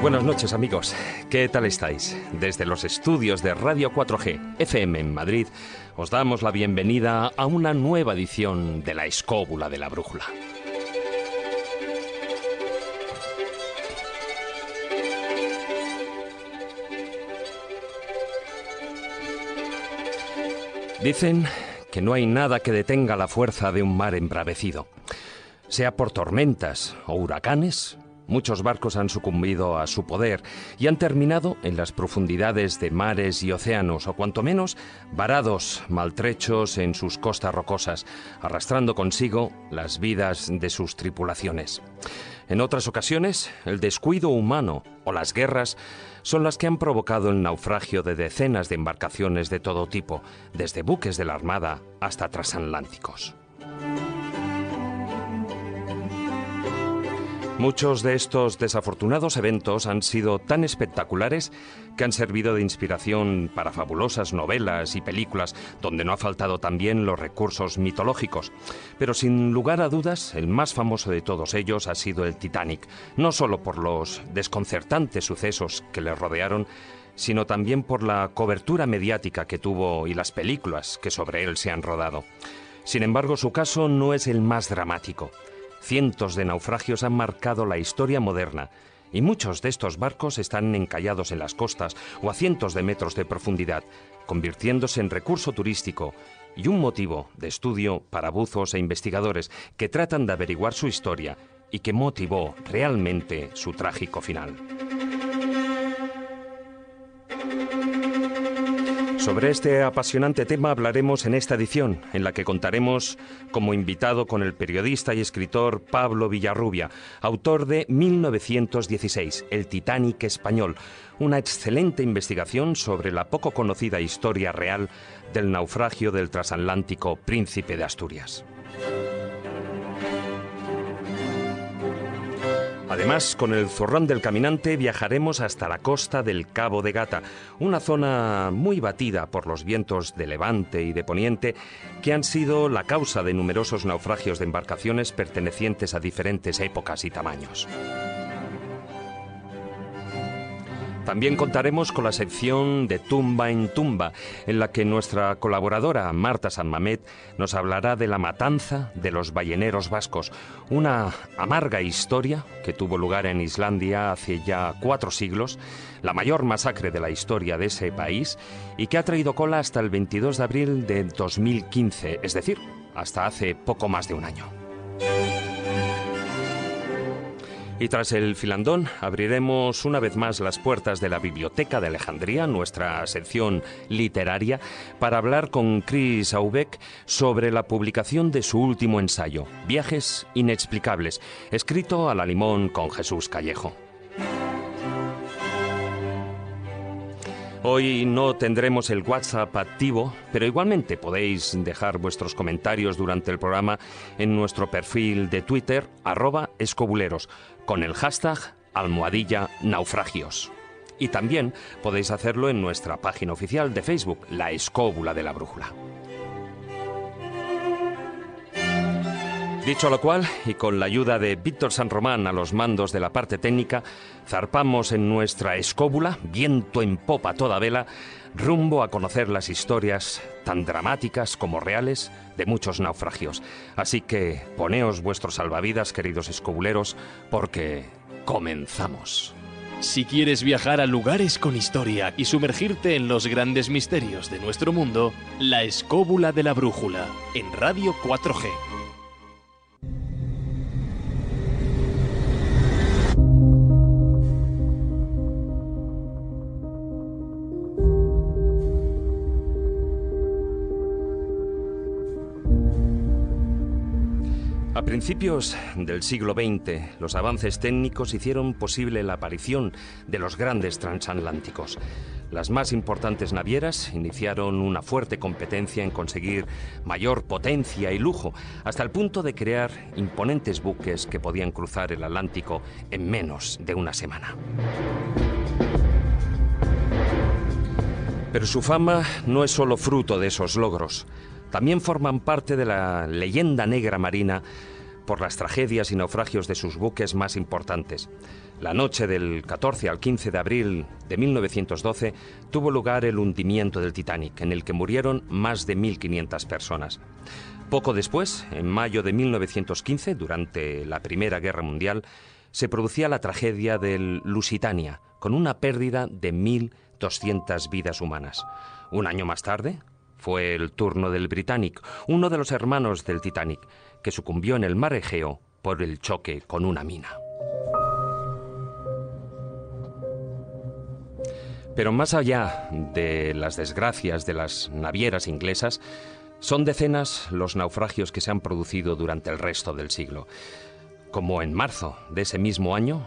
Buenas noches amigos, ¿qué tal estáis? Desde los estudios de Radio 4G FM en Madrid os damos la bienvenida a una nueva edición de La Escóbula de la Brújula. Dicen que no hay nada que detenga la fuerza de un mar embravecido. Sea por tormentas o huracanes, Muchos barcos han sucumbido a su poder y han terminado en las profundidades de mares y océanos, o cuanto menos varados, maltrechos en sus costas rocosas, arrastrando consigo las vidas de sus tripulaciones. En otras ocasiones, el descuido humano o las guerras son las que han provocado el naufragio de decenas de embarcaciones de todo tipo, desde buques de la Armada hasta transatlánticos. Muchos de estos desafortunados eventos han sido tan espectaculares que han servido de inspiración para fabulosas novelas y películas, donde no ha faltado también los recursos mitológicos. Pero sin lugar a dudas, el más famoso de todos ellos ha sido el Titanic, no solo por los desconcertantes sucesos que le rodearon, sino también por la cobertura mediática que tuvo y las películas que sobre él se han rodado. Sin embargo, su caso no es el más dramático. Cientos de naufragios han marcado la historia moderna y muchos de estos barcos están encallados en las costas o a cientos de metros de profundidad, convirtiéndose en recurso turístico y un motivo de estudio para buzos e investigadores que tratan de averiguar su historia y que motivó realmente su trágico final. Sobre este apasionante tema hablaremos en esta edición, en la que contaremos como invitado con el periodista y escritor Pablo Villarrubia, autor de 1916, El Titanic español, una excelente investigación sobre la poco conocida historia real del naufragio del transatlántico Príncipe de Asturias. Además, con el Zorrón del Caminante viajaremos hasta la costa del Cabo de Gata, una zona muy batida por los vientos de levante y de poniente que han sido la causa de numerosos naufragios de embarcaciones pertenecientes a diferentes épocas y tamaños. También contaremos con la sección de Tumba en Tumba, en la que nuestra colaboradora Marta San Mamet nos hablará de la matanza de los balleneros vascos, una amarga historia que tuvo lugar en Islandia hace ya cuatro siglos, la mayor masacre de la historia de ese país y que ha traído cola hasta el 22 de abril de 2015, es decir, hasta hace poco más de un año. Y tras el filandón, abriremos una vez más las puertas de la Biblioteca de Alejandría, nuestra sección literaria, para hablar con Chris Aubeck sobre la publicación de su último ensayo, Viajes Inexplicables, escrito a la limón con Jesús Callejo. Hoy no tendremos el WhatsApp activo, pero igualmente podéis dejar vuestros comentarios durante el programa en nuestro perfil de Twitter, arroba escobuleros, con el hashtag almohadilla naufragios. Y también podéis hacerlo en nuestra página oficial de Facebook, La Escóbula de la Brújula. Dicho lo cual, y con la ayuda de Víctor San Román a los mandos de la parte técnica, zarpamos en nuestra escóbula, viento en popa toda vela, rumbo a conocer las historias, tan dramáticas como reales, de muchos naufragios. Así que poneos vuestros salvavidas, queridos escobuleros, porque comenzamos. Si quieres viajar a lugares con historia y sumergirte en los grandes misterios de nuestro mundo, La Escóbula de la Brújula, en Radio 4G. Principios del siglo XX, los avances técnicos hicieron posible la aparición de los grandes transatlánticos. Las más importantes navieras iniciaron una fuerte competencia en conseguir mayor potencia y lujo, hasta el punto de crear imponentes buques que podían cruzar el Atlántico en menos de una semana. Pero su fama no es solo fruto de esos logros, también forman parte de la leyenda negra marina por las tragedias y naufragios de sus buques más importantes. La noche del 14 al 15 de abril de 1912 tuvo lugar el hundimiento del Titanic, en el que murieron más de 1.500 personas. Poco después, en mayo de 1915, durante la Primera Guerra Mundial, se producía la tragedia del Lusitania, con una pérdida de 1.200 vidas humanas. Un año más tarde, fue el turno del Britannic, uno de los hermanos del Titanic, que sucumbió en el mar Egeo por el choque con una mina. Pero más allá de las desgracias de las navieras inglesas, son decenas los naufragios que se han producido durante el resto del siglo. Como en marzo de ese mismo año,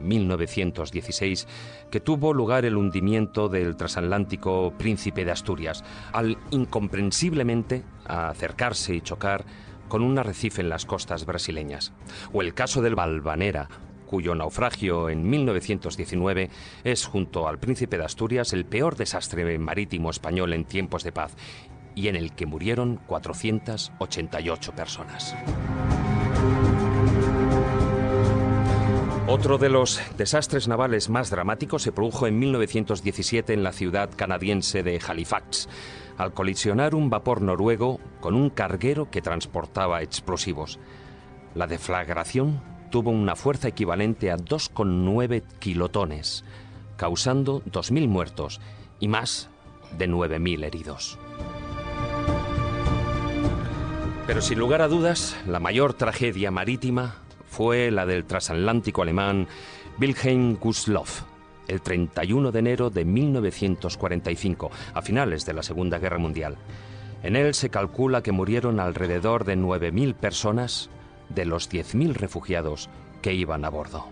1916, eh, que tuvo lugar el hundimiento del transatlántico Príncipe de Asturias, al incomprensiblemente acercarse y chocar con un arrecife en las costas brasileñas. O el caso del Balvanera, cuyo naufragio en 1919 es, junto al Príncipe de Asturias, el peor desastre marítimo español en tiempos de paz y en el que murieron 488 personas. Otro de los desastres navales más dramáticos se produjo en 1917 en la ciudad canadiense de Halifax, al colisionar un vapor noruego con un carguero que transportaba explosivos. La deflagración tuvo una fuerza equivalente a 2,9 kilotones, causando 2.000 muertos y más de 9.000 heridos. Pero sin lugar a dudas, la mayor tragedia marítima fue la del transatlántico alemán Wilhelm Gustloff, el 31 de enero de 1945, a finales de la Segunda Guerra Mundial. En él se calcula que murieron alrededor de 9.000 personas de los 10.000 refugiados que iban a bordo.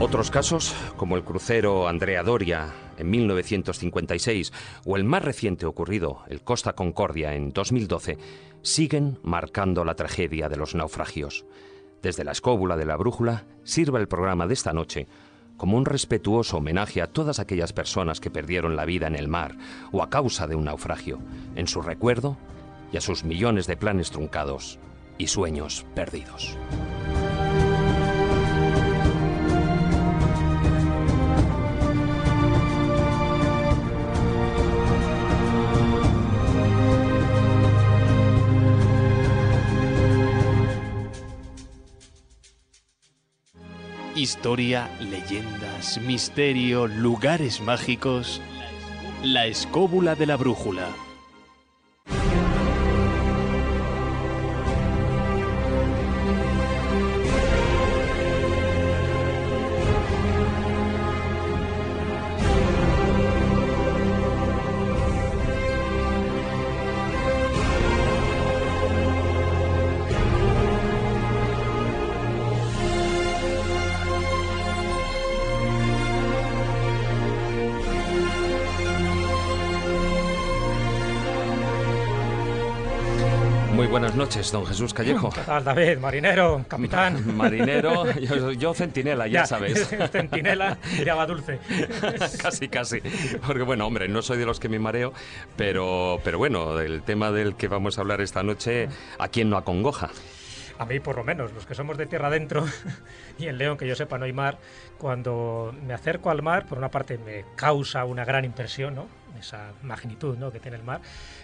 Otros casos, como el crucero Andrea Doria en 1956 o el más reciente ocurrido, el Costa Concordia en 2012, siguen marcando la tragedia de los naufragios. Desde la escóbula de la brújula sirva el programa de esta noche como un respetuoso homenaje a todas aquellas personas que perdieron la vida en el mar o a causa de un naufragio, en su recuerdo y a sus millones de planes truncados y sueños perdidos. Historia, leyendas, misterio, lugares mágicos. La escóbula de la brújula. Noches, don Jesús Callejo. ¿Qué tal, David? Marinero, capitán. Marinero, yo, centinela, ya, sabes. centinela agua dulce. casi, casi. Porque bueno, hombre, no soy de los que me mareo, pero, pero bueno, el tema del que vamos a hablar esta noche, ¿a quién no acongoja? a mí por lo menos, los que somos de tierra adentro y en León, que yo sepa, no hay mar, cuando me acerco al mar, por una parte me causa una gran impresión, ¿no? esa magnitud ¿no? que tiene el mar,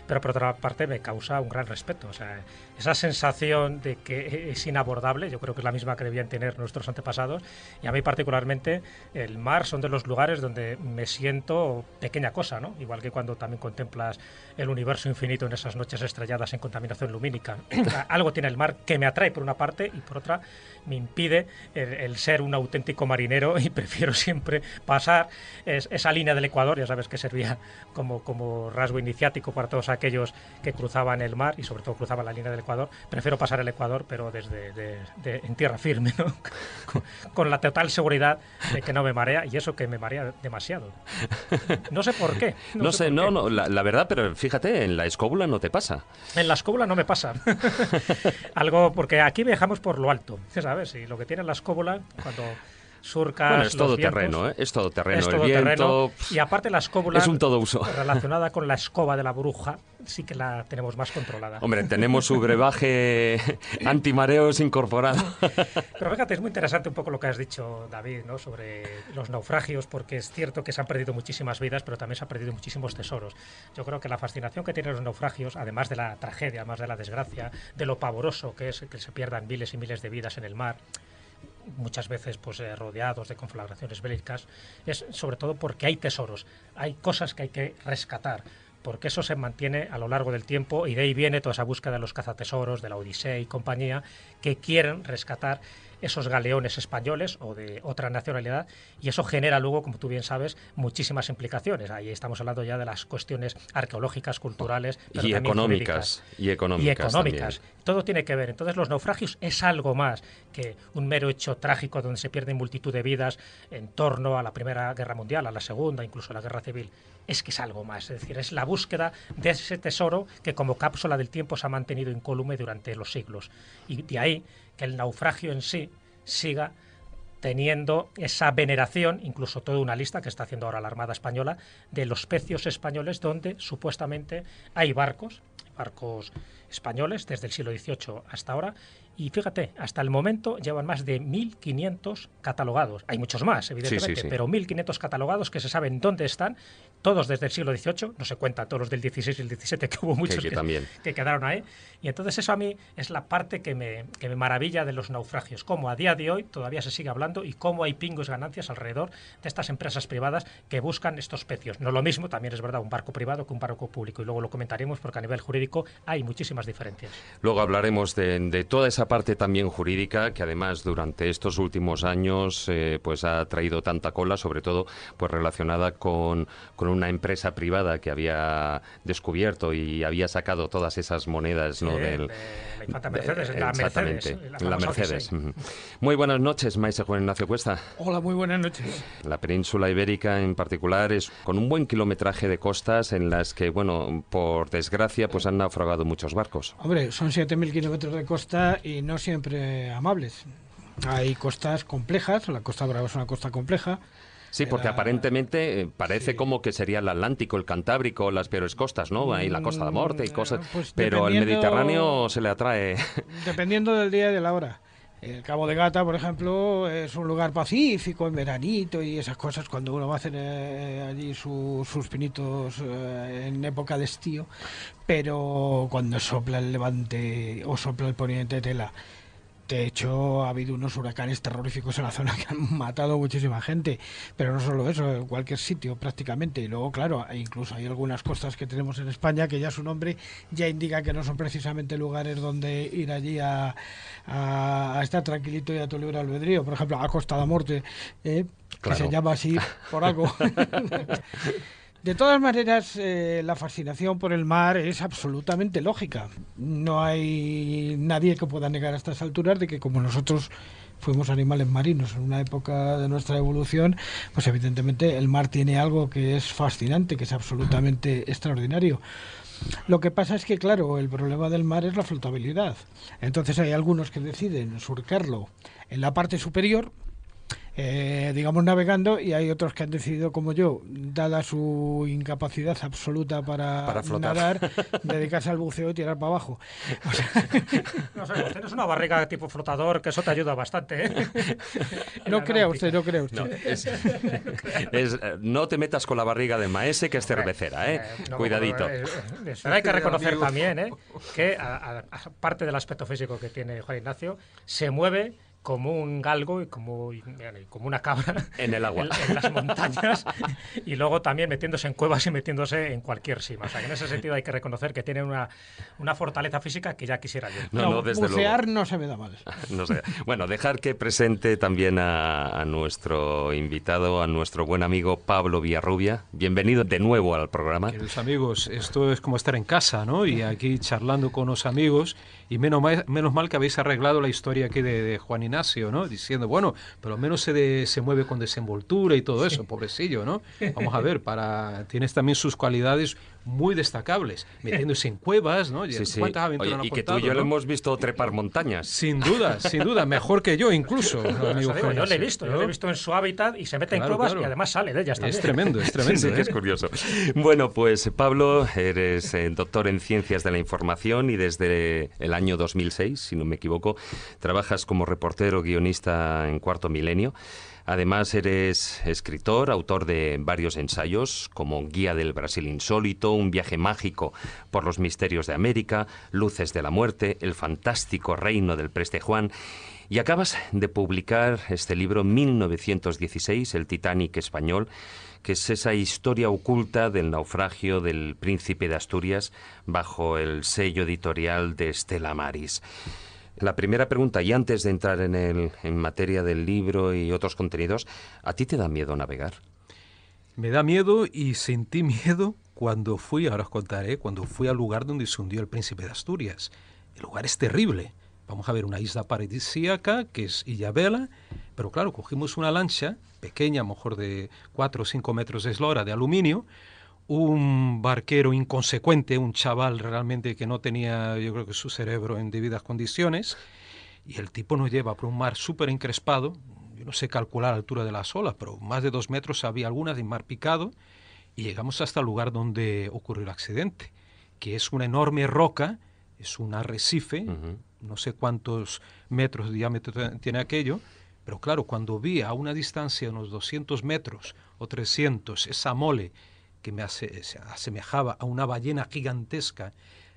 pero por otra parte me causa un gran respeto. O sea, esa sensación de que es inabordable, yo creo que es la misma que debían tener nuestros antepasados, y a mí particularmente el mar son de los lugares donde me siento pequeña cosa, ¿no? igual que cuando también contemplas el universo infinito en esas noches estrelladas en contaminación lumínica. Algo tiene el mar que me atrae por una parte y por otra me impide el, ser un auténtico marinero y prefiero siempre pasar esa línea del Ecuador, ya sabes que servía como, como rasgo iniciático para todos aquellos que cruzaban el mar y sobre todo cruzaban la línea del Ecuador. Prefiero pasar el Ecuador, pero desde en tierra firme, ¿no? con, la total seguridad de que no me marea y eso que me marea demasiado. No sé por qué. No, sé, no, no, la, verdad, pero fíjate, en la escóbula no te pasa. En la escóbula no me pasa. Algo, porque aquí viajamos por lo alto, ¿sabes? Y lo que tiene la escóbula, cuando surcas. es todo terreno, ¿eh? Es todo terreno. el viento, Y aparte la escóbula. Es un todo uso. Relacionada con la escoba de la bruja, sí que la tenemos más controlada. Hombre, tenemos su brebaje antimareos incorporado. Pero fíjate, es muy interesante un poco lo que has dicho, David, ¿no? sobre los naufragios, porque es cierto que se han perdido muchísimas vidas, pero también se han perdido muchísimos tesoros. Yo creo que la fascinación que tienen los naufragios, además de la tragedia, además de la desgracia, de lo pavoroso que es que se pierdan miles y miles de vidas en el mar, muchas veces pues eh, rodeados de conflagraciones bélicas, es sobre todo porque hay tesoros, hay cosas que hay que rescatar, porque eso se mantiene a lo largo del tiempo y de ahí viene toda esa búsqueda de los cazatesoros, de la Odisea y compañía, que quieren rescatar esos galeones españoles o de otra nacionalidad y eso genera luego, como tú bien sabes, muchísimas implicaciones. Ahí estamos hablando ya de las cuestiones arqueológicas, culturales y, económicas, y económicas. Todo tiene que ver. Entonces los naufragios es algo más que un mero hecho trágico donde se pierden multitud de vidas en torno a la Primera Guerra Mundial, a la Segunda, incluso a la Guerra Civil es que es algo más, es decir, es la búsqueda de ese tesoro que como cápsula del tiempo se ha mantenido incólume durante los siglos. Y de ahí que el naufragio en sí siga teniendo esa veneración, incluso toda una lista que está haciendo ahora la Armada Española, de los pecios españoles donde supuestamente hay barcos, barcos españoles desde el siglo XVIII hasta ahora, y fíjate, hasta el momento llevan más de 1.500 catalogados. Hay muchos más, evidentemente, pero 1.500 catalogados que se saben dónde están, todos desde el siglo XVIII, no se cuenta todos los del XVI y el XVII, que hubo muchos que, que, quedaron ahí. Y entonces eso a mí es la parte que me, que me maravilla de los naufragios, cómo a día de hoy todavía se sigue hablando y cómo hay pingos ganancias alrededor de estas empresas privadas que buscan estos pecios. No lo mismo, también es verdad, un barco privado que un barco público. Y luego lo comentaremos porque a nivel jurídico hay muchísimas diferencias. Luego hablaremos de, de toda esa parte también jurídica que además durante estos últimos años eh, pues ha traído tanta cola, sobre todo pues relacionada con, con, una empresa privada que había descubierto y había sacado todas esas monedas ¿no? del, la Mercedes, la exactamente, la, Mercedes. Muy buenas noches, maestro Juan Ignacio Cuesta. Hola, muy buenas noches. La península ibérica en particular es con un buen kilometraje de costas en las que, bueno, por desgracia, pues han naufragado muchos barcos. Hombre, son 7.000 kilómetros de costa y no siempre amables. Hay costas complejas, la Costa Brava es una costa compleja. Sí, porque aparentemente eh, parece como que sería el Atlántico, el Cantábrico, las peores costas, ¿no? Ahí la Costa de Morte y mm, cosas. Pues pero al Mediterráneo se le atrae. Dependiendo del día y de la hora. El Cabo de Gata, por ejemplo, es un lugar pacífico en veranito y esas cosas cuando uno va a hacer eh, allí sus pinitos eh, en época de estío, pero cuando sopla el levante o sopla el poniente tela de hecho, ha habido unos huracanes terroríficos en la zona que han matado muchísima gente, pero no solo eso, en cualquier sitio prácticamente. Y luego, claro, incluso hay algunas costas que tenemos en España que ya su nombre ya indica que no son precisamente lugares donde ir allí a, estar tranquilito y a tu libre albedrío. Por ejemplo, a Costa de Morte, eh, que se llama así por algo. De todas maneras, eh, la fascinación por el mar es absolutamente lógica. No hay nadie que pueda negar a estas alturas de que como nosotros fuimos animales marinos en una época de nuestra evolución, pues evidentemente el mar tiene algo que es fascinante, que es absolutamente extraordinario. Lo que pasa es que, claro, el problema del mar es la flotabilidad. Entonces hay algunos que deciden surcarlo en la parte superior, eh, digamos, navegando y hay otros que han decidido, como yo, dada su incapacidad absoluta para, nadar, dedicarse al buceo y tirar para abajo. no sé, tienes una barriga tipo flotador, que eso te ayuda bastante. ¿eh? no crea usted, no crea usted. No, te metas con la barriga de maese, que es cervecera, ¿eh? eh Cuidadito. Pero hay que reconocer también ¿eh? que, aparte del aspecto físico que tiene Juan Ignacio, se mueve como un galgo y como, como una cabra en el agua, en, las montañas, y luego también metiéndose en cuevas y metiéndose en cualquier cima. O sea, que en ese sentido hay que reconocer que tiene una, una fortaleza física que ya quisiera yo. No, no, desde bucear no se me da mal. No sé. Bueno, dejar que presente también a, nuestro invitado, a nuestro buen amigo Pablo Villarrubia. Bienvenido de nuevo al programa. Queridos amigos, esto es como estar en casa, ¿no? Y aquí charlando con los amigos y menos mal, menos mal que habéis arreglado la historia aquí de, Juan Ignacio, ¿no? Diciendo, bueno, por lo menos se, se mueve con desenvoltura y todo eso, pobrecillo, ¿no? Vamos a ver, para tienes también sus cualidades muy destacables, metiéndose en cuevas, ¿no? Sí, sí. y que tú y yo lo hemos visto trepar montañas. Sin duda, sin duda, mejor que yo incluso. Amigo yo lo he visto, yo lo he visto en su hábitat y se mete en cuevas y además sale de ellas también. Es tremendo, es tremendo. sí, es ¿eh? curioso. Bueno, pues Pablo, eres eh, doctor en Ciencias de la Información y desde el año 2006, si no me equivoco, trabajas como reportero guionista en Cuarto Milenio. Además, eres escritor, autor de varios ensayos, como Guía del Brasil Insólito, Un viaje mágico por los misterios de América, Luces de la Muerte, El fantástico reino del Preste Juan. Y acabas de publicar este libro 1916, El Titanic español, que es esa historia oculta del naufragio del príncipe de Asturias bajo el sello editorial de Estela Maris. La primera pregunta, y antes de entrar en, el, en materia del libro y otros contenidos, ¿a ti te da miedo navegar? Me da miedo y sentí miedo cuando fui, ahora os contaré, cuando fui al lugar donde se hundió el príncipe de Asturias. El lugar es terrible. Vamos a ver una isla paradisíaca que es Illabela, pero claro, cogimos una lancha pequeña, a mejor de 4 o 5 metros de eslora, de aluminio, un barquero inconsecuente, un chaval realmente que no tenía, yo creo que su cerebro en debidas condiciones, y el tipo nos lleva por un mar súper encrespado, yo no sé calcular la altura de las olas, pero más de dos metros había algunas de mar picado, y llegamos hasta el lugar donde ocurrió el accidente, que es una enorme roca, es un arrecife, no sé cuántos metros de diámetro tiene aquello, pero claro, cuando vi a una distancia de unos 200 metros o 300 esa mole que me asemejaba a una ballena gigantesca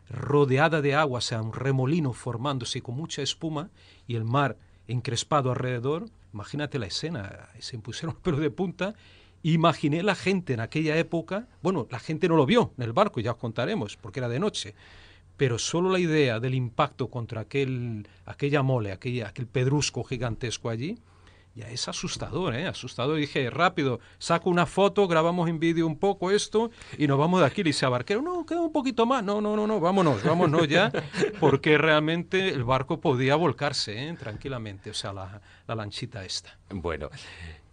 rodeada de agua, o sea, un remolino formándose con mucha espuma y el mar encrespado alrededor. Imagínate la escena, se impusieron los pelos de punta. Imaginé la gente en aquella época, bueno, la gente no lo vio en el barco, ya os contaremos, porque era de noche, pero solo la idea del impacto contra aquel, aquella mole, aquella, aquel pedrusco gigantesco allí, ya es asustador, ¿eh? Asustador. Dije, rápido, saco una foto, grabamos en vídeo un poco esto y nos vamos de aquí. Le dice a Barquero, no, queda un poquito más. No, no, no, no, vámonos, vámonos ya, porque realmente el barco podía volcarse ¿eh? tranquilamente, o sea, la, la lanchita esta. Bueno,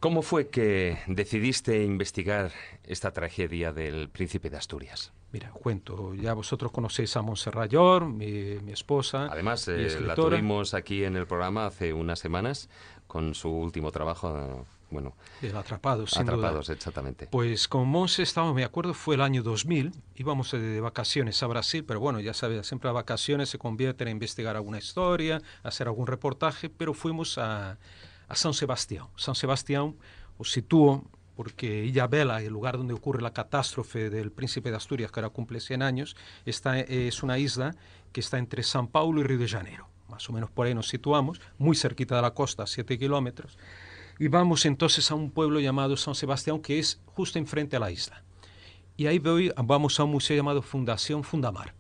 ¿cómo fue que decidiste investigar esta tragedia del príncipe de Asturias? Mira, cuento, ya vosotros conocéis a Montserrat mi, mi esposa. Además, eh, la tuvimos aquí en el programa hace unas semanas con su último trabajo. Bueno, Atrapados, sin Atrapados, exactamente. Pues con Monse estábamos, me acuerdo, fue el año 2000, íbamos de, vacaciones a Brasil, pero bueno, ya sabes, siempre las vacaciones se convierten en investigar alguna historia, hacer algún reportaje, pero fuimos a, a San Sebastián. San Sebastián os sitúo porque Illabela, el lugar donde ocurre la catástrofe del príncipe de Asturias, que ahora cumple 100 años, está, es una isla que está entre San Paulo y Río de Janeiro. Más o menos por ahí nos situamos, muy cerquita de la costa, 7 kilómetros. Y vamos entonces a un pueblo llamado San Sebastián, que es justo enfrente a la isla. Y ahí vamos a un museo llamado Fundación Fundamar.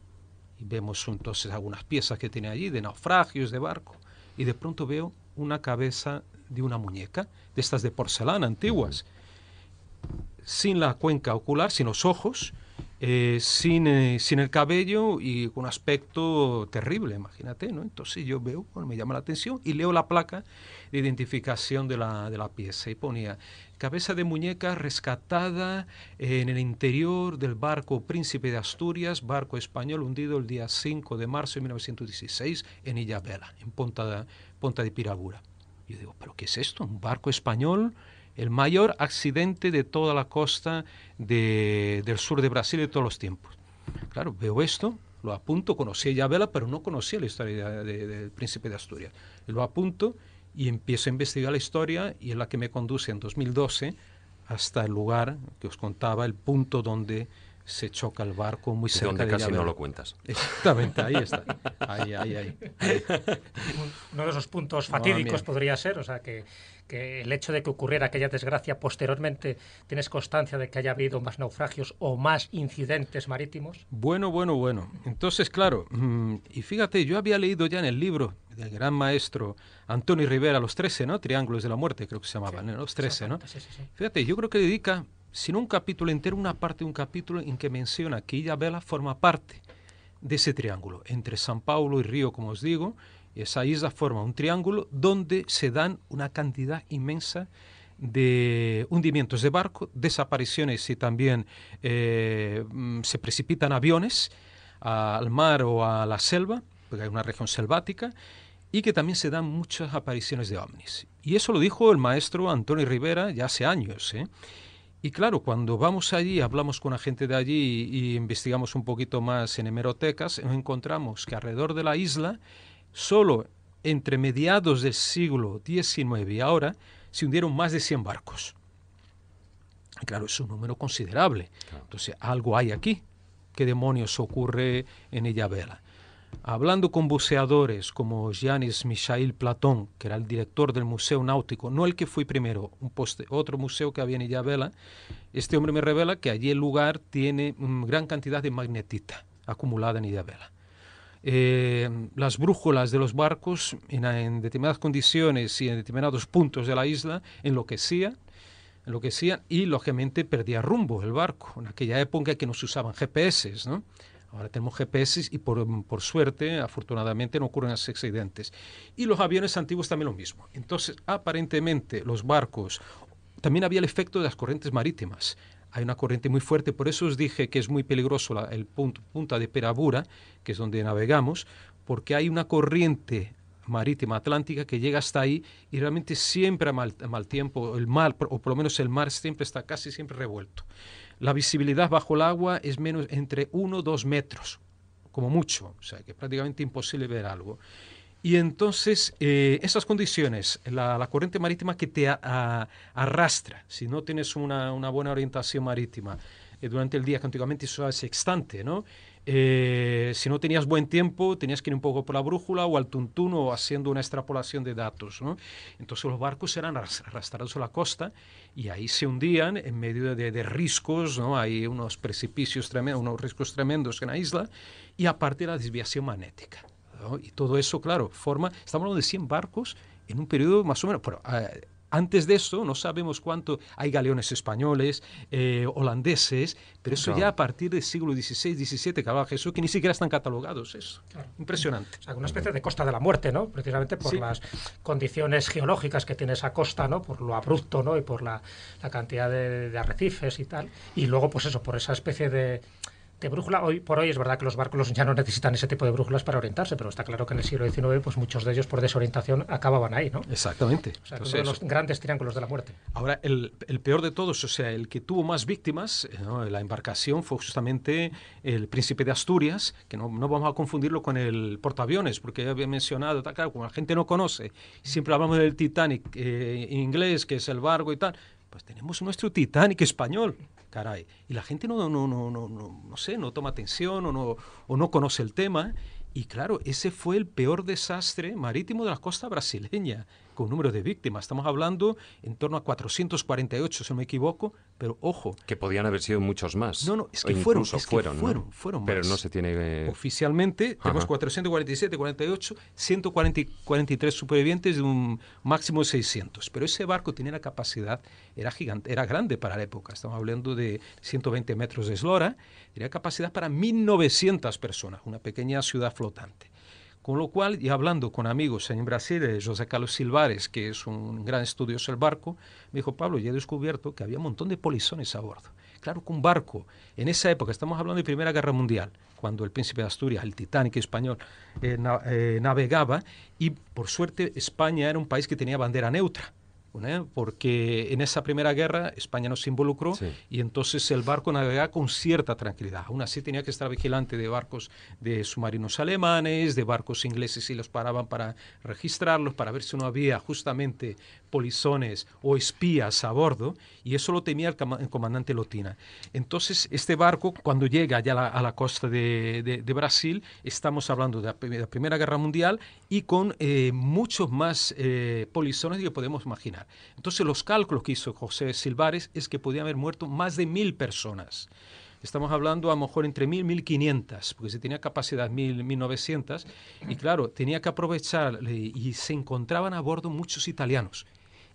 Y vemos entonces algunas piezas que tiene allí, de naufragios, de barco. Y de pronto veo una cabeza de una muñeca, de estas de porcelana antiguas sin la cuenca ocular, sin los ojos, eh, sin, eh, sin, el cabello y con un aspecto terrible, imagínate, ¿no? Entonces yo veo, me llama la atención y leo la placa de identificación de la, de la pieza y ponía cabeza de muñeca rescatada en el interior del barco Príncipe de Asturias, barco español hundido el día 5 de marzo de 1916 en Illabela, en Ponta de, Ponta de Piragura. Yo digo, ¿pero qué es esto? ¿Un barco español? El mayor accidente de toda la costa del sur de Brasil de todos los tiempos. Claro, veo esto, lo apunto, conocí a Yabela, pero no conocía la historia del príncipe de Asturias. Lo apunto y empiezo a investigar la historia y es la que me conduce en 2012 hasta el lugar que os contaba, el punto donde se choca el barco muy cerca donde de casi no lo cuentas. Exactamente, ahí está. Ahí, ahí, ahí. Uno de esos puntos fatídicos podría ser, o sea, que, que el hecho de que ocurriera aquella desgracia posteriormente, ¿tienes constancia de que haya habido más naufragios o más incidentes marítimos? Bueno, bueno, bueno. Entonces, claro, mm, y fíjate, yo había leído ya en el libro del gran maestro Antonio Rivera, Los Trece, ¿no? Triángulos de la Muerte, creo que se llamaban, ¿no? Los Trece, ¿no? Sí, sí, sí. Fíjate, yo creo que dedica, si no un capítulo entero, una parte de un capítulo en que menciona que Ilhabela forma parte de ese triángulo, entre San Paulo y Río, como os digo, esa isla forma un triángulo donde se dan una cantidad inmensa de hundimientos de barco, desapariciones y también eh, mm, se precipitan aviones al mar o a la selva, porque hay una región selvática, y que también se dan muchas apariciones de ovnis. Y eso lo dijo el maestro Antonio Rivera ya hace años. ¿eh? Y claro, cuando vamos allí, hablamos con la gente de allí y, y investigamos un poquito más en hemerotecas, encontramos que alrededor de la isla, solo entre mediados del siglo XIX y ahora, se hundieron más de 100 barcos. Claro, es un número considerable. Entonces, algo hay aquí. ¿Qué demonios ocurre en Ilhabela? Hablando con buceadores como Yanis Michail Platón, que era el director del Museo Náutico, no el que fue primero, un poste- otro museo que había en Ilhabela, este hombre me revela que allí el lugar tiene mm, gran cantidad de magnetita acumulada en Ilhabela. Eh, las brújulas de los barcos en, determinadas condiciones y en determinados puntos de la isla enloquecían, enloquecían y lógicamente perdía rumbo el barco. En aquella época que no se usaban GPS, ¿no? Ahora tenemos GPS y por, por suerte, afortunadamente, no ocurren accidentes. Y los aviones antiguos también lo mismo. Entonces, aparentemente, los barcos, también había el efecto de las corrientes marítimas. Hay una corriente muy fuerte, por eso os dije que es muy peligroso la- el punto, punta de Perabura, que es donde navegamos, porque hay una corriente marítima atlántica que llega hasta ahí y realmente siempre a mal, mal tiempo, el mar, o por lo menos el mar siempre está casi siempre revuelto. La visibilidad bajo el agua es menos entre 1 o 2 metros, como mucho, o sea que prácticamente imposible ver algo. Y entonces, eh, esas condiciones, la, la corriente marítima que te a- a- arrastra, si no tienes una, una buena orientación marítima eh, durante el día, que antiguamente eso es extante, ¿no? Eh, si no tenías buen tiempo, tenías que ir un poco por la brújula o al tuntún o haciendo una extrapolación de datos, ¿no? Entonces los barcos eran arras- arrastrados a la costa y ahí se hundían en medio de, de riscos, ¿no? Hay unos precipicios tremendos, unos riscos tremendos en la isla y aparte la desviación magnética. ¿No? Y todo eso, claro, forma, estamos hablando de 100 barcos en un periodo más o menos, pero, eh, antes de eso no sabemos cuánto, hay galeones españoles, eh, holandeses, pero eso Claro. ya a partir del siglo XVI, XVII, que hablaba Jesús, que ni siquiera están catalogados, eso. Claro. Impresionante. O sea, una especie de costa de la muerte, ¿no? Precisamente por Sí. las condiciones geológicas que tiene esa costa, ¿no? Por lo abrupto, ¿no? Y por la, la cantidad de, de arrecifes y tal. Y luego, pues eso, por esa especie de, de brújula. Hoy por hoy es verdad que los barcos ya no necesitan ese tipo de brújulas para orientarse, pero está claro que en el siglo XIX, pues muchos de ellos por desorientación acababan ahí, ¿no? Exactamente. O sea, que Entonces, uno de los grandes triángulos de la muerte. Ahora, el, el peor de todos, o sea, el que tuvo más víctimas eh, ¿no? la embarcación fue justamente el príncipe de Asturias, que no, no vamos a confundirlo con el portaaviones, porque ya había mencionado, tal, claro, como la gente no conoce, siempre hablamos del Titanic eh, inglés, que es el barco y tal, pues tenemos nuestro Titanic español, y la gente no, no, no, no, no, no sé, no toma atención o no, o no conoce el tema. Y claro, ese fue el peor desastre marítimo de la costa brasileña, con número de víctimas. Estamos hablando en torno a 448, si no me equivoco, pero ojo, Que podían haber sido muchos más. No, no, es que fueron, que fueron, ¿no? fueron, fueron Pero más. no se tiene... eh, oficialmente tenemos Ajá. 447, 48, 143 supervivientes de un máximo de 600. Pero ese barco tenía la capacidad, era gigante, era grande para la época. Estamos hablando de 120 metros de eslora, tenía capacidad para 1.900 personas, una pequeña ciudad flotante. Con lo cual, y hablando con amigos en Brasil, eh, José Carlos Silvares, que es un gran estudioso del barco, me dijo, Pablo, ya he descubierto que había un montón de polizones a bordo. Claro que un barco, en esa época, estamos hablando de Primera Guerra Mundial, cuando el príncipe de Asturias, el Titanic español, eh, eh, navegaba, y por suerte España era un país que tenía bandera neutra. ¿Eh? porque en esa primera guerra España no se involucró y entonces el barco navegaba con cierta tranquilidad. Aún así tenía que estar vigilante de barcos de submarinos alemanes, de barcos ingleses y los paraban para registrarlos, para ver si no había justamente polizones o espías a bordo y eso lo temía el, comandante Lotina. Entonces este barco cuando llega ya a la, costa de, Brasil, estamos hablando de la, Primera Guerra Mundial y con eh, muchos más eh, polizones que podemos imaginar. Entonces los cálculos que hizo José Silvares es que podían haber muerto más de mil personas. Estamos hablando a lo mejor entre mil, mil quinientas, porque se tenía capacidad mil, mil novecientas, y claro, tenía que aprovechar, y se encontraban a bordo muchos italianos.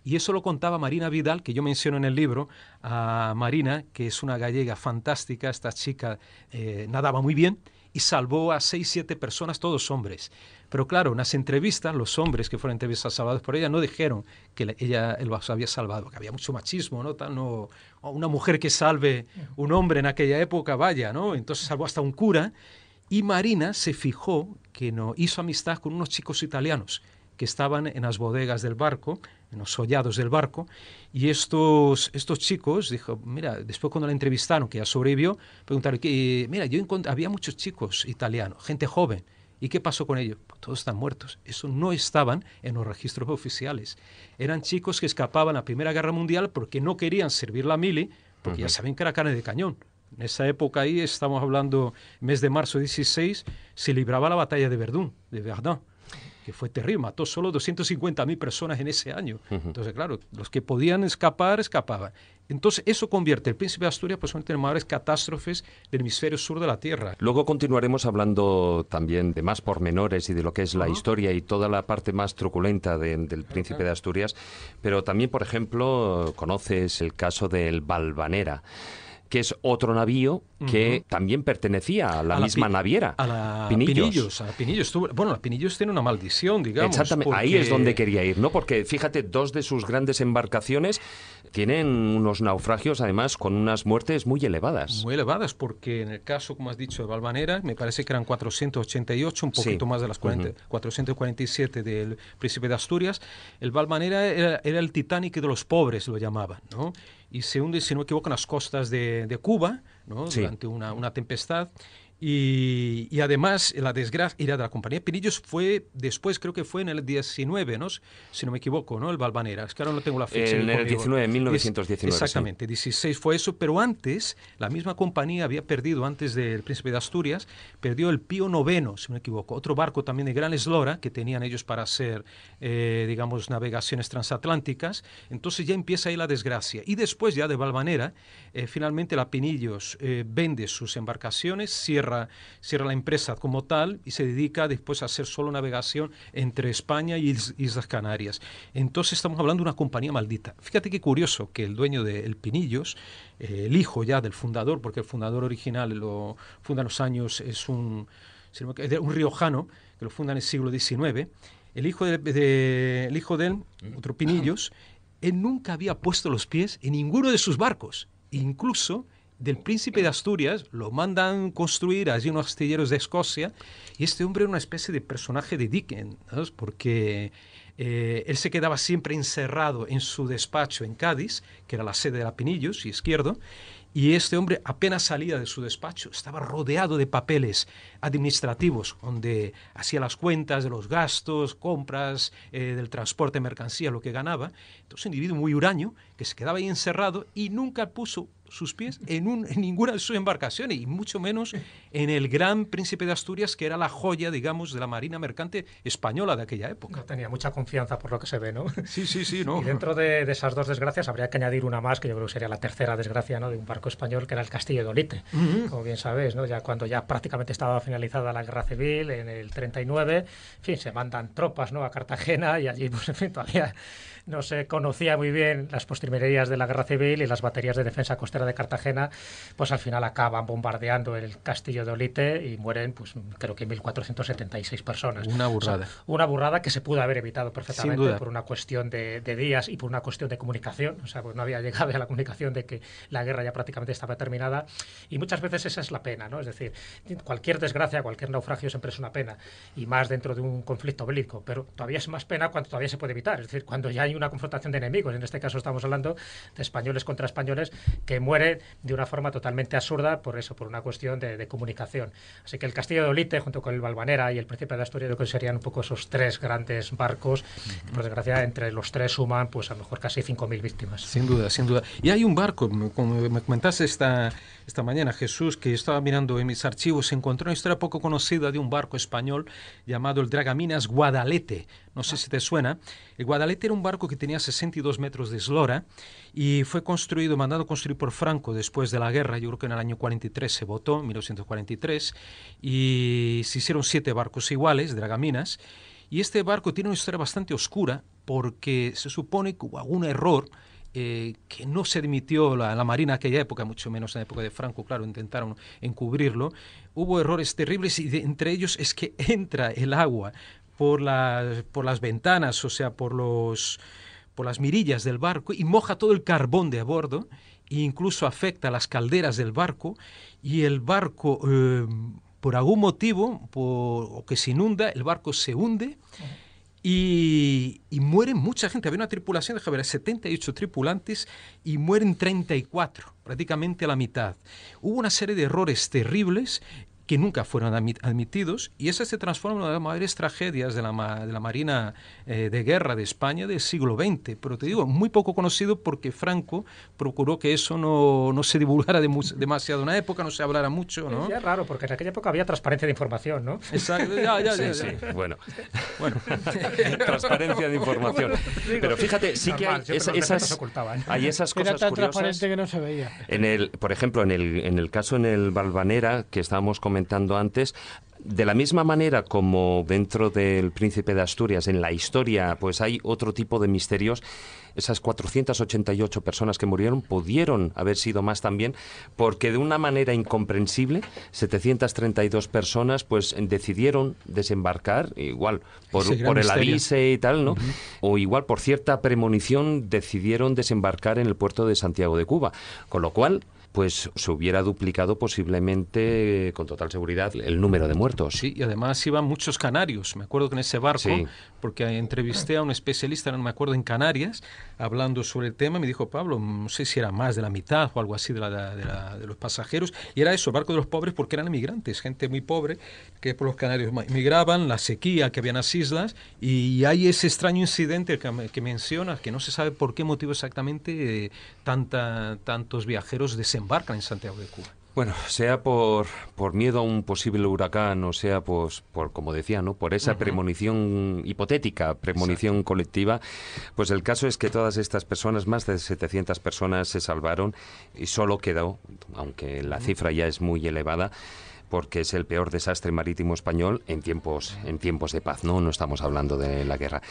Y eso lo contaba Marina Vidal, que yo menciono en el libro, a Marina, que es una gallega fantástica, esta chica eh, nadaba muy bien y salvó a seis, siete personas, todos hombres. Pero claro, en las entrevistas, los hombres que fueron entrevistados salvados por ella no dijeron que ella los había salvado, que había mucho machismo, ¿no? No una mujer que salve un hombre en aquella época, vaya, ¿no? Entonces salvó hasta un cura. Y Marina se fijó que no hizo amistad con unos chicos italianos que estaban en las bodegas del barco, en los sollados del barco, y estos, estos chicos, dijo, mira, después cuando la entrevistaron, que ya sobrevivió, preguntaron, que, mira, yo había muchos chicos italianos, gente joven, ¿Y qué pasó con ellos? Pues todos están muertos. Eso no estaban en los registros oficiales. Eran chicos que escapaban a la Primera Guerra Mundial porque no querían servir la mili, porque ya saben que era carne de cañón. En esa época ahí, estamos hablando, mes de marzo 16, se libraba la batalla de Verdún, de Verdun que fue terrible, mató solo 250.000 personas en ese año. Entonces, claro, los que podían escapar, escapaban. Entonces, eso convierte el príncipe de Asturias pues, en una de las mayores catástrofes del hemisferio sur de la Tierra. Luego continuaremos hablando también de más pormenores y de lo que es la historia y toda la parte más truculenta del príncipe de Asturias, pero también, por ejemplo, conoces el caso del Balvanera que es otro navío que también pertenecía a la misma naviera. A la Pinillos. a Pinillos. Bueno, la Pinillos tiene una maldición, digamos. Exactamente, ahí es donde quería ir, ¿no? Porque fíjate, dos de sus grandes embarcaciones tienen unos naufragios, además, con unas muertes muy elevadas. Muy elevadas, porque en el caso, como has dicho, de Valvanera, me parece que eran 488, un poquito más de las 447 del Príncipe de Asturias. El Valvanera era, era el Titanic de los pobres, lo llamaban, ¿no? Y se hunde, si no me equivoco, en las costas de, de Cuba ¿no? durante una, una, tempestad. Y, y, además la desgracia de la compañía Pinillos fue después, creo que fue en el 19, ¿no? si no me equivoco, ¿no? el Balvanera. Es que ahora no tengo la fecha. En el 19, 1919. Exactamente, 16 fue eso, pero antes la misma compañía había perdido, antes del Príncipe de Asturias, perdió el Pío Noveno, si no me equivoco, otro barco también de gran eslora que tenían ellos para hacer, eh, digamos, navegaciones transatlánticas. Entonces ya empieza ahí la desgracia. Y después ya de Balvanera, eh, finalmente la Pinillos eh, vende sus embarcaciones, cierra cierra, la empresa como tal y se dedica después a hacer solo navegación entre España y Islas Canarias. Entonces estamos hablando de una compañía maldita. Fíjate qué curioso que el dueño de El Pinillos, eh, el hijo ya del fundador, porque el fundador original lo funda en los años, es un, un riojano, que lo funda en el siglo XIX, el hijo de, el hijo de él, otro Pinillos, él nunca había puesto los pies en ninguno de sus barcos. Incluso del príncipe de Asturias, lo mandan construir allí unos astilleros de Escocia, y este hombre era una especie de personaje de Dickens, porque eh, él se quedaba siempre encerrado en su despacho en Cádiz, que era la sede de la Pinillos y Izquierdo, y este hombre apenas salía de su despacho, estaba rodeado de papeles administrativos, donde hacía las cuentas de los gastos, compras, eh, del transporte de mercancía, lo que ganaba. Entonces, un individuo muy huraño que se quedaba ahí encerrado y nunca puso sus pies en, un, en ninguna de sus embarcaciones, y mucho menos en el gran príncipe de Asturias, que era la joya, digamos, de la marina mercante española de aquella época. No tenía mucha confianza por lo que se ve, ¿no? Sí, sí, sí, ¿no? Y dentro de, esas dos desgracias habría que añadir una más, que yo creo que sería la tercera desgracia, ¿no? De un barco español, que era el Castillo de Olite, como bien sabéis, ¿no? Ya cuando ya prácticamente estaba finalizada la guerra civil, en el 39, en fin, se mandan tropas, ¿no? A Cartagena y allí, pues, en fin, todavía no se conocía muy bien las postrimerías de la guerra civil y las baterías de defensa costera de Cartagena, pues al final acaban bombardeando el castillo de Olite y mueren, pues creo que 1.476 personas. Una burrada. una burrada que se pudo haber evitado perfectamente por una cuestión de, días y por una cuestión de comunicación. O sea, pues no había llegado a la comunicación de que la guerra ya prácticamente estaba terminada. Y muchas veces esa es la pena, ¿no? Es decir, cualquier desgracia, cualquier naufragio siempre es una pena. Y más dentro de un conflicto bélico. Pero todavía es más pena cuando todavía se puede evitar. Es decir, cuando ya hay una confrontación de enemigos. En este caso estamos hablando de españoles contra españoles que mueren de una forma totalmente absurda por eso, por una cuestión de, comunicación. Así que el castillo de Olite, junto con el Balvanera y el Príncipe de Asturias, yo creo que serían un poco esos tres grandes barcos. por desgracia, entre los tres suman, pues a lo mejor casi 5.000 víctimas. Sin duda, sin duda. Y hay un barco, como me comentaste esta, esta mañana, Jesús, que estaba mirando en mis archivos, encontró una historia poco conocida de un barco español llamado el Dragaminas Guadalete. No sé si te suena. El Guadalete era un barco que tenía 62 metros de eslora y fue construido, mandado construir por Franco después de la guerra. Yo creo que en el año 43 se votó, en 1943, y se hicieron siete barcos iguales, Dragaminas. Y este barco tiene una historia bastante oscura porque se supone que hubo algún error eh, que no se admitió la, la, Marina en aquella época, mucho menos en la época de Franco, claro, intentaron encubrirlo. Hubo errores terribles y entre ellos es que entra el agua por, por las ventanas, o sea, por, los, por las mirillas del barco y moja todo el carbón de a bordo e incluso afecta las calderas del barco y el barco, eh, por algún motivo, o que se inunda, el barco se hunde. Y, mueren mucha gente. Había una tripulación, de ver, 78 tripulantes y mueren 34, prácticamente a la mitad. Hubo una serie de errores terribles que nunca fueron admitidos y esas se transforman en una de las mayores tragedias de la, de la Marina eh, de Guerra de España del siglo XX. Pero te digo, muy poco conocido porque Franco procuró que eso no, no se divulgara demasiado en una época, no se hablara mucho. ¿no? Es raro, porque en aquella época había transparencia de información, ¿no? Exacto, ya, ya, ya, sí, bueno. bueno. transparencia de información. Pero fíjate, sí que hay, esas, hay esas cosas Era tan curiosas. transparente que no se veía. En el, por ejemplo, en el, en el caso en el Balvanera, que estábamos comentando, comentando antes, de la misma manera como dentro del Príncipe de Asturias, en la historia, pues hay otro tipo de misterios, esas 488 personas que murieron pudieron haber sido más también, porque de una manera incomprensible, 732 personas pues decidieron desembarcar, igual por, el aviso y tal, ¿no? O igual por cierta premonición decidieron desembarcar en el puerto de Santiago de Cuba. Con lo cual, pues se hubiera duplicado posiblemente con total seguridad el número de muertos. Sí, y además iban muchos canarios. Me acuerdo que en ese barco, porque entrevisté a un especialista, no me acuerdo, en Canarias, hablando sobre el tema, me dijo, Pablo, no sé si era más de la mitad o algo así de, los pasajeros, y era eso, el barco de los pobres porque eran emigrantes, gente muy pobre que por los canarios migraban, la sequía que había en las islas, y hay ese extraño incidente que, que mencionas, que no se sabe por qué motivo exactamente eh, tantos viajeros desembarcaron embarcan en Santiago de Cuba. Bueno, sea por, por miedo a un posible huracán o sea pues, por, como decía, ¿no? por esa premonición hipotética, premonición colectiva, pues el caso es que todas estas personas, más de 700 personas, se salvaron y solo quedó, aunque la cifra ya es muy elevada, porque es el peor desastre marítimo español en tiempos, en tiempos de paz, ¿no? No estamos hablando de la guerra.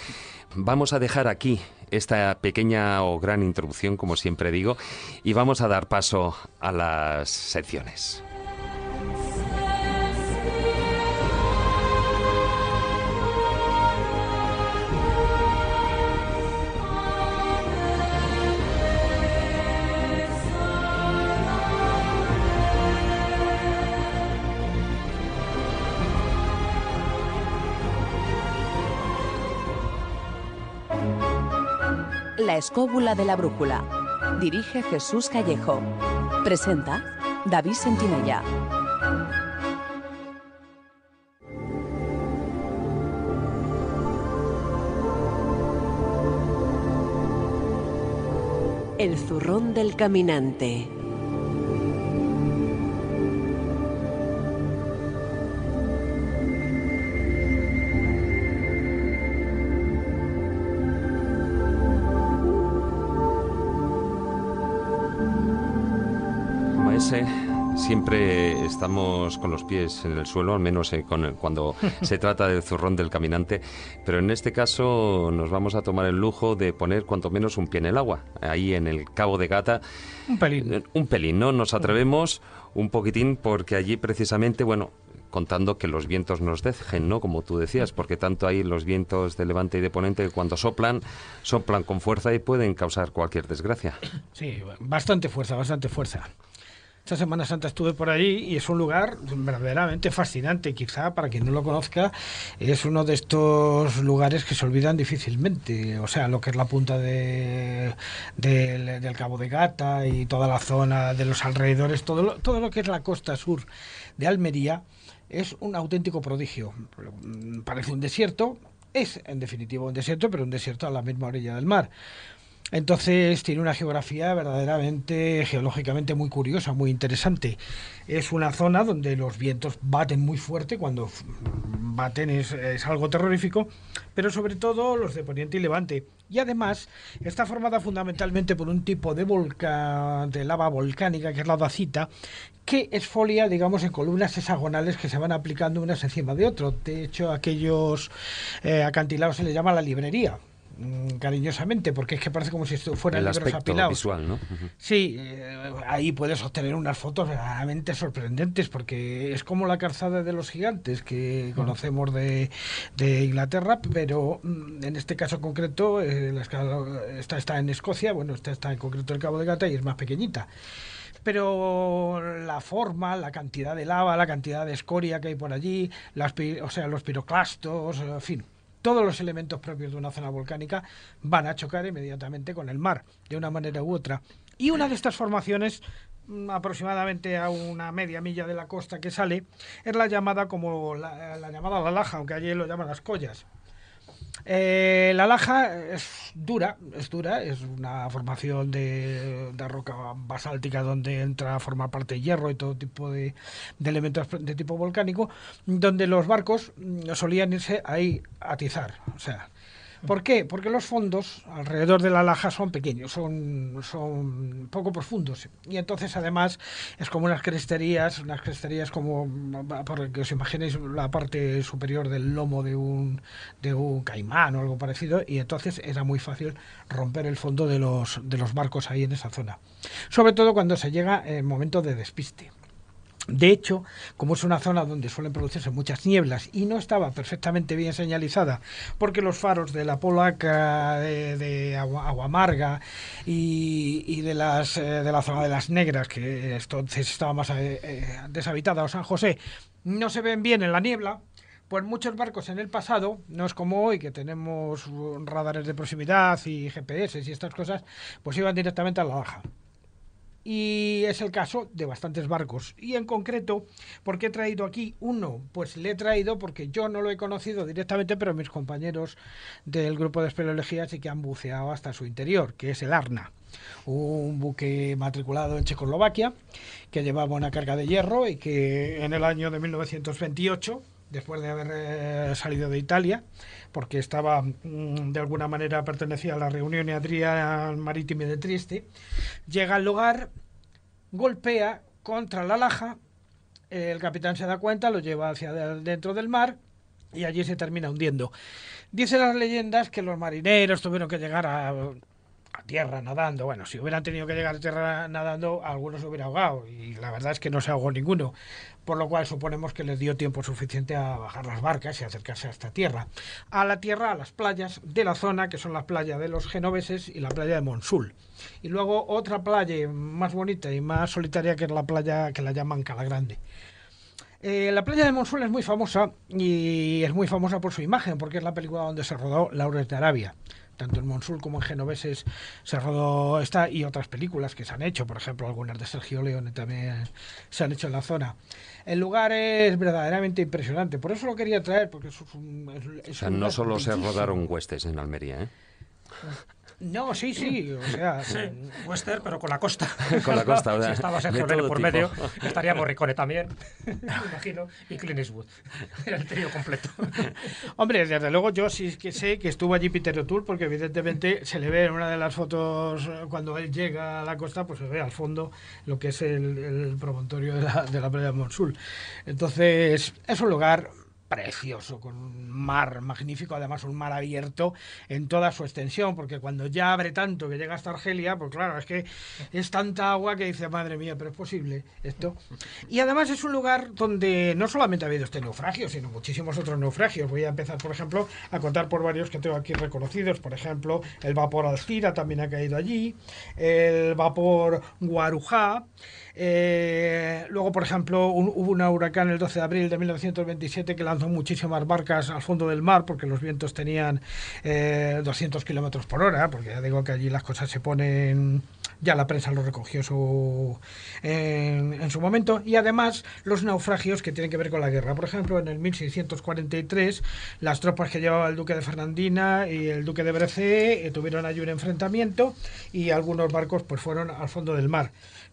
Vamos a dejar aquí esta pequeña o gran introducción, como siempre digo, y vamos a dar paso a las secciones. La escóbula de la brújula. Dirige Jesús Callejo. Presenta David Sentinella. El zurrón del caminante. Siempre estamos con los pies en el suelo, al menos eh, con- cuando se trata del zurrón del caminante, pero en este caso nos vamos a tomar el lujo de poner cuanto menos un pie en el agua, ahí en el Cabo de Gata. Un pelín. Eh, Un pelín, ¿no? Nos atrevemos un poquitín porque allí precisamente, bueno, contando que los vientos nos dejen, ¿no? Como tú decías, porque tanto hay los vientos de levante y de ponente que cuando soplan, soplan con fuerza y pueden causar cualquier desgracia. Sí, bastante fuerza, bastante fuerza. Esta Semana Santa estuve por allí y es un lugar verdaderamente fascinante. Quizá para quien no lo conozca, es uno de estos lugares que se olvidan difícilmente. O sea, lo que es la punta de, del, Cabo de Gata y toda la zona de los alrededores, todo lo, todo lo que es la costa sur de Almería, es un auténtico prodigio. Parece un desierto, es en definitiva un desierto, pero un desierto a la misma orilla del mar. Entonces tiene una geografía verdaderamente geológicamente muy curiosa, muy interesante. Es una zona donde los vientos baten muy fuerte, cuando baten es, algo terrorífico, pero sobre todo los de Poniente y Levante. Y además está formada fundamentalmente por un tipo de volcán, de lava volcánica, que es la dacita, que esfolia, digamos, en columnas hexagonales que se van aplicando unas encima de otro. De hecho, aquellos eh, acantilados se les llama la librería cariñosamente, porque es que parece como si esto fueran el libros apilados. visual, ¿no? Sí, eh, ahí puedes obtener unas fotos verdaderamente sorprendentes porque es como la calzada de los gigantes que conocemos de, de Inglaterra, pero mm, en este caso concreto, eh, la escala- esta está en Escocia, bueno, esta está en concreto el Cabo de Gata y es más pequeñita. Pero la forma, la cantidad de lava, la cantidad de escoria que hay por allí, las, o sea, los piroclastos, en fin, todos los elementos propios de una zona volcánica van a chocar inmediatamente con el mar, de una manera u otra. Y una de estas formaciones, mm, aproximadamente a una media milla de la costa que sale, es la llamada como la, la llamada la laja, aunque allí lo llaman las collas. Eh, la laja es dura, es dura, es una formación de, de roca basáltica donde entra a formar parte hierro y todo tipo de, de elementos de tipo volcánico, donde los barcos solían irse ahí a atizar. O sea, ¿Por qué? Porque los fondos alrededor de la laja son pequeños, son, son poco profundos. Y entonces, además, es como unas cresterías, unas cresterías como, por que os imaginéis la parte superior del lomo de un, de un caimán o algo parecido. Y entonces era muy fácil romper el fondo de los, de los barcos ahí en esa zona. Sobre todo cuando se llega en momento de despiste. De hecho, como es una zona donde suelen producirse muchas nieblas y no estaba perfectamente bien señalizada, porque los faros de la Polaca, de, de Agua, Aguamarga y, de, las, eh, de la zona de las Negras, que entonces estaba más eh, eh, deshabitada, o San José, no se ven bien en la niebla, pues muchos barcos en el pasado, no es como hoy que tenemos radares de proximidad y GPS y estas cosas, pues iban directamente a la baja y es el caso de bastantes barcos. Y en concreto, ¿por qué he traído aquí uno? Pues le he traído porque yo no lo he conocido directamente, pero mis compañeros del grupo de espeleología sí que han buceado hasta su interior, que es el Arna. Un buque matriculado en Checoslovaquia que llevaba una carga de hierro y que en el año de 1928 después de haber eh, salido de Italia, porque estaba mm, de alguna manera pertenecía a la reunión Adriana Marítima de Trieste, llega al lugar, golpea contra la laja, el capitán se da cuenta, lo lleva hacia de- dentro del mar y allí se termina hundiendo. Dice las leyendas que los marineros tuvieron que llegar a, a tierra nadando. Bueno, si hubieran tenido que llegar a tierra nadando, algunos hubieran ahogado y la verdad es que no se ahogó ninguno, por lo cual suponemos que les dio tiempo suficiente a bajar las barcas y acercarse hasta tierra. A la tierra, a las playas de la zona, que son la playa de los genoveses y la playa de Monsul. Y luego otra playa más bonita y más solitaria que es la playa que la llaman Calagrande. Eh, la playa de Monsul es muy famosa y es muy famosa por su imagen, porque es la película donde se rodó Laures de Arabia. Tanto en Monsul como en Genoveses se rodó esta y otras películas que se han hecho, por ejemplo, algunas de Sergio Leone también se han hecho en la zona. El lugar es verdaderamente impresionante, por eso lo quería traer, porque es un, es- es O sea, un no solo se rodaron huestes en Almería, ¿eh? No, sí, sí, o sea... Sí, western, pero con la costa. Con la costa, Si ¿verdad? estaba De Sergio Lelo por tipo. medio, estaría Morricone también, me imagino, y Clint Eastwood. Era el trío completo. Hombre, desde luego yo sí que sé que estuvo allí Peter O'Toole porque evidentemente se le ve en una de las fotos cuando él llega a la costa, pues se ve al fondo lo que es el, el promontorio de la, de la playa de Monsul. Entonces es un lugar precioso, con un mar magnífico, además un mar abierto en toda su extensión, porque cuando ya abre tanto que llega hasta Argelia, pues claro, es que es tanta agua que dice, madre mía, pero es posible esto. Y además es un lugar donde no solamente ha habido este naufragio, sino muchísimos otros naufragios. Voy a empezar, por ejemplo, a contar por varios que tengo aquí reconocidos. Por ejemplo, el vapor Alcira también ha caído allí, el vapor Guarujá. Eh, luego, por ejemplo, hubo un huracán el 12 de abril de 1927 que lanzó muchísimas barcas al fondo del mar porque los vientos tenían eh, 200 kilómetros por hora, porque ya digo que allí las cosas se ponen ya la prensa lo recogió su, en, su momento, y además los naufragios que tienen que ver con la guerra. Por ejemplo, en el 1643, las tropas que llevaba el duque de Fernandina y el duque de Brece eh, tuvieron allí un enfrentamiento y algunos barcos pues fueron al fondo del mar.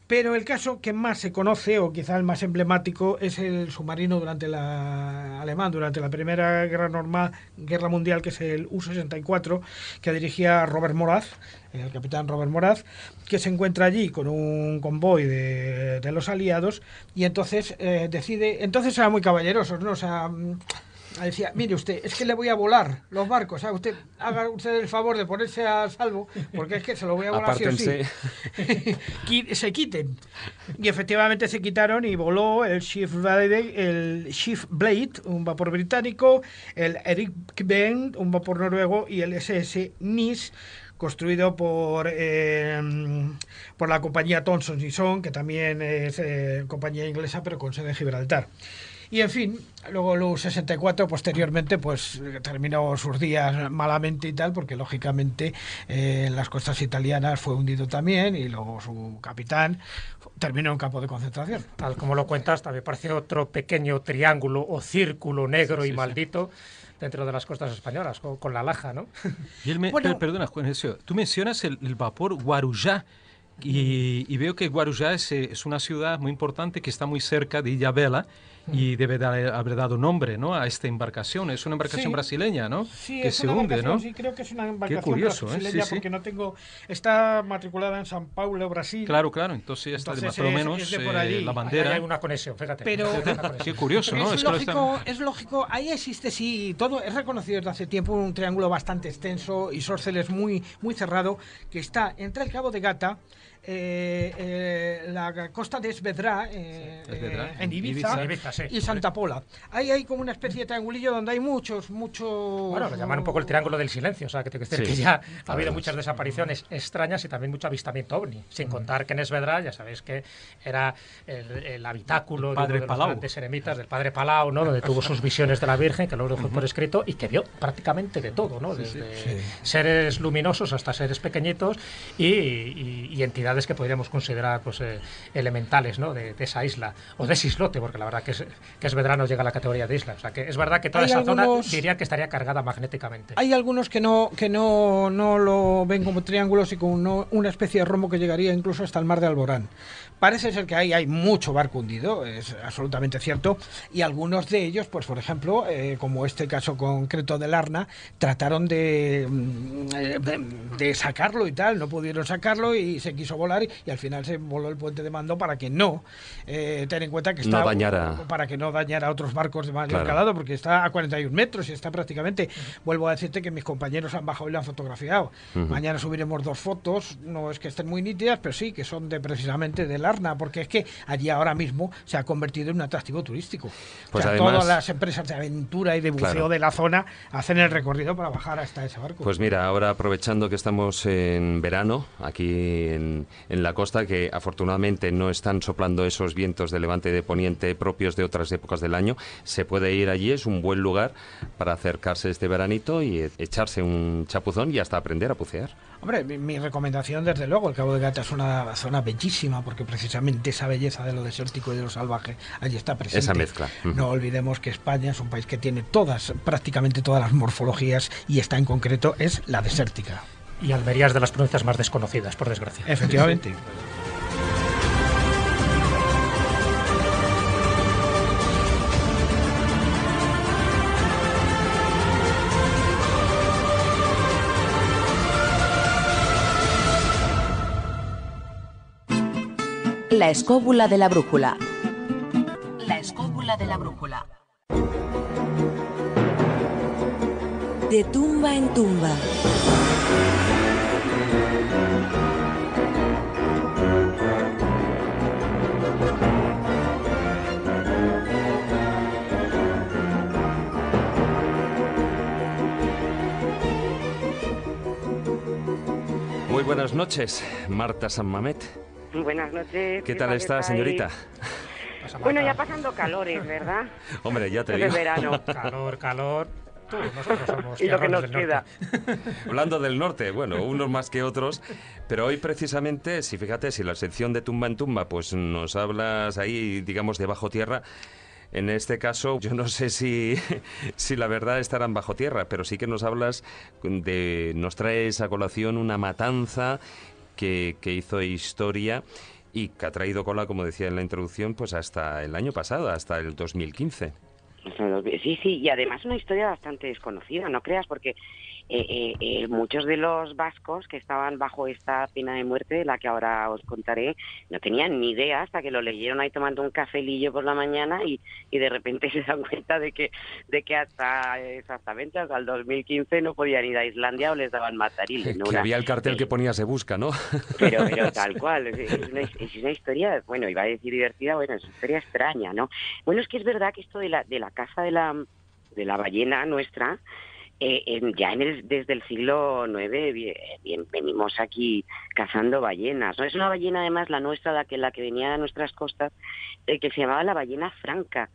Pero el caso que más se conoce, o quizá el más emblemático, es el submarino durante la alemán, durante la Primera Guerra Normal, Guerra Mundial, que es el U-64, que dirigía Robert Moraz, el capitán Robert Moraz, que se encuentra allí con un convoy de, los aliados y entonces eh, decide, entonces era muy caballerosos, ¿no? O sea, decía, mire usted, es que le voy a volar los barcos, ¿sabe? usted haga usted el favor de ponerse a salvo, porque es que se lo voy a volar sí o sí. Se quiten. Y efectivamente se quitaron y voló el Shift Blade, el Shift Blade, un vapor británico, el Erik Ben, un vapor noruego, y el SS Nis, construido por, eh, por la compañía Thomson y Son, que también es eh, compañía inglesa, pero con sede en Gibraltar. Y en fin, luego el U-64 posteriormente pues terminó sus días malamente y tal, porque lógicamente eh, en las costas italianas fue hundido también y luego su capitán terminó en campo de concentración. Tal como lo cuentas, también parece otro pequeño triángulo o círculo negro y maldito dentro de las costas españolas, con, con la laja, ¿no? Y él me, Bueno. per- perdona, Juan tú mencionas el, el vapor Guarujá. Y, y veo que Guarujá es, eh, es una ciudad muy importante que está muy cerca de Ilhabela y debe dar- haber dado nombre ¿no? a esta embarcación. Es una embarcación Sí. brasileña, ¿no? Sí, que es se una hunde, ¿no? Sí, creo que es una embarcación curioso, ¿eh? brasileña Sí, sí. porque no tengo... Está matriculada en San Paulo, Brasil. Claro, claro, entonces está de- Entonces por lo es- menos es de por eh, allí. la Ahí bandera. hay una conexión, fíjate. Pero- una conexión. Qué curioso, ¿no? Es está- lógico, es lógico, ahí existe sí, todo es reconocido desde hace tiempo un triángulo bastante extenso y Sórceles muy, muy cerrado que está entre el Cabo de Gata, eh, eh, la costa de Esvedra, eh, Esvedra, eh, en Ibiza, Ibiza. Ibiza, sí. y Santa Pola. Ahí hay como una especie de triangulillo donde hay muchos, muchos... Bueno, lo llaman un poco el triángulo del silencio, o sea, que, decir Sí, que ya ha habido muchas desapariciones extrañas y también mucho avistamiento ovni, sin contar que en Esvedra, ya sabéis que era el, el habitáculo El de padre uno de los grandes eremitas del padre Palau, ¿no? donde tuvo sus visiones de la Virgen, que luego dejó por escrito y que vio prácticamente de todo, ¿no? desde seres luminosos hasta seres pequeñitos y, y- y entidades que podríamos considerar pues, eh, elementales ¿no? de, de esa isla, o de ese islote, porque la verdad que, es, que Esvedra no llega a la categoría de isla. O sea, que es verdad que toda esa algunos- zona diría que estaría cargada magnéticamente. Hay algunos que no que no, no lo ven como triángulos y como no- una especie de rombo que llegaría incluso hasta el mar de Alborán. Parece ser que ahí hay mucho barco hundido, es absolutamente cierto, y algunos de ellos, pues por ejemplo, eh, como este caso concreto del Arna, trataron de, mm, eh, de, de sacarlo y tal, no pudieron sacarlo y se quiso volar y, al final se voló el puente de mando para que no, eh, ten en cuenta que No está dañara. para que no dañara otros barcos de mayor Claro. calado, porque está a 41 metros y está prácticamente. Vuelvo a decirte que mis compañeros han bajado y lo han fotografiado. Mañana subiremos dos fotos, no es que estén muy nítidas, pero sí que son de precisamente del Arna, porque es que allí ahora mismo se ha convertido en un atractivo turístico. Pues o sea, además- todas las empresas de aventura y de buceo Claro. de la zona hacen el recorrido para bajar hasta ese barco. Pues mira, ahora aprovechando que estamos en verano, aquí en, en la costa, que afortunadamente no están soplando esos vientos de levante y de poniente propios de otras épocas del año, se puede ir allí, es un buen lugar para acercarse este veranito y e- echarse un chapuzón y hasta aprender a bucear. Hombre, mi, mi recomendación, desde luego, el Cabo de Gata es una zona bellísima porque precisamente esa belleza de lo desértico y de lo salvaje allí está presente. Esa mezcla. No olvidemos que España es un país que tiene todas, prácticamente todas las morfologías y esta en concreto es la desértica. Y Almería es de las provincias más desconocidas, por desgracia. Efectivamente. La escóbula de la brújula. La escóbula de la brújula. De tumba en tumba. Muy buenas noches, Marta San Mamet. Buenas noches. ¿Qué tal está, señorita? Bueno, ya pasando calores, ¿verdad? Hombre, ya te Es digo. verano. Calor, calor. Tú, nosotros somos Y lo que nos del norte. queda. Hablando del norte, bueno, unos más que otros, pero hoy precisamente, si fíjate, si la sección de tumba en tumba, pues nos hablas ahí, digamos, de bajo tierra. En este caso, yo no sé si, si la verdad estarán bajo tierra, pero sí que nos hablas de, nos traes a colación una matanza que, que hizo historia y que ha traído cola, como decía en la introducción, pues hasta el año pasado, hasta el 2015. Sí, sí, y además una historia bastante desconocida, no creas, porque eh, eh, eh, muchos de los vascos que estaban bajo esta pena de muerte, de la que ahora os contaré, no tenían ni idea hasta que lo leyeron ahí tomando un cafelillo por la mañana y, y de repente se dan cuenta de que, de que hasta exactamente hasta el 2015 no podían ir a Islandia o les daban matariles. ¿no? Que Una- había el cartel que ponía se busca, ¿no? Pero, pero tal cual, es, es una, es una historia, bueno, iba a decir divertida, bueno, es una historia extraña, ¿no? Bueno, es que es verdad que esto de la, de la caza de la, de la ballena nuestra, eh, ya en el- desde el siglo IX venimos aquí cazando ballenas, ¿no? Es una ballena además la nuestra, la que, la que venía a nuestras costas, eh, que se llamaba la ballena franca.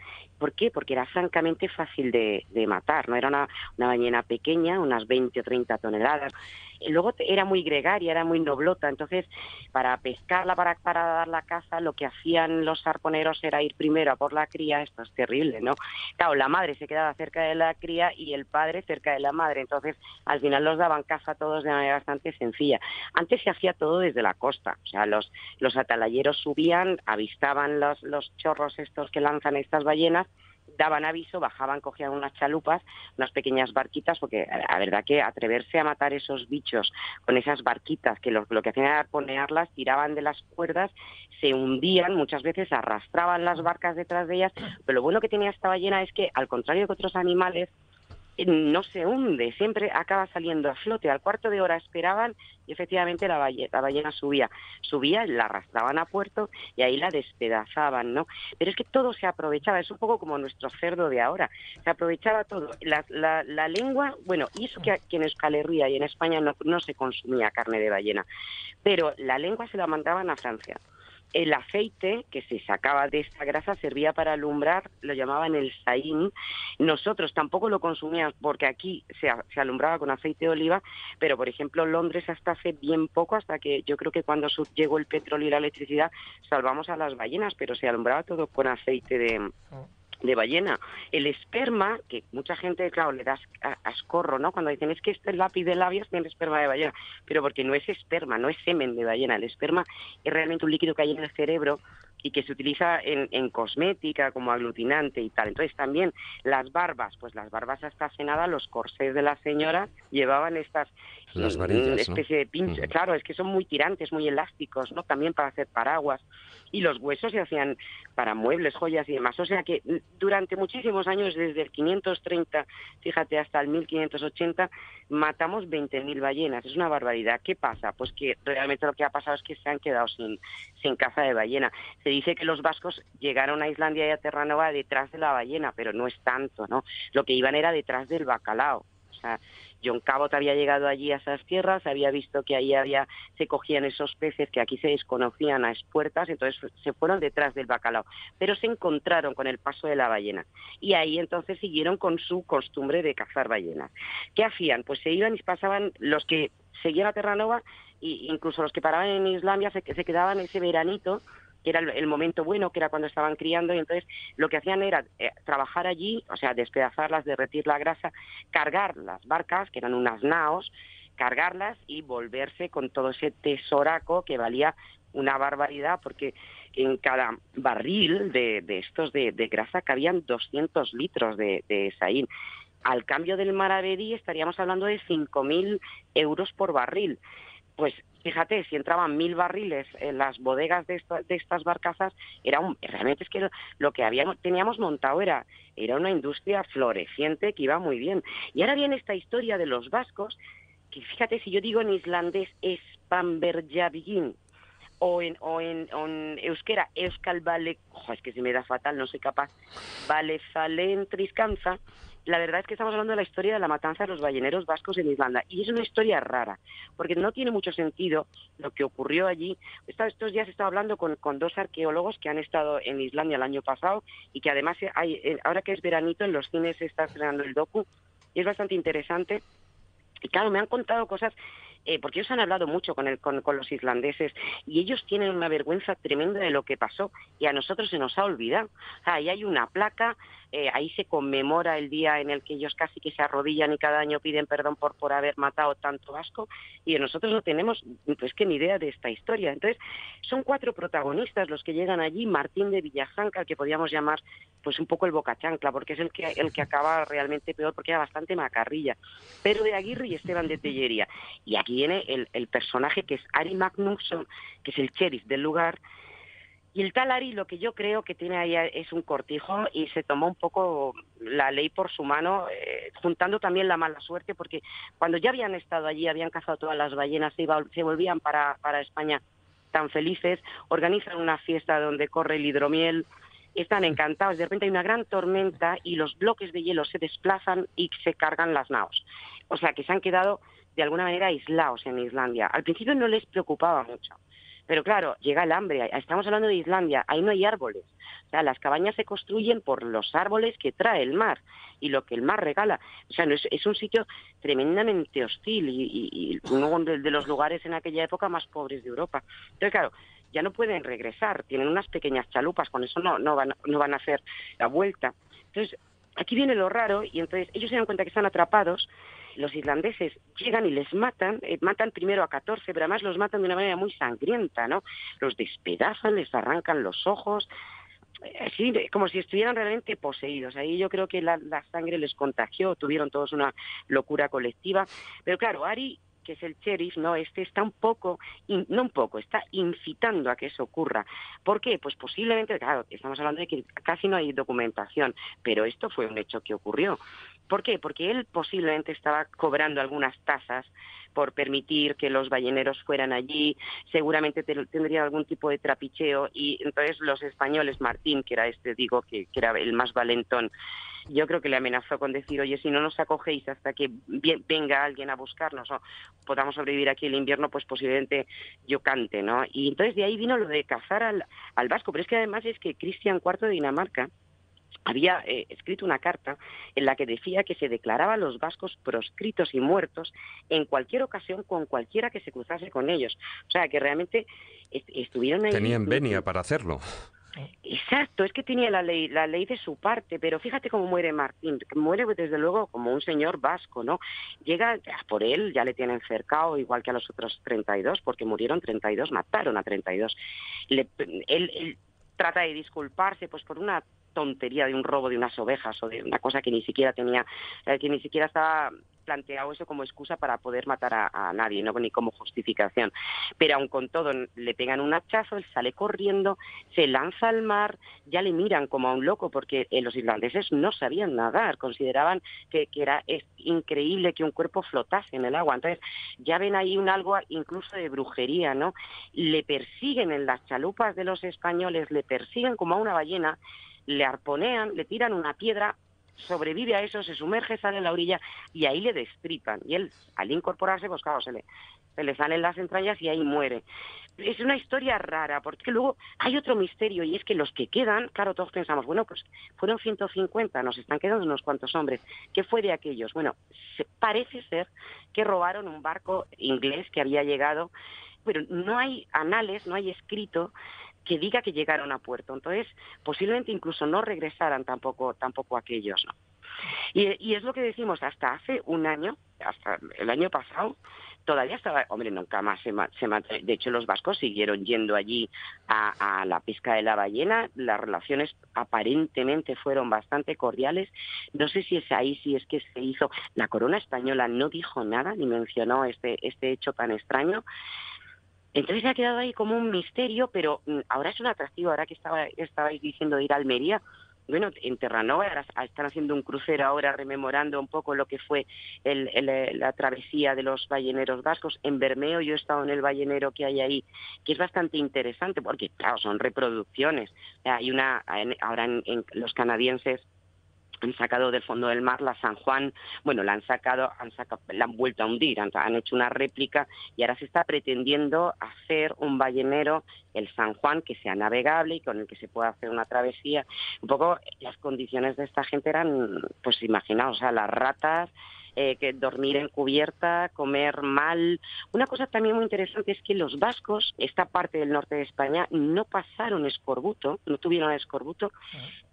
¿Por qué? Porque era francamente fácil de, de matar, ¿no? Era una, una ballena pequeña, unas 20 o 30 toneladas. Luego era muy gregaria, era muy noblota, entonces para pescarla, para, para dar la caza, lo que hacían los arponeros era ir primero a por la cría, esto es terrible, ¿no? Claro, la madre se quedaba cerca de la cría y el padre cerca de la madre, entonces al final los daban caza todos de manera bastante sencilla. Antes se hacía todo desde la costa, o sea, los, los atalayeros subían, avistaban los, los chorros estos que lanzan estas ballenas, daban aviso, bajaban, cogían unas chalupas, unas pequeñas barquitas, porque la la verdad que atreverse a matar esos bichos con esas barquitas, que lo, lo que hacían era ponerlas, tiraban de las cuerdas, se hundían, muchas veces arrastraban las barcas detrás de ellas, pero lo bueno que tenía esta ballena es que, al contrario que otros animales, eh, no se hunde, siempre acaba saliendo a flote. Al cuarto de hora esperaban y efectivamente la ballena, la ballena subía. Subía, la arrastraban a puerto y ahí la despedazaban, ¿no? Pero es que todo se aprovechaba, es un poco como nuestro cerdo de ahora. Se aprovechaba todo. La, la- lengua, bueno, y eso que aquí en Euskal Herria y en España no, no se consumía carne de ballena, pero la lengua se la mandaban a Francia. El aceite que se sacaba de esta grasa servía para alumbrar, lo llamaban el saín. Nosotros tampoco lo consumíamos porque aquí se, se alumbraba con aceite de oliva, pero por ejemplo Londres hasta hace bien poco, hasta que yo creo que cuando llegó el petróleo y la electricidad, salvamos a las ballenas, pero se alumbraba todo con aceite de, de ballena. El esperma, que mucha gente, claro, le das ascorro, ¿no? Cuando dicen es que este lápiz de labios tiene esperma de ballena, pero porque no es esperma, no es semen de ballena. El esperma es realmente un líquido que hay en el cerebro y que se utiliza en, en cosmética como aglutinante y tal. Entonces también las barbas, pues las barbas hasta hace los corsés de la señora llevaban estas Las mm, varillas, ¿no? especie de pincho. Ujú. Claro, es que son muy tirantes, muy elásticos, ¿no? También para hacer paraguas. Y los huesos se hacían para muebles, joyas y demás. O sea que mm, durante muchísimos años, desde el 530, fíjate, hasta el 1580, matamos 20.000 ballenas. Es una barbaridad. ¿Qué pasa? Pues que realmente lo que ha pasado es que se han quedado sin, sin caza de ballena. Se dice que los vascos llegaron a Islandia y a Terranova detrás de la ballena, pero no es tanto, ¿no? Lo que iban era detrás del bacalao. John Cabot había llegado allí a esas tierras, había visto que ahí había, se cogían esos peces que aquí se desconocían a espuertas, entonces se fueron detrás del bacalao, pero se encontraron con el paso de la ballena y ahí entonces siguieron con su costumbre de cazar ballenas. ¿Qué hacían? Pues se iban y pasaban los que seguían a Terranova e incluso los que paraban en Islandia se, se quedaban ese veranito que era el, momento bueno, que era cuando estaban criando, y entonces lo que hacían era eh, trabajar allí, o sea, despedazarlas, derretir la grasa, cargar las barcas, que eran unas naos, cargarlas y volverse con todo ese tesoraco que valía una barbaridad porque en cada barril de, estos de, grasa cabían 200 litros de, de saín. Al cambio del Maravedí estaríamos hablando de 5.000 euros por barril. Pues fíjate, si entraban mil barriles en las bodegas de, estas barcazas, era un, realmente es que lo, que habíamos, teníamos montado era, era una industria floreciente que iba muy bien. Y ahora viene esta historia de los vascos, que fíjate, si yo digo en islandés es o en, o en, euskera euskal vale, es que se me da fatal, no soy capaz, vale salen triscanza, la verdad es que estamos hablando de la historia de la matanza de los balleneros vascos en Islanda. Y es una historia rara, porque no tiene mucho sentido lo que ocurrió allí. Estos días he estado hablando con, dos arqueólogos que han estado en Islandia el año pasado y que además hay, eh, ahora que es veranito en los cines se está estrenando el docu y es bastante interesante. Y claro, me han contado cosas eh, porque ellos han hablado mucho con, el, con, los islandeses y ellos tienen una vergüenza tremenda de lo que pasó y a nosotros se nos ha olvidado. ahí hay una placa eh, ahí se conmemora el día en el que ellos casi que se arrodillan y cada año piden perdón por, por haber matado tanto vasco y nosotros no tenemos pues que ni idea de esta historia. Entonces, son cuatro protagonistas los que llegan allí, Martín de Villajanca, al que podríamos llamar pues un poco el bocachancla, porque es el que, el que acaba realmente peor, porque era bastante macarrilla, pero de Aguirre y Esteban de Tellería. Y aquí viene el, el personaje que es Ari Magnusson, que es el sheriff del lugar, y el tal Ari lo que yo creo que tiene ahí es un cortijo y se tomó un poco la ley por su mano, eh, juntando también la mala suerte, porque cuando ya habían estado allí, habían cazado todas las ballenas, se, se volvían para, para España tan felices, organizan una fiesta donde corre el hidromiel, están encantados, de repente hay una gran tormenta y los bloques de hielo se desplazan y se cargan las naos. O sea que se han quedado de alguna manera aislados en Islandia. Al principio no les preocupaba mucho pero claro, llega el hambre. Estamos hablando de Islandia, ahí no hay árboles. O sea, las cabañas se construyen por los árboles que trae el mar y lo que el mar regala. O sea, no es, un sitio tremendamente hostil y, uno de, los lugares en aquella época más pobres de Europa. Entonces, claro, ya no pueden regresar, tienen unas pequeñas chalupas, con eso no, no, van, no van a hacer la vuelta. Entonces, aquí viene lo raro y entonces ellos se dan cuenta que están atrapados los irlandeses llegan y les matan, eh, matan primero a 14, pero además los matan de una manera muy sangrienta, ¿no? Los despedazan, les arrancan los ojos, así eh, como si estuvieran realmente poseídos. Ahí yo creo que la, sangre les contagió, tuvieron todos una locura colectiva. Pero claro, Ari que es el sheriff, no, este está un poco, no un poco, está incitando a que eso ocurra. ¿Por qué? Pues posiblemente, claro, estamos hablando de que casi no hay documentación, pero esto fue un hecho que ocurrió. ¿Por qué? Porque él posiblemente estaba cobrando algunas tasas por permitir que los balleneros fueran allí, seguramente tendría algún tipo de trapicheo y entonces los españoles, Martín, que era este, digo, que, era el más valentón, yo creo que le amenazó con decir, oye, si no nos acogéis hasta que venga alguien a buscarnos o podamos sobrevivir aquí el invierno, pues posiblemente yo cante, ¿no? Y entonces de ahí vino lo de cazar al, al vasco, pero es que además es que Cristian IV de Dinamarca, había eh, escrito una carta en la que decía que se declaraba a los vascos proscritos y muertos en cualquier ocasión con cualquiera que se cruzase con ellos. O sea, que realmente estuvieron ahí. Tenían venia para hacerlo. Exacto, es que tenía la ley, la ley de su parte, pero fíjate cómo muere Martín, muere desde luego como un señor vasco, ¿no? Llega por él, ya le tienen cercado, igual que a los otros 32, porque murieron 32, mataron a 32. él, él trata de disculparse pues por una tontería de un robo de unas ovejas o de una cosa que ni siquiera tenía, eh, que ni siquiera estaba planteado eso como excusa para poder matar a, nadie, no ni como justificación. Pero aun con todo le pegan un hachazo, él sale corriendo, se lanza al mar, ya le miran como a un loco porque eh, los irlandeses no sabían nadar, consideraban que, era es increíble que un cuerpo flotase en el agua. Entonces ya ven ahí un algo incluso de brujería, ¿no? Le persiguen en las chalupas de los españoles, le persiguen como a una ballena le arponean, le tiran una piedra, sobrevive a eso, se sumerge, sale a la orilla y ahí le destripan. Y él, al incorporarse, pues claro, se le, se le salen las entrañas y ahí muere. Es una historia rara, porque luego hay otro misterio y es que los que quedan, claro, todos pensamos, bueno, pues fueron 150, nos están quedando unos cuantos hombres. ¿Qué fue de aquellos? Bueno, parece ser que robaron un barco inglés que había llegado, pero no hay anales, no hay escrito que diga que llegaron a puerto. Entonces, posiblemente incluso no regresaran tampoco, tampoco aquellos, ¿no? Y, es lo que decimos, hasta hace un año, hasta el año pasado, todavía estaba, hombre, nunca más se, se de hecho los vascos siguieron yendo allí a, a la pesca de la ballena, las relaciones aparentemente fueron bastante cordiales, no sé si es ahí, si es que se hizo, la corona española no dijo nada ni mencionó este, este hecho tan extraño, entonces se ha quedado ahí como un misterio, pero mm, ahora es un atractivo, ahora que estaba, estabais diciendo ir a Almería, bueno, en Terranova están haciendo un crucero ahora rememorando un poco lo que fue el- la travesía de los balleneros vascos. En Bermeo yo he estado en el ballenero que hay ahí, que es bastante interesante porque, claro, son reproducciones. Hay una, ahora en los canadienses han sacado del fondo del mar la San Juan, bueno, la han sacado, han sacado, la han vuelto a hundir, han, han hecho una réplica y ahora se está pretendiendo hacer un ballenero, el San Juan, que sea navegable y con el que se pueda hacer una travesía. Un poco las condiciones de esta gente eran, pues imaginaos, o sea, las ratas, eh, que dormir en cubierta, comer mal. Una cosa también muy interesante es que los vascos, esta parte del norte de España, no pasaron escorbuto, no tuvieron escorbuto,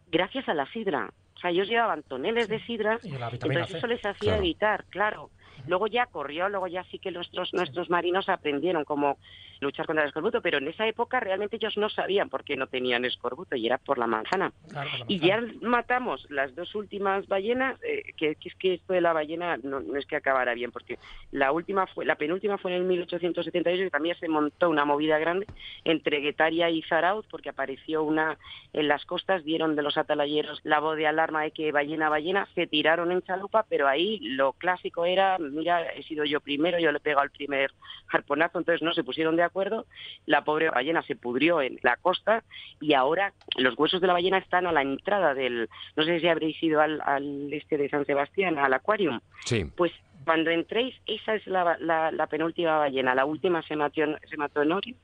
gracias a la sidra. O sea, ellos llevaban toneles de sidra, entonces eso les hacía Claro. evitar, claro. Luego ya corrió, luego ya sí que nuestros, nuestros marinos aprendieron cómo luchar contra el escorbuto, pero en esa época realmente ellos no sabían por qué no tenían escorbuto y era por la manzana. Claro, Y ya matamos las dos últimas ballenas, eh, que, que es que esto de la ballena no, no es que acabara bien, porque la última fue, la penúltima fue en el 1878 y también se montó una movida grande entre Guetaria y Zarauz, porque apareció una en las costas, dieron de los atalayeros la voz de alarma de que ballena, ballena, se tiraron en chalupa, pero ahí lo clásico era, mira, he sido yo primero, yo le he pegado el primer harponazo, entonces no se pusieron de acuerdo, la pobre ballena se pudrió en la costa y ahora los huesos de la ballena están a la entrada del, no sé si habréis ido al, al este de San Sebastián, al acuarium, Sí. pues cuando entréis, esa es la, la- la penúltima ballena, la última se mató, en- se mató en Orio,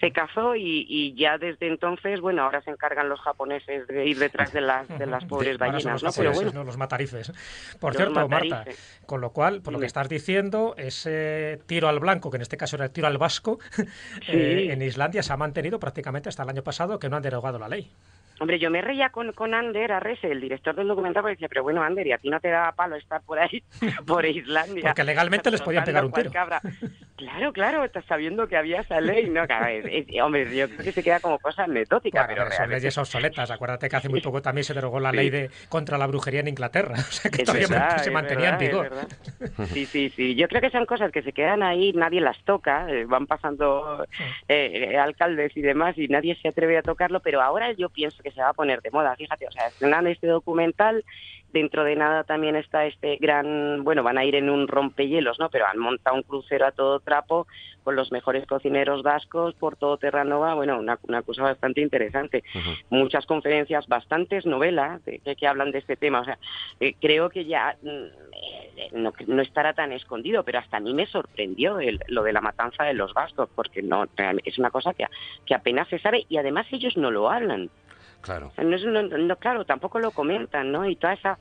se cazó y, y ya desde entonces, bueno, ahora se encargan los japoneses de ir detrás de las, de las pobres ballenas, ¿no? Pero bueno, ¿no? Los matarifes. Por Los cierto, Marta, con lo cual, por lo que estás diciendo, ese tiro al blanco, que en este caso era el tiro al vasco, eh, en Islandia se ha mantenido prácticamente hasta el año pasado, que no han derogado la ley. Hombre, yo me reía con, con Ander Arrese, el director del documental, porque decía, pero bueno, Ander, ¿y a ti no te da palo estar por ahí, por Islandia? Porque legalmente les podían pegar un tiro. cabra. Claro, claro, estás sabiendo que había esa ley, ¿no? Es- es- hombre, yo creo que se queda como cosa anecdótica, Bueno, pero son realmente leyes obsoletas. Acuérdate que hace muy poco también se derogó la ley de contra la brujería en Inglaterra. O sea que Es todavía verdad, se mantenía verdad, en vigor. Sí, sí, sí. Yo creo que son cosas que se quedan ahí, nadie las toca, eh, van pasando eh, alcaldes y demás y nadie se atreve a tocarlo, pero ahora yo pienso que se va a poner de moda. Fíjate, o sea, estrenan este documental, dentro de nada también está este gran, bueno, van a ir en un rompehielos, ¿no? Pero han montado un crucero a todo trapo con los mejores cocineros vascos por todo Terranova, bueno, una, una cosa bastante interesante muchas conferencias, bastantes novelas de- que, que hablan de este tema. O sea, eh, creo que ya eh, no, no estará tan escondido, pero hasta a mí me sorprendió el- lo de la matanza de los vascos, porque no es una cosa que, que apenas se sabe y además ellos no lo hablan. Claro. Sea, no no- no, claro, tampoco lo comentan, ¿no? Y toda esa...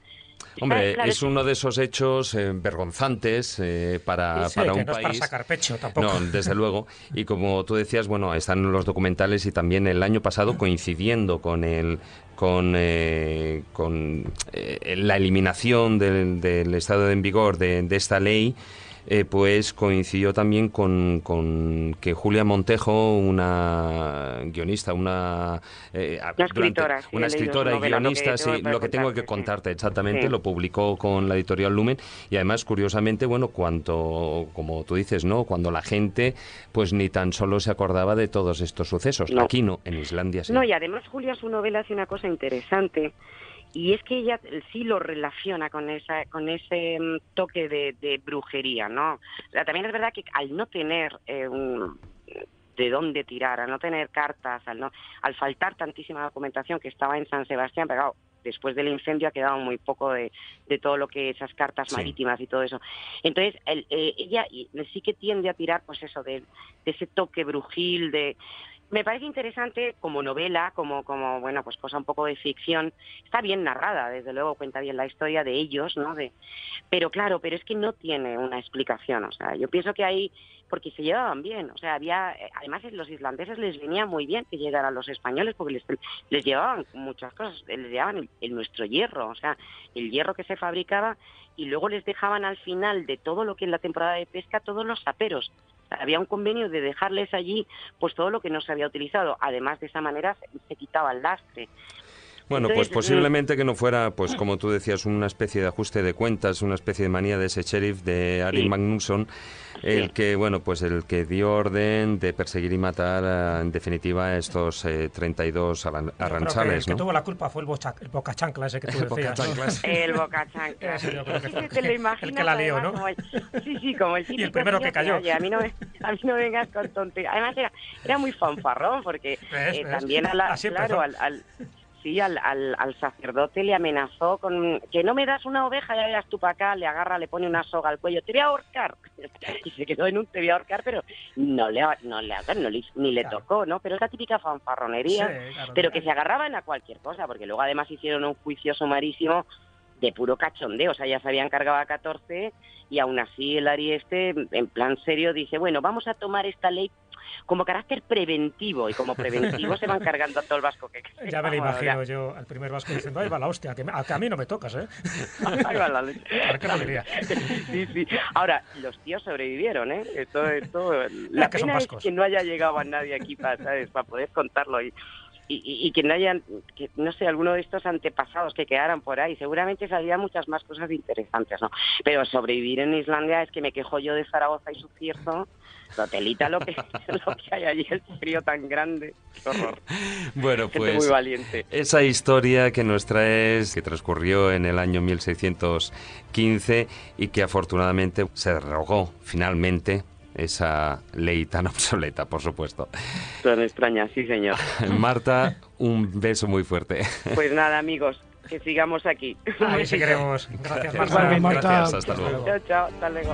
Hombre, claro, es uno de esos hechos eh, vergonzantes eh, para, Sí, para que un no es para país. sacar pecho tampoco. No, desde luego. Y como tú decías, bueno, están los documentales y también el año pasado coincidiendo con el con, eh, con eh, la eliminación del, del estado en vigor de, de esta ley, eh, pues coincidió también con, con que Julia Montejo, una guionista, una, eh, Una escritora, una escritora y novela, lo que guionista, tengo sí, que lo que tengo que contarte, exactamente, Sí. lo publicó con la editorial Lumen y además curiosamente, bueno, cuando, como tú dices, ¿no? Cuando la gente pues ni tan solo se acordaba de todos estos sucesos. No. Aquí no, en Islandia sí. No, y además Julia su novela hace una cosa interesante y es que ella sí lo relaciona con esa con ese mm, toque de, de brujería, ¿no? O sea, también es verdad que al no tener eh, un- de dónde tirar, al no tener cartas, al no al faltar tantísima documentación que estaba en San Sebastián, pero después del incendio ha quedado muy poco de, de todo lo que esas cartas Sí. marítimas y todo eso. Entonces, el- eh, ella sí que tiende a tirar, pues eso, de, de ese toque brujil, de me parece interesante como novela, como, como bueno, pues cosa un poco de ficción. Está bien narrada, desde luego cuenta bien la historia de ellos, ¿no? De, pero claro, pero es que no tiene una explicación. O sea, yo pienso que hay porque se llevaban bien. O sea, había, eh, además los islandeses les venía muy bien que llegaran los españoles porque les, les llevaban muchas cosas, les llevaban el, nuestro hierro, o sea, el hierro que se fabricaba y luego les dejaban al final de todo lo que en la temporada de pesca todos los saperos. había un convenio de dejarles allí pues todo lo que no se había utilizado. Además de esa manera se quitaba el lastre. Bueno, pues posiblemente que no fuera, pues como tú decías, una especie de ajuste de cuentas, una especie de manía de ese sheriff de Ari Magnusson, el que, bueno, pues el que dio orden de perseguir y matar, en definitiva, a estos 32 eh, arranchales, el que tuvo la culpa fue el, boca bocachancla ese que tú decías. el bocachancla. el que la lió, ¿no? sí, sí, como el Y el primero que cayó. a, mí no a mí no vengas con tonterías. Además era, era muy fanfarrón, porque eh, también a la, claro, al sí, al, al, sacerdote le amenazó con que no me das una oveja, ya verás tú para acá, le agarra, le pone una soga al cuello, te voy a ahorcar. Y se quedó en un te voy a ahorcar, pero no le, no le, no le ni le tocó, ¿no? Pero es la típica fanfarronería, pero que se agarraban a cualquier cosa, porque luego además hicieron un juicio sumarísimo de puro cachondeo, o sea, ya se habían cargado a 14 y aún así el Ari este, en plan serio, dice, bueno, vamos a tomar esta ley como carácter preventivo y como preventivo se van cargando a todo el vasco que Ya me lo imagino yo al primer vasco diciendo, ahí va la hostia, que, a, mí no me tocas, ¿eh? ahí va la leche. sí, sí. Ahora, los tíos sobrevivieron, ¿eh? Esto, esto, la pena es que no haya llegado a nadie aquí para, ¿sabes? para poder contarlo y y, que no hayan, que, no sé, alguno de estos antepasados que quedaran por ahí. Seguramente salían muchas más cosas interesantes, ¿no? Pero sobrevivir en Islandia es que me quejo yo de Zaragoza y su cierzo. Hotelita lo que, lo que hay allí, el frío tan grande. horror. Bueno, pues muy valiente. esa historia que nos traes, que transcurrió en el año 1615 y que afortunadamente se derogó finalmente esa ley tan obsoleta, por supuesto. Tan extraña, sí, señor. Marta, un beso muy fuerte. Pues nada, amigos, que sigamos aquí. Ahí seguiremos. Gracias, Marta. Gracias, hasta luego. Chao, chao, hasta luego.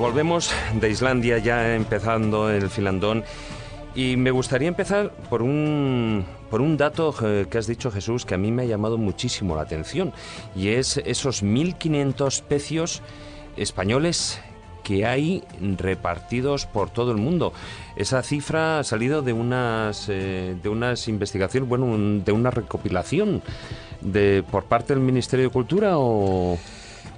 Volvemos de Islandia ya empezando el filandón. Y me gustaría empezar por un, por un dato eh, que has dicho, Jesús, que a mí me ha llamado muchísimo la atención. Y es esos 1.500 pecios españoles que hay repartidos por todo el mundo. Esa cifra ha salido de unas, eh, de unas investigaciones, bueno, de una recopilación de, por parte del Ministerio de Cultura o...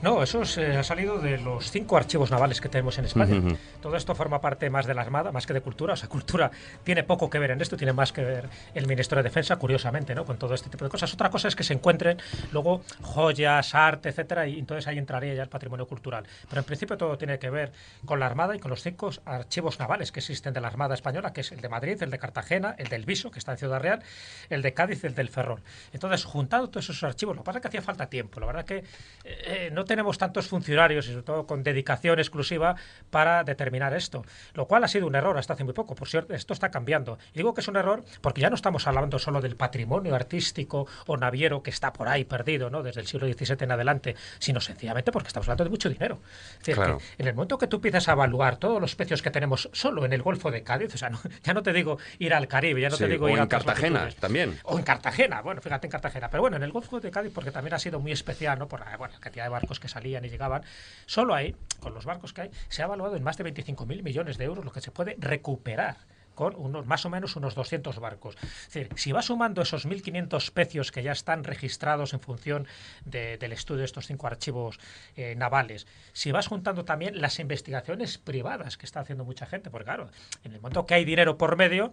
No, eso se ha salido de los cinco archivos navales que tenemos en España. Todo esto forma parte más de la Armada, más que de cultura. O sea, cultura tiene poco que ver en esto, tiene más que ver el Ministerio de Defensa, curiosamente, ¿no? Con todo este tipo de cosas. Otra cosa es que se encuentren luego joyas, arte, etcétera, y entonces ahí entraría ya el patrimonio cultural. Pero en principio todo tiene que ver con la Armada y con los cinco archivos navales que existen de la Armada Española, que es el de Madrid, el de Cartagena, el del Viso, que está en Ciudad Real, el de Cádiz y el del Ferrol. Entonces, juntado todos esos archivos, lo que pasa es que hacía falta tiempo. La verdad que eh, no tenemos tantos funcionarios y sobre todo con dedicación exclusiva para determinar esto, lo cual ha sido un error hasta hace muy poco. Por cierto, esto está cambiando. Y digo que es un error porque ya no estamos hablando solo del patrimonio artístico o naviero que está por ahí perdido, ¿no? Desde el siglo XVII en adelante, sino sencillamente porque estamos hablando de mucho dinero. Es decir, Claro. que en el momento que tú empiezas a evaluar todos los precios que tenemos solo en el Golfo de Cádiz, o sea, no- ya no te digo ir al Caribe, ya no Sí, te digo o ir a en otras Cartagena latitudes. también. O en Cartagena, bueno, fíjate en Cartagena. Pero bueno, en el Golfo de Cádiz, porque también ha sido muy especial, ¿no? Por la, bueno, la cantidad de barcos que salían y llegaban. Solo ahí, con los barcos que hay, se ha evaluado en más de 25.000 millones de euros lo que se puede recuperar con unos, más o menos unos 200 barcos. Es decir, si vas sumando esos 1.500 pecios que ya están registrados en función de- del estudio de estos cinco archivos eh, navales, si vas juntando también las investigaciones privadas que está haciendo mucha gente, porque claro, en el momento que hay dinero por medio,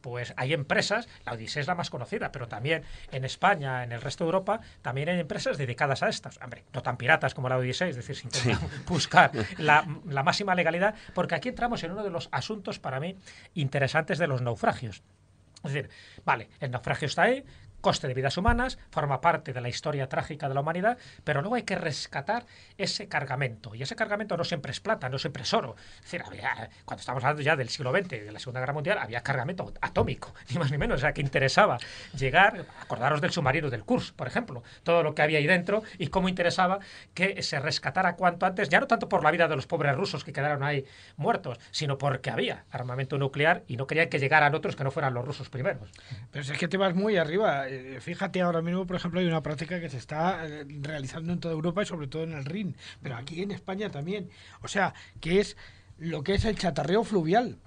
pues hay empresas, la Odisea es la más conocida, pero también en España, en el resto de Europa, también hay empresas dedicadas a estas. Hombre, no tan piratas como la Odisea, es decir, se intenta buscar la, la máxima legalidad, porque aquí entramos en uno de los asuntos para mí interesantes de los naufragios. Es decir, vale, el naufragio está ahí, coste de vidas humanas, forma parte de la historia trágica de la humanidad, pero luego hay que rescatar ese cargamento. Y ese cargamento no siempre es plata, no siempre es oro. Es decir, cuando estamos hablando ya del siglo XX, de la Segunda Guerra Mundial, había cargamento atómico, ni más ni menos. O sea, que interesaba llegar, acordaros del submarino del Kursk, por ejemplo, todo lo que había ahí dentro y cómo interesaba que se rescatara cuanto antes, ya no tanto por la vida de los pobres rusos que quedaron ahí muertos, sino porque había armamento nuclear y no querían que llegaran otros que no fueran los rusos primeros. Pero es que te vas muy arriba. Eh, Fíjate, ahora mismo, por ejemplo, hay una práctica que se está eh, realizando en toda Europa y sobre todo en el Rin, pero aquí en España también. O sea, que es lo que es el chatarreo fluvial.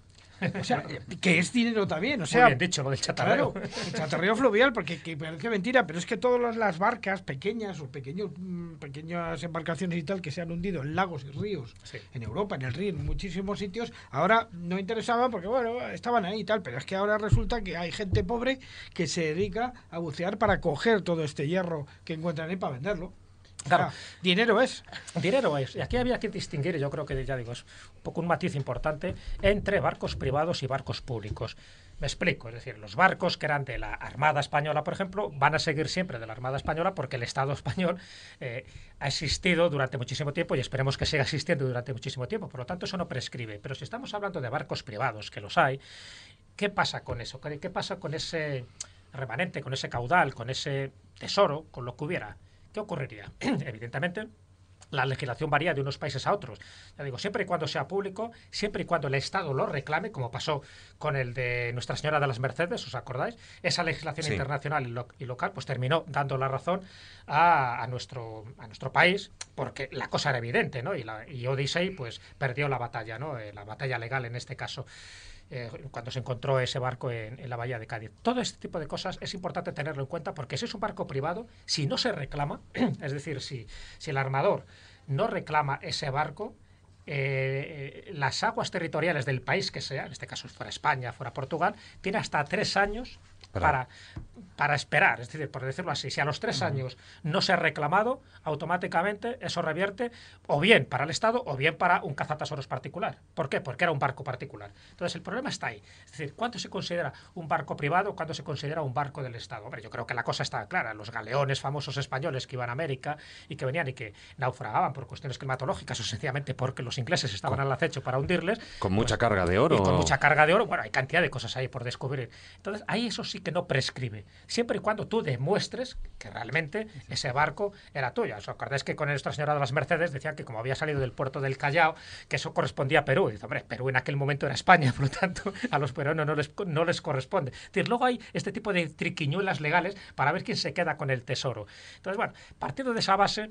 O sea, que es dinero también. O sea, Muy bien dicho lo del chatarreo. Claro, el chatarreo fluvial, porque que parece mentira, pero es que todas las, barcas pequeñas o pequeños, mm, pequeñas embarcaciones y tal que se han hundido en lagos y ríos, Sí. en Europa, en el Rin, en muchísimos sitios, ahora no interesaban porque, bueno, estaban ahí y tal, pero es que ahora resulta que hay gente pobre que se dedica a bucear para coger todo este hierro que encuentran ahí para venderlo. Claro. dinero es. Dinero es. Y aquí había que distinguir, yo creo que ya digo, es un poco un matiz importante entre barcos privados y barcos públicos. Me explico, es decir, los barcos que eran de la Armada Española, por ejemplo, van a seguir siempre de la Armada Española porque el Estado español eh, ha existido durante muchísimo tiempo y esperemos que siga existiendo durante muchísimo tiempo. Por lo tanto, eso no prescribe. Pero si estamos hablando de barcos privados, que los hay, ¿qué pasa con eso? ¿Qué qué pasa con ese remanente, con ese caudal, con ese tesoro, con lo que hubiera? ¿Qué ocurriría? Evidentemente, la legislación varía de unos países a otros. Ya digo, siempre y cuando sea público, siempre y cuando el Estado lo reclame, como pasó con el de Nuestra Señora de las Mercedes, ¿os acordáis? Esa legislación Sí. internacional y, lo- y local pues terminó dando la razón a, a nuestro, a nuestro país, porque la cosa era evidente, ¿no? Y, la, y Odyssey pues perdió la batalla, ¿no? Eh, la batalla legal en este caso eh, cuando se encontró ese barco en, la bahía de Cádiz. Todo este tipo de cosas es importante tenerlo en cuenta porque si es un barco privado, si no se reclama, es decir, si, si el armador no reclama ese barco, eh, eh, las aguas territoriales del país que sea, en este caso fuera España, fuera Portugal, tiene hasta tres años Para- para, esperar. Es decir, por decirlo así, si a los tres años no se ha reclamado, automáticamente eso revierte o bien para el Estado o bien para un cazatesoros particular. ¿Por qué? Porque era un barco particular. Entonces, el problema está ahí. Es decir, ¿cuánto se considera un barco privado? ¿Cuánto se considera un barco del Estado? Hombre, yo creo que la cosa está clara. Los galeones famosos españoles que iban a América y que venían y que naufragaban por cuestiones climatológicas o sencillamente porque los ingleses estaban al acecho para hundirles. Con pues, mucha carga de oro. y con mucha carga de oro. Bueno, hay cantidad de cosas ahí por descubrir. Entonces, ahí eso sí que no prescribe, siempre y cuando tú demuestres que realmente ese barco era tuyo. ¿Os acordáis que con Nuestra Señora de las Mercedes decían que como había salido del puerto del Callao, que eso correspondía a Perú? Y dice, hombre, Perú en aquel momento era España, por lo tanto a los peruanos no les, no les corresponde. Es decir, luego hay este tipo de triquiñuelas legales para ver quién se queda con el tesoro. Entonces, bueno, partiendo de esa base,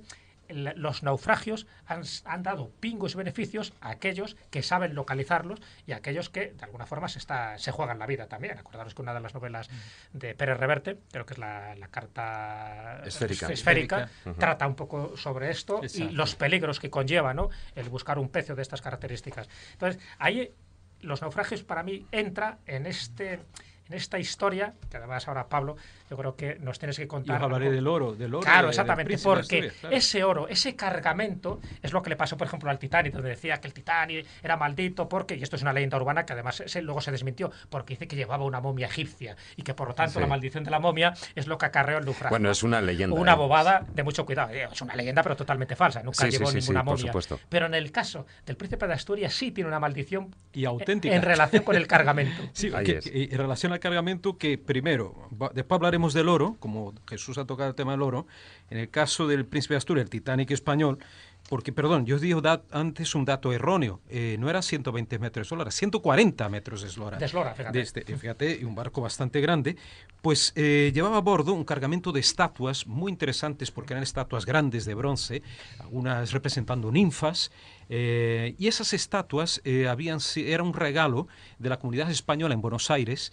los naufragios han, dado pingos y beneficios a aquellos que saben localizarlos y a aquellos que de alguna forma se, está, se juegan la vida también. Acordaros que una de las novelas de Pérez Reverte, creo que es la, carta esférica, trata un poco sobre esto y los peligros que conlleva ¿no? el buscar un pecio de estas características. Entonces, ahí los naufragios para mí entra en este en esta historia, que además ahora Pablo, yo creo que nos tienes que contar. Yo hablaré del oro, del oro. Claro, exactamente, porque ese oro, ese cargamento, es lo que le pasó, por ejemplo, al Titanic, donde decía que el Titanic era maldito porque, y esto es una leyenda urbana que además luego se desmintió, porque dice que llevaba una momia egipcia y que por lo tanto la maldición de la momia es lo que acarreó el naufragio. Bueno, es una leyenda. Una ¿eh? bobada de mucho cuidado. Eh, es una leyenda, pero totalmente falsa. Nunca llevó ninguna momia. Pero en el caso del príncipe de Asturias sí tiene una maldición y auténtica en relación con el cargamento. sí, en relación al cargamento que primero, después hablaremos del oro, como Jesús ha tocado el tema del oro, en el caso del príncipe de Asturias, el Titanic español, porque, perdón, yo digo antes un dato erróneo, eh, no era 120 metros de eslora, 140 metros de eslora. De eslora, fíjate. Este, fíjate, y un barco bastante grande, pues eh, llevaba a bordo un cargamento de estatuas muy interesantes, porque eran estatuas grandes de bronce, algunas representando ninfas, eh, y esas estatuas habían, era un regalo de la comunidad española en Buenos Aires